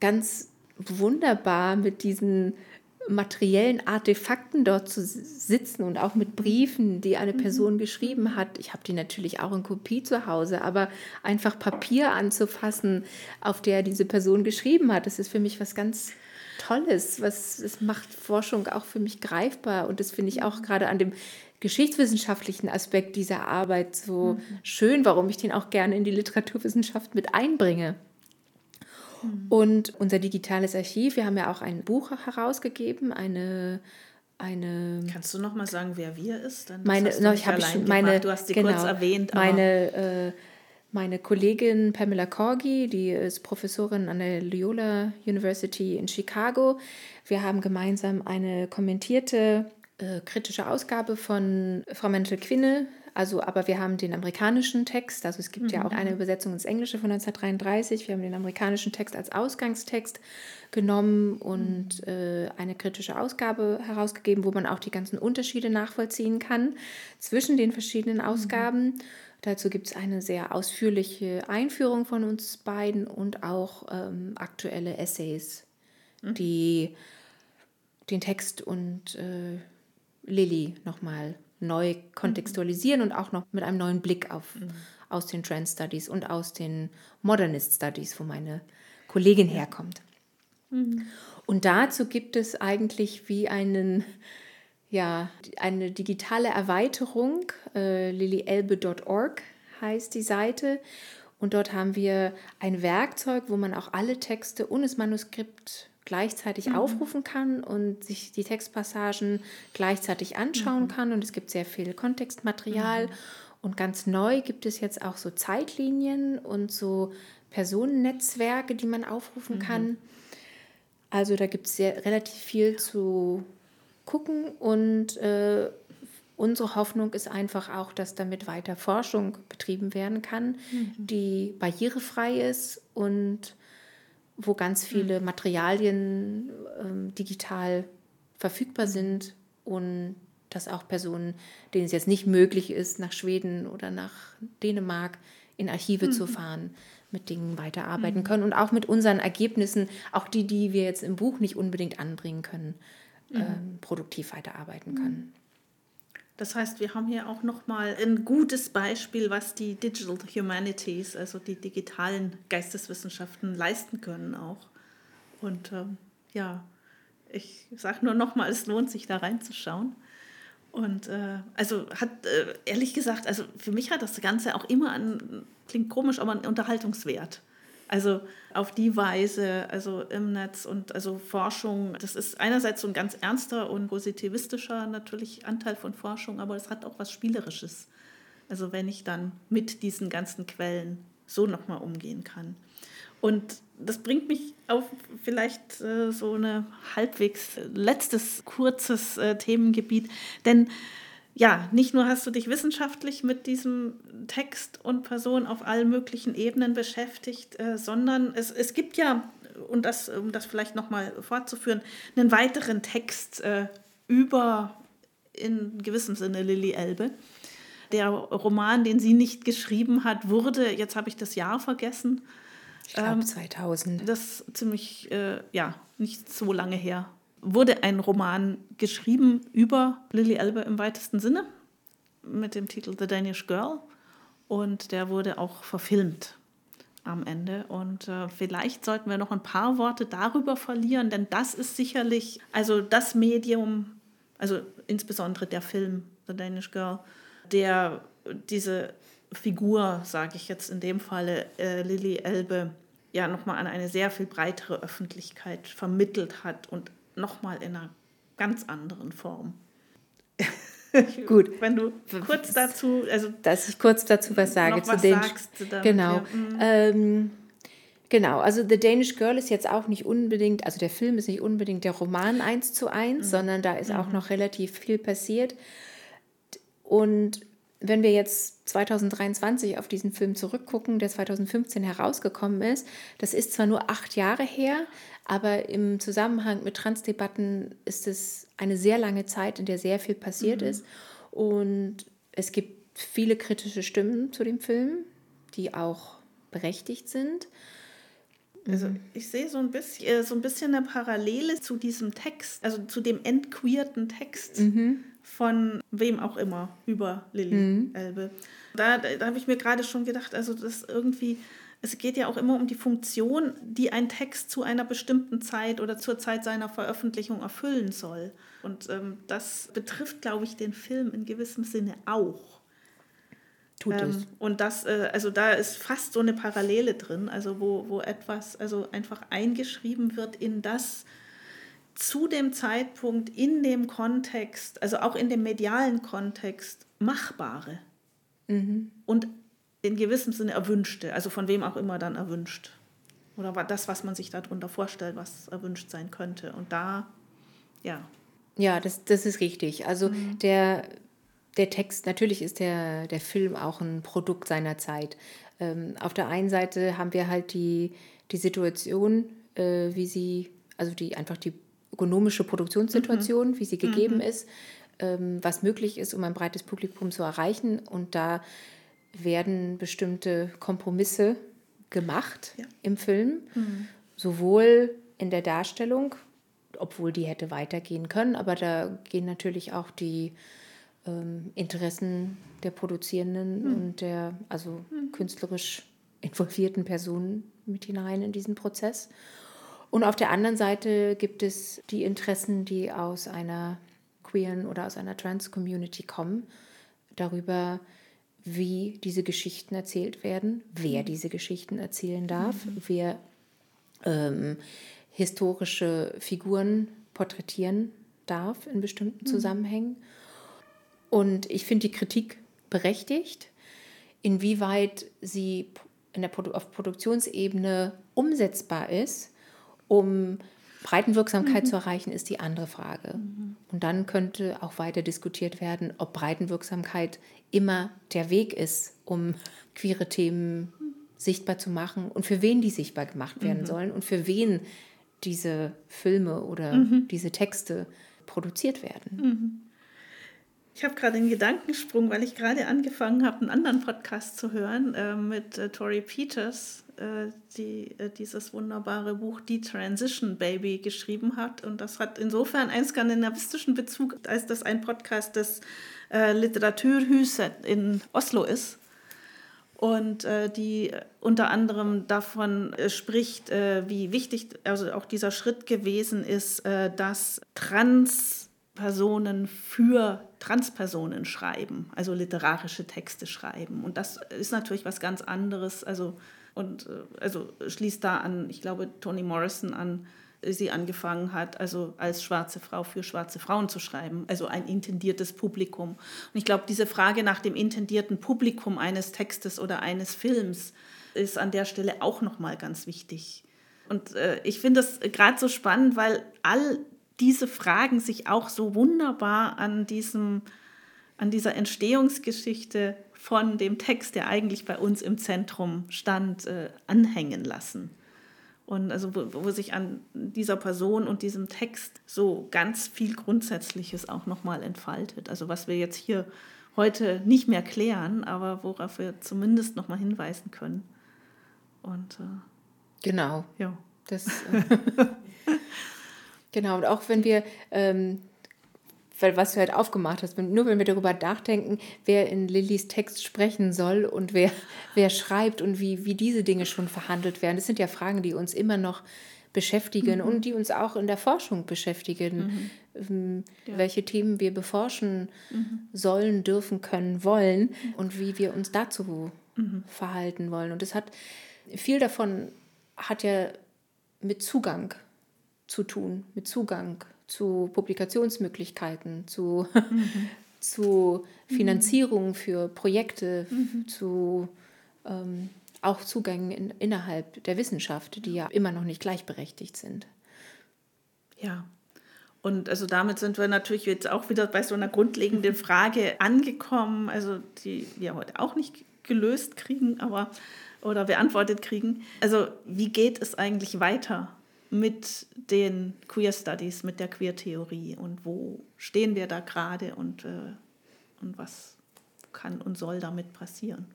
ganz wunderbar mit diesen materiellen Artefakten dort zu sitzen und auch mit Briefen, die eine mhm. Person geschrieben hat. Ich habe die natürlich auch in Kopie zu Hause, aber einfach Papier anzufassen, auf der diese Person geschrieben hat, das ist für mich was ganz Tolles. Was es macht Forschung auch für mich greifbar und das finde ich auch mhm. gerade an dem geschichtswissenschaftlichen Aspekt dieser Arbeit so mhm. schön, warum ich den auch gerne in die Literaturwissenschaft mit einbringe. Mhm. Und unser digitales Archiv, wir haben ja auch ein Buch herausgegeben, eine eine. Kannst du noch mal sagen, wer wir ist? Dann meine, no, ich schon meine. Du hast sie genau, kurz erwähnt. meine, äh, meine Kollegin Pamela Corgi, die ist Professorin an der Loyola University in Chicago. Wir haben gemeinsam eine kommentierte äh, kritische Ausgabe von Frau Mentel-Quinne also, aber wir haben den amerikanischen Text, also es gibt mhm. ja auch eine Übersetzung ins Englische von 1933. Wir haben den amerikanischen Text als Ausgangstext genommen und mhm. äh, eine kritische Ausgabe herausgegeben, wo man auch die ganzen Unterschiede nachvollziehen kann zwischen den verschiedenen mhm. Ausgaben. Mhm. Dazu gibt es eine sehr ausführliche Einführung von uns beiden und auch ähm, aktuelle Essays, mhm. die den Text und äh, Lilly nochmal neu kontextualisieren und auch noch mit einem neuen Blick auf, mhm. aus den Trend Studies und aus den Modernist Studies, wo meine Kollegin herkommt. Mhm. Und dazu gibt es eigentlich wie einen, ja, eine digitale Erweiterung, äh, lilyelbe.org heißt die Seite. Und dort haben wir ein Werkzeug, wo man auch alle Texte und das Manuskript gleichzeitig mhm. aufrufen kann und sich die Textpassagen gleichzeitig anschauen mhm. kann. Und es gibt sehr viel Kontextmaterial. Mhm. Und ganz neu gibt es jetzt auch so Zeitlinien und so Personennetzwerke, die man aufrufen mhm. kann. Also da gibt es relativ viel zu gucken und äh, unsere Hoffnung ist einfach auch, dass damit weiter Forschung betrieben werden kann, mhm. die barrierefrei ist und wo ganz viele mhm. Materialien ähm, digital verfügbar sind und dass auch Personen, denen es jetzt nicht möglich ist, nach Schweden oder nach Dänemark in Archive mhm. zu fahren, mit Dingen weiterarbeiten mhm. können und auch mit unseren Ergebnissen, auch die, die wir jetzt im Buch nicht unbedingt anbringen können, mhm. ähm, produktiv weiterarbeiten können. Das heißt, wir haben hier auch nochmal ein gutes Beispiel, was die Digital Humanities, also die digitalen Geisteswissenschaften leisten können auch. Und ähm, ja, ich sage nur nochmal, es lohnt sich da reinzuschauen. Und äh, also hat, äh, ehrlich gesagt, also für mich hat das Ganze auch immer einen, klingt komisch, aber einen Unterhaltungswert. Also auf die Weise, also im Netz und also Forschung, das ist einerseits so ein ganz ernster und positivistischer natürlich Anteil von Forschung, aber es hat auch was Spielerisches. Also wenn ich dann mit diesen ganzen Quellen so nochmal umgehen kann. Und das bringt mich auf vielleicht äh, so eine halbwegs letztes kurzes äh, Themengebiet, denn ja, nicht nur hast du dich wissenschaftlich mit diesem Text und Person auf allen möglichen Ebenen beschäftigt, äh, sondern es, es gibt ja, und das, um das vielleicht nochmal fortzuführen, einen weiteren Text äh, über in gewissem Sinne Lilly Elbe. Der Roman, den sie nicht geschrieben hat, wurde, jetzt habe ich das Jahr vergessen. Ich glaube ähm, 2000. Das ziemlich, äh, ja, nicht so lange her wurde ein Roman geschrieben über Lily Elbe im weitesten Sinne mit dem Titel The Danish Girl und der wurde auch verfilmt am Ende. Und äh, vielleicht sollten wir noch ein paar Worte darüber verlieren, denn das ist sicherlich, also das Medium, also insbesondere der Film The Danish Girl, der diese Figur, sage ich jetzt in dem Falle, äh, Lily Elbe, ja nochmal an eine sehr viel breitere Öffentlichkeit vermittelt hat und nochmal in einer ganz anderen Form. Gut. Wenn du kurz dazu, also dass ich kurz dazu was sage zu was den sagst, genau. Mhm. Ähm, genau, also The Danish Girl ist jetzt auch nicht unbedingt, also der Film ist nicht unbedingt der Roman eins zu eins, mhm. sondern da ist mhm. auch noch relativ viel passiert. Und wenn wir jetzt 2023 auf diesen Film zurückgucken, der 2015 herausgekommen ist, das ist zwar nur acht Jahre her, aber im Zusammenhang mit Transdebatten ist es eine sehr lange Zeit, in der sehr viel passiert mhm. ist. Und es gibt viele kritische Stimmen zu dem Film, die auch berechtigt sind. Also mhm. ich sehe so ein bisschen äh, so ein bisschen eine Parallele zu diesem Text, also zu dem entqueerten Text mhm. von wem auch immer über Lilly mhm. Elbe. Da, da, da habe ich mir gerade schon gedacht, also das irgendwie es geht ja auch immer um die Funktion, die ein Text zu einer bestimmten Zeit oder zur Zeit seiner Veröffentlichung erfüllen soll. Und ähm, das betrifft, glaube ich, den Film in gewissem Sinne auch. Tut ähm, es. Und das, äh, also da ist fast so eine Parallele drin, also wo, wo etwas also einfach eingeschrieben wird in das zu dem Zeitpunkt, in dem Kontext, also auch in dem medialen Kontext, Machbare. Mhm. Und in gewissem Sinne erwünschte, also von wem auch immer dann erwünscht. Oder war das, was man sich darunter vorstellt, was erwünscht sein könnte. Und da, ja. Ja, das, das ist richtig. Also mhm. der, der Text, natürlich ist der, der Film auch ein Produkt seiner Zeit. Ähm, auf der einen Seite haben wir halt die, die Situation, äh, wie sie, also die einfach die ökonomische Produktionssituation, mhm. wie sie gegeben mhm. ist, ähm, was möglich ist, um ein breites Publikum zu erreichen. Und da werden bestimmte Kompromisse gemacht ja. im Film, mhm. sowohl in der Darstellung, obwohl die hätte weitergehen können, aber da gehen natürlich auch die ähm, Interessen der Produzierenden mhm. und der also mhm. künstlerisch involvierten Personen mit hinein in diesen Prozess. Und auf der anderen Seite gibt es die Interessen, die aus einer queeren oder aus einer Trans-Community kommen, darüber, wie diese Geschichten erzählt werden, wer mhm. diese Geschichten erzählen darf, mhm. wer ähm, historische Figuren porträtieren darf in bestimmten mhm. Zusammenhängen. Und ich finde die Kritik berechtigt, inwieweit sie in der Produ auf Produktionsebene umsetzbar ist, um Breitenwirksamkeit mhm. zu erreichen, ist die andere Frage. Mhm. Und dann könnte auch weiter diskutiert werden, ob Breitenwirksamkeit immer der Weg ist, um queere Themen sichtbar zu machen und für wen die sichtbar gemacht werden mhm. sollen und für wen diese Filme oder mhm. diese Texte produziert werden. Mhm. Ich habe gerade einen Gedankensprung, weil ich gerade angefangen habe, einen anderen Podcast zu hören äh, mit äh, Tori Peters, äh, die äh, dieses wunderbare Buch Die Transition Baby geschrieben hat. Und das hat insofern einen skandinavistischen Bezug, als das ein Podcast des äh, Literaturhuset in Oslo ist. Und äh, die unter anderem davon äh, spricht, äh, wie wichtig also auch dieser Schritt gewesen ist, äh, dass Transpersonen für Transpersonen schreiben, also literarische Texte schreiben. Und das ist natürlich was ganz anderes, also und äh, also schließt da an, ich glaube, Toni Morrison an, sie angefangen hat, also als schwarze Frau für schwarze Frauen zu schreiben, also ein intendiertes Publikum. Und ich glaube, diese Frage nach dem intendierten Publikum eines Textes oder eines Films ist an der Stelle auch nochmal ganz wichtig. Und äh, ich finde das gerade so spannend, weil all diese Fragen sich auch so wunderbar an diesem, an dieser Entstehungsgeschichte von dem Text, der eigentlich bei uns im Zentrum stand, äh, anhängen lassen. Und also wo, wo, sich an dieser Person und diesem Text so ganz viel Grundsätzliches auch nochmal entfaltet. Also was wir jetzt hier heute nicht mehr klären, aber worauf wir zumindest nochmal hinweisen können. Und äh, genau. Ja. Das, äh, genau, und auch wenn wir ähm, weil was du halt aufgemacht hast, nur wenn wir darüber nachdenken, wer in Lillys Text sprechen soll und wer, wer schreibt und wie, wie diese Dinge schon verhandelt werden, das sind ja Fragen, die uns immer noch beschäftigen mhm. und die uns auch in der Forschung beschäftigen, mhm. Ähm, ja. welche Themen wir beforschen mhm. sollen, dürfen, können, wollen und wie wir uns dazu mhm. verhalten wollen. Und es hat viel davon hat ja mit Zugang zu tun, mit Zugang zu Publikationsmöglichkeiten, zu, mhm. zu Finanzierung für Projekte, mhm. zu ähm, auch Zugängen in, innerhalb der Wissenschaft, die ja immer noch nicht gleichberechtigt sind. Ja. Und also damit sind wir natürlich jetzt auch wieder bei so einer grundlegenden Frage angekommen, also die wir heute auch nicht gelöst kriegen, aber oder beantwortet kriegen. Also wie geht es eigentlich weiter mit den Queer Studies, mit der Queer-Theorie und wo stehen wir da gerade und, äh, und was kann und soll damit passieren.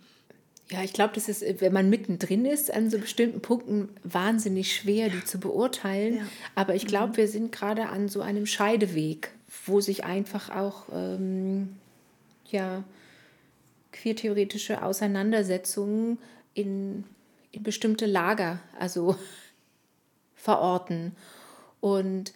Ja, ich glaube, das ist, wenn man mittendrin ist, an so bestimmten Punkten wahnsinnig schwer, die zu beurteilen. Ja. Aber ich glaube, mhm. wir sind gerade an so einem Scheideweg, wo sich einfach auch ähm, ja, queertheoretische Auseinandersetzungen in, in bestimmte Lager, also verorten. Und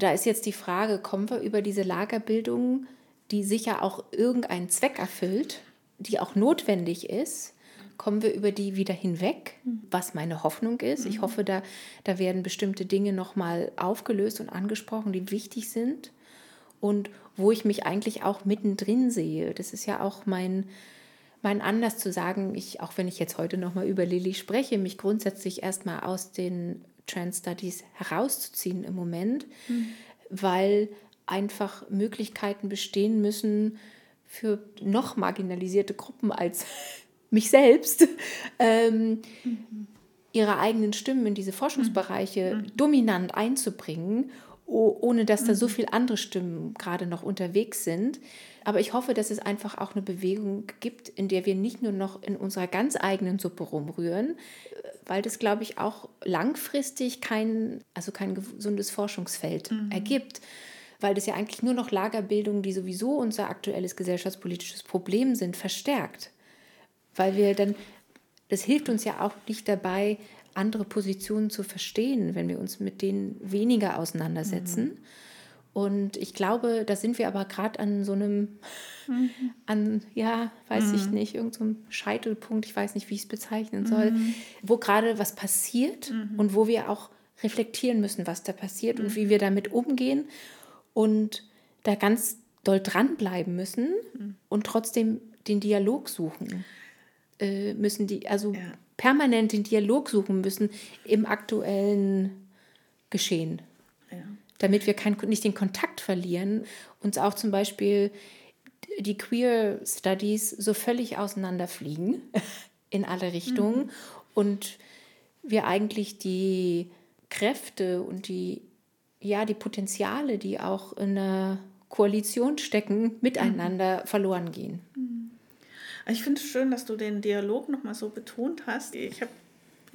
da ist jetzt die Frage, kommen wir über diese Lagerbildung, die sicher auch irgendeinen Zweck erfüllt, die auch notwendig ist, kommen wir über die wieder hinweg, was meine Hoffnung ist. Ich mhm. hoffe, da, da werden bestimmte Dinge nochmal aufgelöst und angesprochen, die wichtig sind und wo ich mich eigentlich auch mittendrin sehe. Das ist ja auch mein, mein Anlass zu sagen, ich, auch wenn ich jetzt heute nochmal über Lilly spreche, mich grundsätzlich erstmal aus den Trans Studies herauszuziehen im Moment, mhm. weil einfach Möglichkeiten bestehen müssen für noch marginalisierte Gruppen als mich selbst, ähm, mhm. ihre eigenen Stimmen in diese Forschungsbereiche mhm. dominant einzubringen, ohne dass da so mhm. viele andere Stimmen gerade noch unterwegs sind. Aber ich hoffe, dass es einfach auch eine Bewegung gibt, in der wir nicht nur noch in unserer ganz eigenen Suppe rumrühren, weil das, glaube ich, auch langfristig kein, also kein gesundes Forschungsfeld mhm. ergibt. Weil das ja eigentlich nur noch Lagerbildungen, die sowieso unser aktuelles gesellschaftspolitisches Problem sind, verstärkt. Weil wir dann, das hilft uns ja auch nicht dabei, andere Positionen zu verstehen, wenn wir uns mit denen weniger auseinandersetzen. Mhm. Und ich glaube, da sind wir aber gerade an so einem, mhm. an, ja, weiß mhm. ich nicht, irgendeinem so Scheitelpunkt, ich weiß nicht, wie ich es bezeichnen soll, mhm. wo gerade was passiert mhm. und wo wir auch reflektieren müssen, was da passiert und wie mhm. wir damit umgehen und da ganz doll dranbleiben müssen und trotzdem den Dialog suchen äh, müssen, die, also ja. Permanent den Dialog suchen müssen im aktuellen Geschehen. Ja damit wir kein, nicht den Kontakt verlieren, uns auch zum Beispiel die Queer Studies so völlig auseinanderfliegen in alle Richtungen mhm. und wir eigentlich die Kräfte und die, ja, die Potenziale, die auch in einer Koalition stecken, miteinander mhm. verloren gehen. Mhm. Ich finde es schön, dass du den Dialog nochmal so betont hast. Ich habe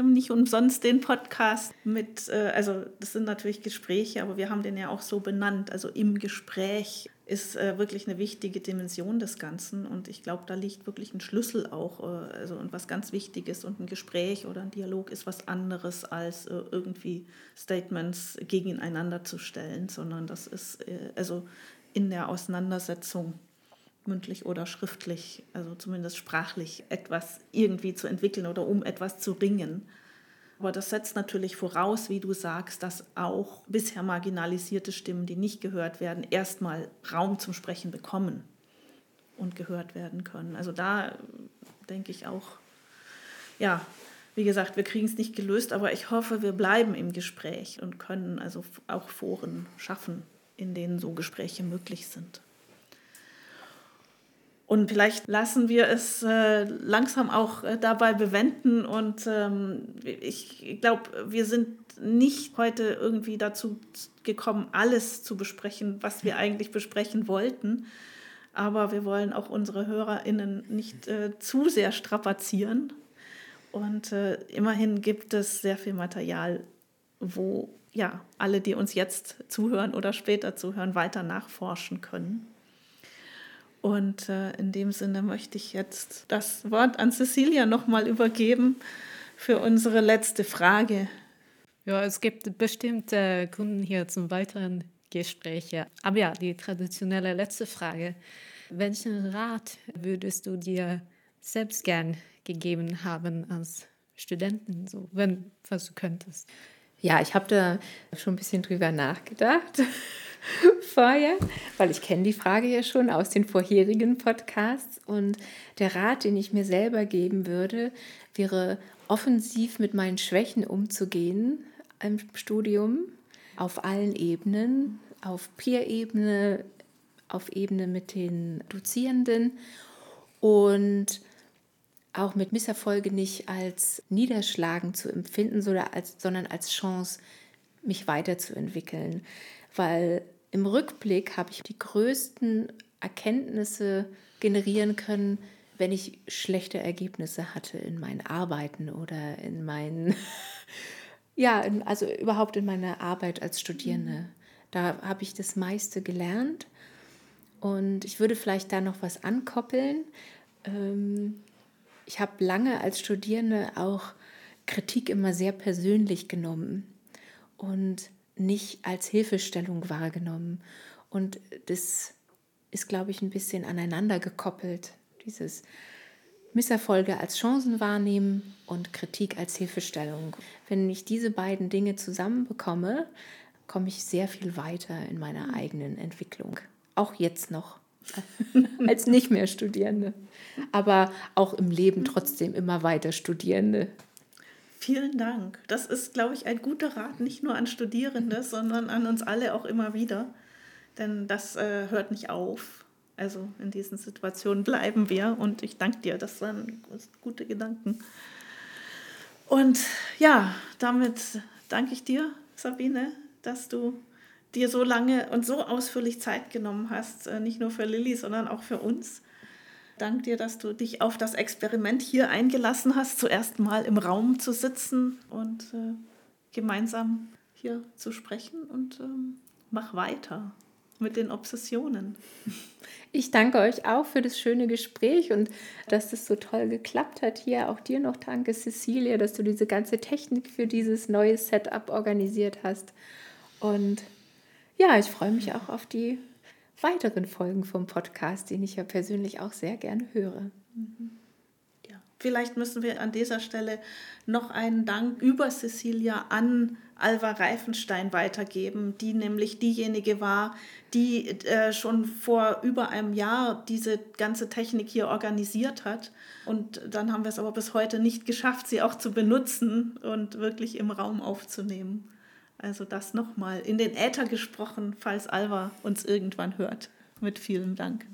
nicht umsonst den Podcast mit, äh, also das sind natürlich Gespräche, aber wir haben den ja auch so benannt. Also im Gespräch ist äh, wirklich eine wichtige Dimension des Ganzen und ich glaube, da liegt wirklich ein Schlüssel auch, äh, also und was ganz Wichtiges und ein Gespräch oder ein Dialog ist was anderes als irgendwie Statements gegeneinander zu stellen, sondern das ist also in der Auseinandersetzung mündlich oder schriftlich, also zumindest sprachlich, etwas irgendwie zu entwickeln oder um etwas zu ringen. Aber das setzt natürlich voraus, wie du sagst, dass auch bisher marginalisierte Stimmen, die nicht gehört werden, erstmal Raum zum Sprechen bekommen und gehört werden können. Also da denke ich auch, ja, wie gesagt, wir kriegen es nicht gelöst, aber ich hoffe, wir bleiben im Gespräch und können also auch Foren schaffen, in denen so Gespräche möglich sind. Und vielleicht lassen wir es äh, langsam auch äh, dabei bewenden. Und ähm, ich glaube, wir sind nicht heute irgendwie dazu gekommen, alles zu besprechen, was wir eigentlich besprechen wollten. Aber wir wollen auch unsere HörerInnen nicht äh, zu sehr strapazieren. Und äh, immerhin gibt es sehr viel Material, wo ja alle, die uns jetzt zuhören oder später zuhören, weiter nachforschen können. Und äh, in dem Sinne möchte ich jetzt das Wort an Cecilia nochmal übergeben für unsere letzte Frage. Ja, es gibt bestimmte Gründe hier zum weiteren Gespräch. Aber ja, die traditionelle letzte Frage. Welchen Rat würdest du dir selbst gern gegeben haben als Studentin, so, wenn, was du könntest? Ja, ich habe da schon ein bisschen drüber nachgedacht vorher, weil ich kenne die Frage ja schon aus den vorherigen Podcasts. Und der Rat, den ich mir selber geben würde, wäre offensiv mit meinen Schwächen umzugehen im Studium, auf allen Ebenen, auf Peer-Ebene, auf Ebene mit den Dozierenden und auch mit Misserfolge nicht als Niederschlagen zu empfinden, sondern als Chance, mich weiterzuentwickeln weil im Rückblick habe ich die größten Erkenntnisse generieren können, wenn ich schlechte Ergebnisse hatte in meinen Arbeiten oder in meinen, ja, also überhaupt in meiner Arbeit als Studierende. Da habe ich das meiste gelernt und ich würde vielleicht da noch was ankoppeln. Ähm, ich habe lange als Studierende auch Kritik immer sehr persönlich genommen und nicht als Hilfestellung wahrgenommen. Und das ist, glaube ich, ein bisschen aneinander gekoppelt. Dieses Misserfolge als Chancen wahrnehmen und Kritik als Hilfestellung. Wenn ich diese beiden Dinge zusammenbekomme, komme ich sehr viel weiter in meiner eigenen Entwicklung. Auch jetzt noch als nicht mehr Studierende, aber auch im Leben trotzdem immer weiter Studierende. Vielen Dank. Das ist, glaube ich, ein guter Rat, nicht nur an Studierende, sondern an uns alle auch immer wieder. Denn das äh, hört nicht auf. Also in diesen Situationen bleiben wir und ich danke dir. Das waren gute Gedanken. Und ja, damit danke ich dir, Sabine, dass du dir so lange und so ausführlich Zeit genommen hast, äh, nicht nur für Lilly, sondern auch für uns danke dir, dass du dich auf das Experiment hier eingelassen hast, zuerst mal im Raum zu sitzen und äh, gemeinsam hier zu sprechen und ähm, mach weiter mit den Obsessionen. Ich danke euch auch für das schöne Gespräch und dass das so toll geklappt hat hier. Auch dir noch danke, Cecilia, dass du diese ganze Technik für dieses neue Setup organisiert hast. Und ja, ich freue mich auch auf die weiteren Folgen vom Podcast, den ich ja persönlich auch sehr gerne höre. Mhm. Ja. Vielleicht müssen wir an dieser Stelle noch einen Dank über Cecilia an Alva Reifenstein weitergeben, die nämlich diejenige war, die äh, schon vor über einem Jahr diese ganze Technik hier organisiert hat. Und dann haben wir es aber bis heute nicht geschafft, sie auch zu benutzen und wirklich im Raum aufzunehmen. Also das nochmal in den Äther gesprochen, falls Alva uns irgendwann hört. Mit vielen Dank.